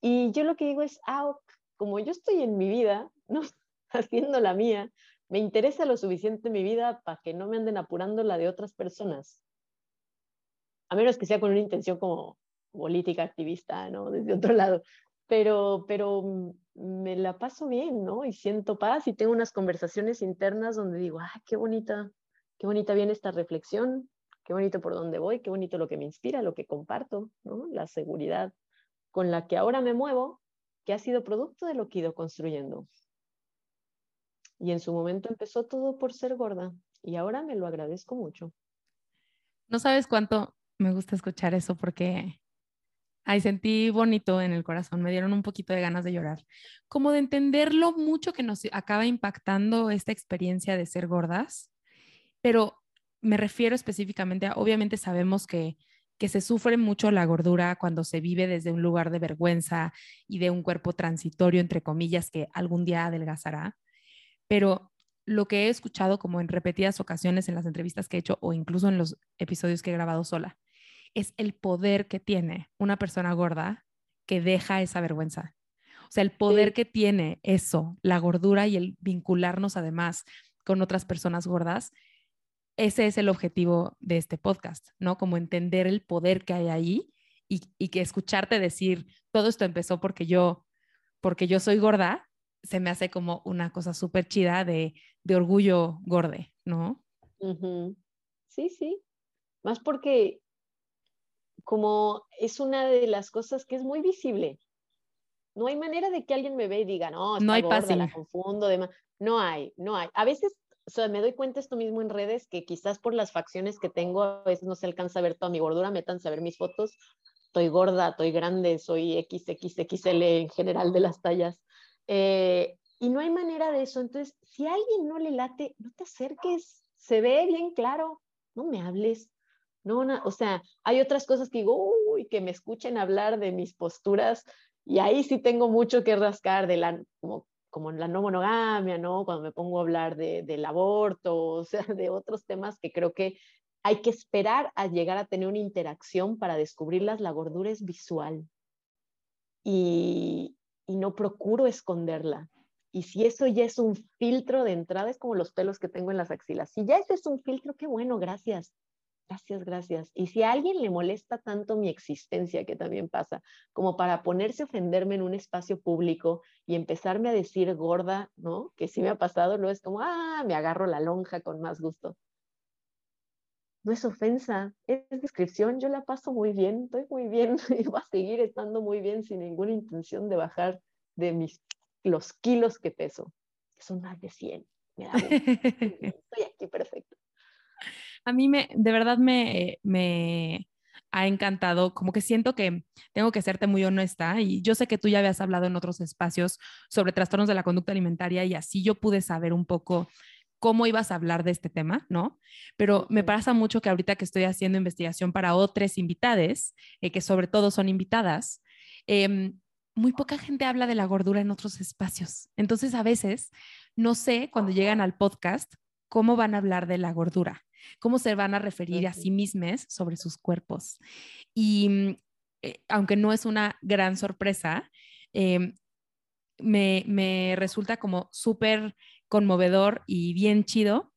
Y yo lo que digo es, ah, como yo estoy en mi vida, no haciendo la mía, me interesa lo suficiente mi vida para que no me anden apurando la de otras personas. A menos que sea con una intención como política activista, ¿no? Desde otro lado pero, pero mm, me la paso bien, ¿no? Y siento paz y tengo unas conversaciones internas donde digo, ah, qué bonita, qué bonita viene esta reflexión, qué bonito por dónde voy, qué bonito lo que me inspira, lo que comparto, ¿no? La seguridad con la que ahora me muevo, que ha sido producto de lo que he ido construyendo. Y en su momento empezó todo por ser gorda y ahora me lo agradezco mucho. No sabes cuánto me gusta escuchar eso porque Ay, sentí bonito en el corazón, me dieron un poquito de ganas de llorar, como de entender lo mucho que nos acaba impactando esta experiencia de ser gordas, pero me refiero específicamente a, obviamente sabemos que, que se sufre mucho la gordura cuando se vive desde un lugar de vergüenza y de un cuerpo transitorio, entre comillas, que algún día adelgazará, pero lo que he escuchado como en repetidas ocasiones en las entrevistas que he hecho o incluso en los episodios que he grabado sola, es el poder que tiene una persona gorda que deja esa vergüenza. O sea, el poder que tiene eso, la gordura y el vincularnos además con otras personas gordas, ese es el objetivo de este podcast, ¿no? Como entender el poder que hay ahí y, que escucharte decir, todo esto empezó porque yo, porque yo soy gorda, se me hace como una cosa súper chida de, orgullo gorde, ¿no? Sí, sí. Más porque como es una de las cosas que es muy visible. No hay manera de que alguien me vea y diga, no, está no hay gorda, la confundo, demás. No hay, no hay. A veces, o sea, me doy cuenta esto mismo en redes, que quizás por las facciones que tengo, a veces no se alcanza a ver toda mi gordura, métanse a ver mis fotos. Estoy gorda, estoy grande, soy XXXL en general de las tallas. Eh, y no hay manera de eso. Entonces, si a alguien no le late, no te acerques, se ve bien claro, no me hables, no, o sea, hay otras cosas que digo, uy, que me escuchen hablar de mis posturas y ahí sí tengo mucho que rascar de la, como la no monogamia, ¿no? Cuando me pongo a hablar de, del aborto, o sea, de otros temas que creo que hay que esperar a llegar a tener una interacción para descubrirlas. La gordura es visual y, no procuro esconderla. Y si eso ya es un filtro de entrada, es como los pelos que tengo en las axilas. Si ya ese es un filtro, qué bueno, gracias gracias, gracias. Y si a alguien le molesta tanto mi existencia, que también pasa, como para ponerse a ofenderme en un espacio público y empezarme a decir gorda, ¿no? Que sí me ha pasado, no es como, ah, me agarro la lonja con más gusto. No es ofensa, es descripción, yo la paso muy bien, estoy muy bien y voy a seguir estando muy bien sin ninguna intención de bajar de mis, los kilos que peso, que son más de 100. estoy aquí perfecto a mí me, de verdad me, me ha encantado, como que siento que tengo que serte muy honesta y yo sé que tú ya habías hablado en otros espacios sobre trastornos de la conducta alimentaria y así yo pude saber un poco cómo ibas a hablar de este tema, ¿no? Pero me pasa mucho que ahorita que estoy haciendo investigación para otras invitadas, eh, que sobre todo son invitadas, em, muy poca gente habla de la gordura en otros espacios. Entonces, a veces, no sé, cuando llegan al podcast, cómo van a hablar de la gordura cómo se van a referir a sí mismos sobre sus cuerpos. Y mm, eh, aunque no es una gran sorpresa, em, me, resulta como súper conmovedor y bien chido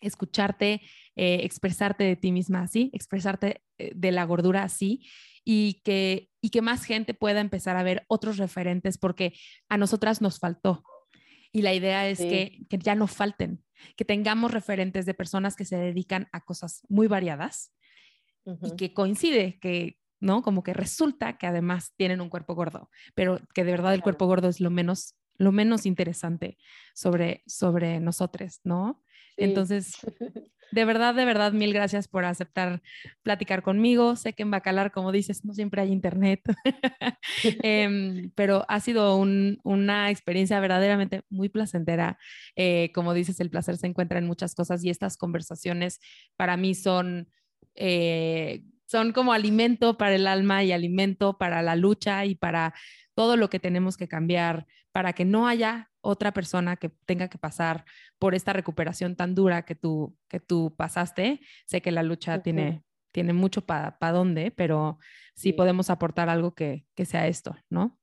escucharte, eh, expresarte de ti misma así, expresarte eh, de la gordura así y que, y que más gente pueda empezar a ver otros referentes porque a nosotras nos faltó. Y la idea es que, que, ya no falten, que tengamos referentes de personas que se dedican a cosas muy variadas y que coincide que, ¿no? Como que resulta que además tienen un cuerpo gordo, pero que de verdad el cuerpo gordo es lo menos lo menos interesante sobre, sobre nosotros, ¿no? Entonces, de verdad, de verdad, mil gracias por aceptar platicar conmigo. Sé que en Bacalar, como dices, no siempre hay internet, em, pero ha sido una experiencia verdaderamente muy placentera. Eh, como dices, el placer se encuentra en muchas cosas y estas conversaciones para mí son... Eh, son como alimento para el alma y alimento para la lucha y para todo lo que tenemos que cambiar para que no haya otra persona que tenga que pasar por esta recuperación tan dura que tú, que tú pasaste. Sé que la lucha tiene, tiene mucho para pa dónde, pero sí, podemos aportar algo que, que sea esto, ¿no?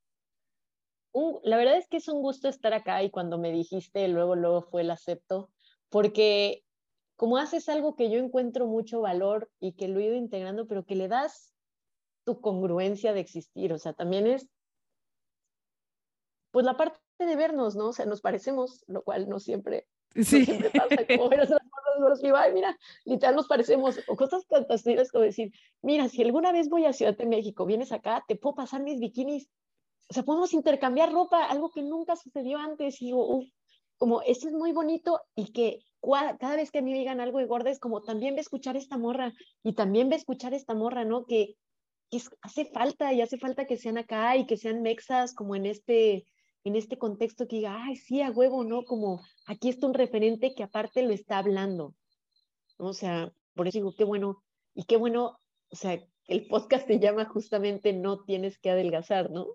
la verdad es que es un gusto estar acá y cuando me dijiste, luego, luego fue el acepto, porque como haces algo que yo encuentro mucho valor y que lo he ido integrando, pero que le das tu congruencia de existir, o sea, también es pues la parte de vernos, ¿no? O sea, nos parecemos, lo cual no siempre, sí. siempre pasa, como ver a las fotos, y ay, mira, literal nos parecemos, o cosas fantásticas como decir, mira, si alguna vez voy a Ciudad de México, vienes acá, te puedo pasar mis bikinis, o sea, podemos intercambiar ropa, algo que nunca sucedió antes, y digo, uff, como esto es muy bonito y que cada vez que a mí me digan algo de gorda es como también ve escuchar esta morra y también ve escuchar esta morra, ¿no? Que, que hace falta y hace falta que sean acá y que sean mexas como en este, en este contexto que diga, ay, sí, a huevo, ¿no? Como aquí está un referente que aparte lo está hablando. O sea, por eso digo, qué bueno, y qué bueno, o sea, el podcast se llama justamente No tienes que adelgazar, ¿no?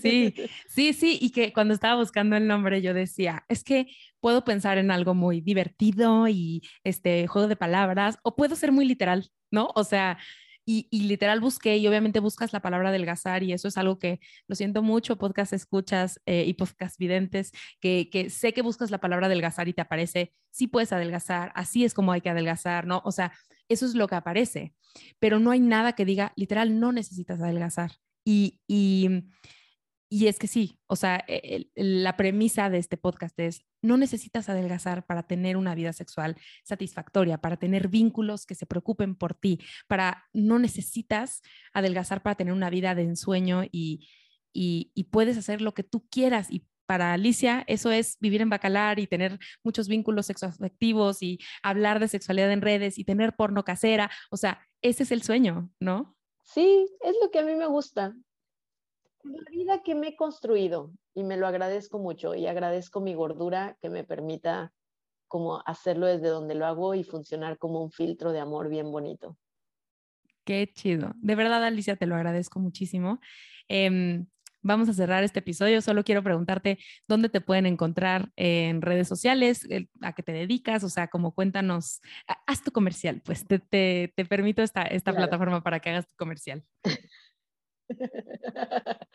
Sí, sí, sí, y que cuando estaba buscando el nombre yo decía, es que puedo pensar en algo muy divertido y este juego de palabras, o puedo ser muy literal, ¿no? O sea, y, literal busqué y obviamente buscas la palabra adelgazar y eso es algo que lo siento mucho, podcast escuchas eh, y podcast videntes, que, que, sé que buscas la palabra adelgazar y te aparece, sí puedes adelgazar, así es como hay que adelgazar, ¿no? O sea, eso es lo que aparece, pero no hay nada que diga, literal, no necesitas adelgazar. Y, y, y es que sí, o sea, e, la premisa de este podcast es, no necesitas adelgazar para tener una vida sexual satisfactoria, para tener vínculos que se preocupen por ti, para no necesitas adelgazar para tener una vida de ensueño y, y, puedes hacer lo que tú quieras y para Alicia eso es vivir en Bacalar y tener muchos vínculos sexoafectivos y hablar de sexualidad en redes y tener porno casera. O sea, ese es el sueño, ¿no? Sí, es lo que a mí me gusta la vida que me he construido y me lo agradezco mucho y agradezco mi gordura que me permita como hacerlo desde donde lo hago y funcionar como un filtro de amor bien bonito. Qué chido. De verdad, Alicia, te lo agradezco muchísimo. Em, vamos a cerrar este episodio. Solo quiero preguntarte dónde te pueden encontrar en redes sociales, a qué te dedicas, o sea, como cuéntanos, haz tu comercial, pues te, te, permito esta, esta plataforma para que hagas tu comercial.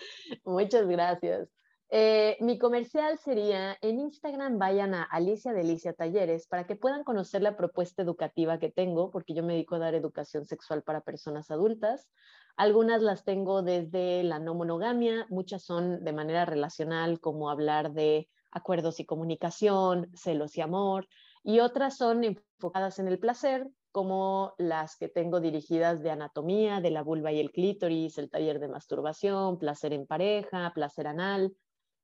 Muchas gracias. Eh, mi comercial sería en Instagram vayan a Alicia Delicia Talleres para que puedan conocer la propuesta educativa que tengo, porque yo me dedico a dar educación sexual para personas adultas. Algunas las tengo desde la no monogamia, muchas son de manera relacional, como hablar de acuerdos y comunicación, celos y amor, y otras son enfocadas en el placer, como las que tengo dirigidas de anatomía, de la vulva y el clítoris, el taller de masturbación, placer en pareja, placer anal,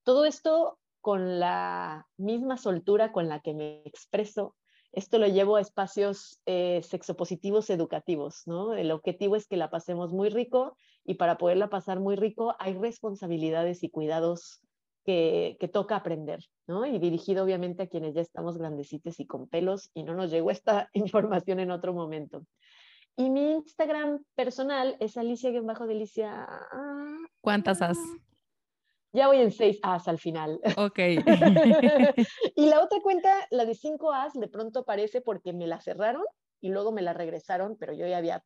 todo esto con la misma soltura con la que me expreso. Esto lo llevo a espacios eh, sexopositivos educativos, ¿no? El objetivo es que la pasemos muy rico y para poderla pasar muy rico hay responsabilidades y cuidados que, toca aprender, ¿no? Y dirigido obviamente a quienes ya estamos grandecitos y con pelos y no nos llegó esta información en otro momento. Y mi Instagram personal es Alicia-Delicia. ¿Cuántas has? Ya voy en 6 As al final. Ok. y la otra cuenta, la de 5 As, de pronto aparece porque me la cerraron y luego me la regresaron, pero yo ya había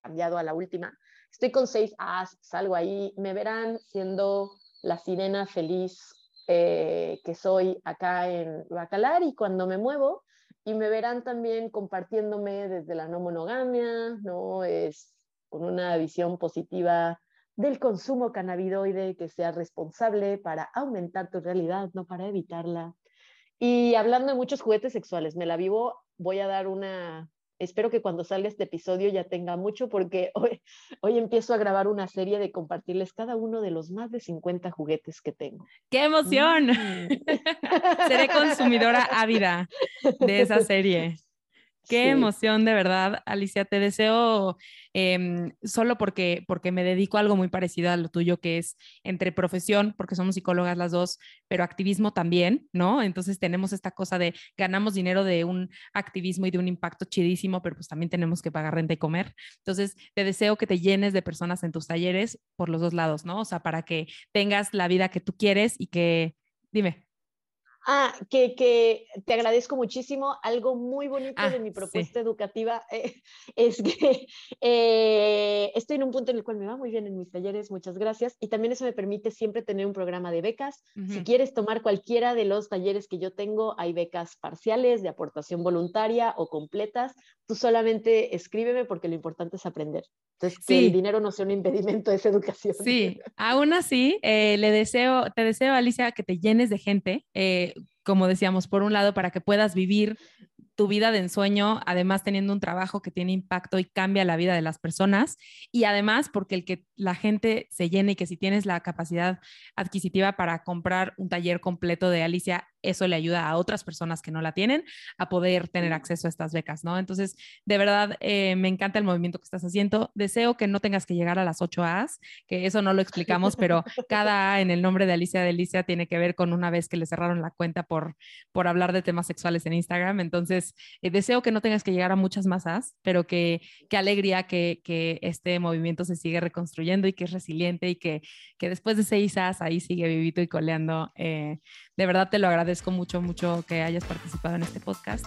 cambiado a la última. Estoy con 6 As, salgo ahí, me verán siendo la sirena feliz eh, que soy acá en Bacalar y cuando me muevo, y me verán también compartiéndome desde la no monogamia, ¿no? Es con una visión positiva del consumo cannabidoide que sea responsable para aumentar tu realidad, no para evitarla. Y hablando de muchos juguetes sexuales, me la vivo, voy a dar una, espero que cuando salga este episodio ya tenga mucho porque hoy, hoy empiezo a grabar una serie de compartirles cada uno de los más de 50 juguetes que tengo. ¡Qué emoción! Mm. Seré consumidora ávida de esa serie. Qué emoción, de verdad, Alicia. Te deseo, em, solo porque, porque me dedico a algo muy parecido a lo tuyo, que es entre profesión, porque somos psicólogas las dos, pero activismo también, ¿no? Entonces tenemos esta cosa de ganamos dinero de un activismo y de un impacto chidísimo, pero pues también tenemos que pagar renta y comer. Entonces te deseo que te llenes de personas en tus talleres por los dos lados, ¿no? O sea, para que tengas la vida que tú quieres y que, dime. Ah, que, que, te agradezco muchísimo. Algo muy bonito de ah, mi propuesta educativa eh, es que eh, estoy en un punto en el cual me va muy bien en mis talleres, muchas gracias. Y también eso me permite siempre tener un programa de becas. Si quieres tomar cualquiera de los talleres que yo tengo, hay becas parciales, de aportación voluntaria o completas. Tú solamente escríbeme porque lo importante es aprender. Entonces, que el dinero no sea un impedimento de esa educación. Sí, aún así, eh, le deseo, te deseo, Alicia, que te llenes de gente como decíamos, por un lado, para que puedas vivir tu vida de ensueño, además teniendo un trabajo que tiene impacto y cambia la vida de las personas, y además porque el que la gente se llene y que si tienes la capacidad adquisitiva para comprar un taller completo de Alicia, eso le ayuda a otras personas que no la tienen a poder tener acceso a estas becas, ¿no? Entonces, de verdad, eh, me encanta el movimiento que estás haciendo. Deseo que no tengas que llegar a las 8 A's, que eso no lo explicamos, pero cada A en el nombre de Alicia de Alicia tiene que ver con una vez que le cerraron la cuenta por, por hablar de temas sexuales en Instagram. Entonces, eh, deseo que no tengas que llegar a muchas más A's, pero que, qué alegría que, que, este movimiento se sigue reconstruyendo y que es resiliente y que, que después de seis A's ahí sigue vivito y coleando. Eh, de verdad te lo agradezco mucho, mucho que hayas participado en este podcast.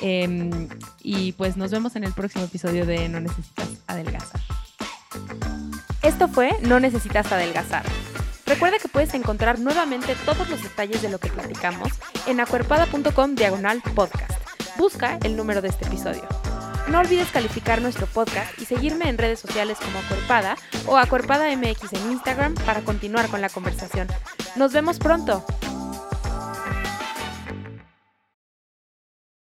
Em, y pues nos vemos en el próximo episodio de No Necesitas Adelgazar. Esto fue No Necesitas Adelgazar. Recuerda que puedes encontrar nuevamente todos los detalles de lo que platicamos en acuerpada.com diagonal podcast. Busca el número de este episodio. No olvides calificar nuestro podcast y seguirme en redes sociales como Acuerpada o Acuerpada MX en Instagram para continuar con la conversación. Nos vemos pronto.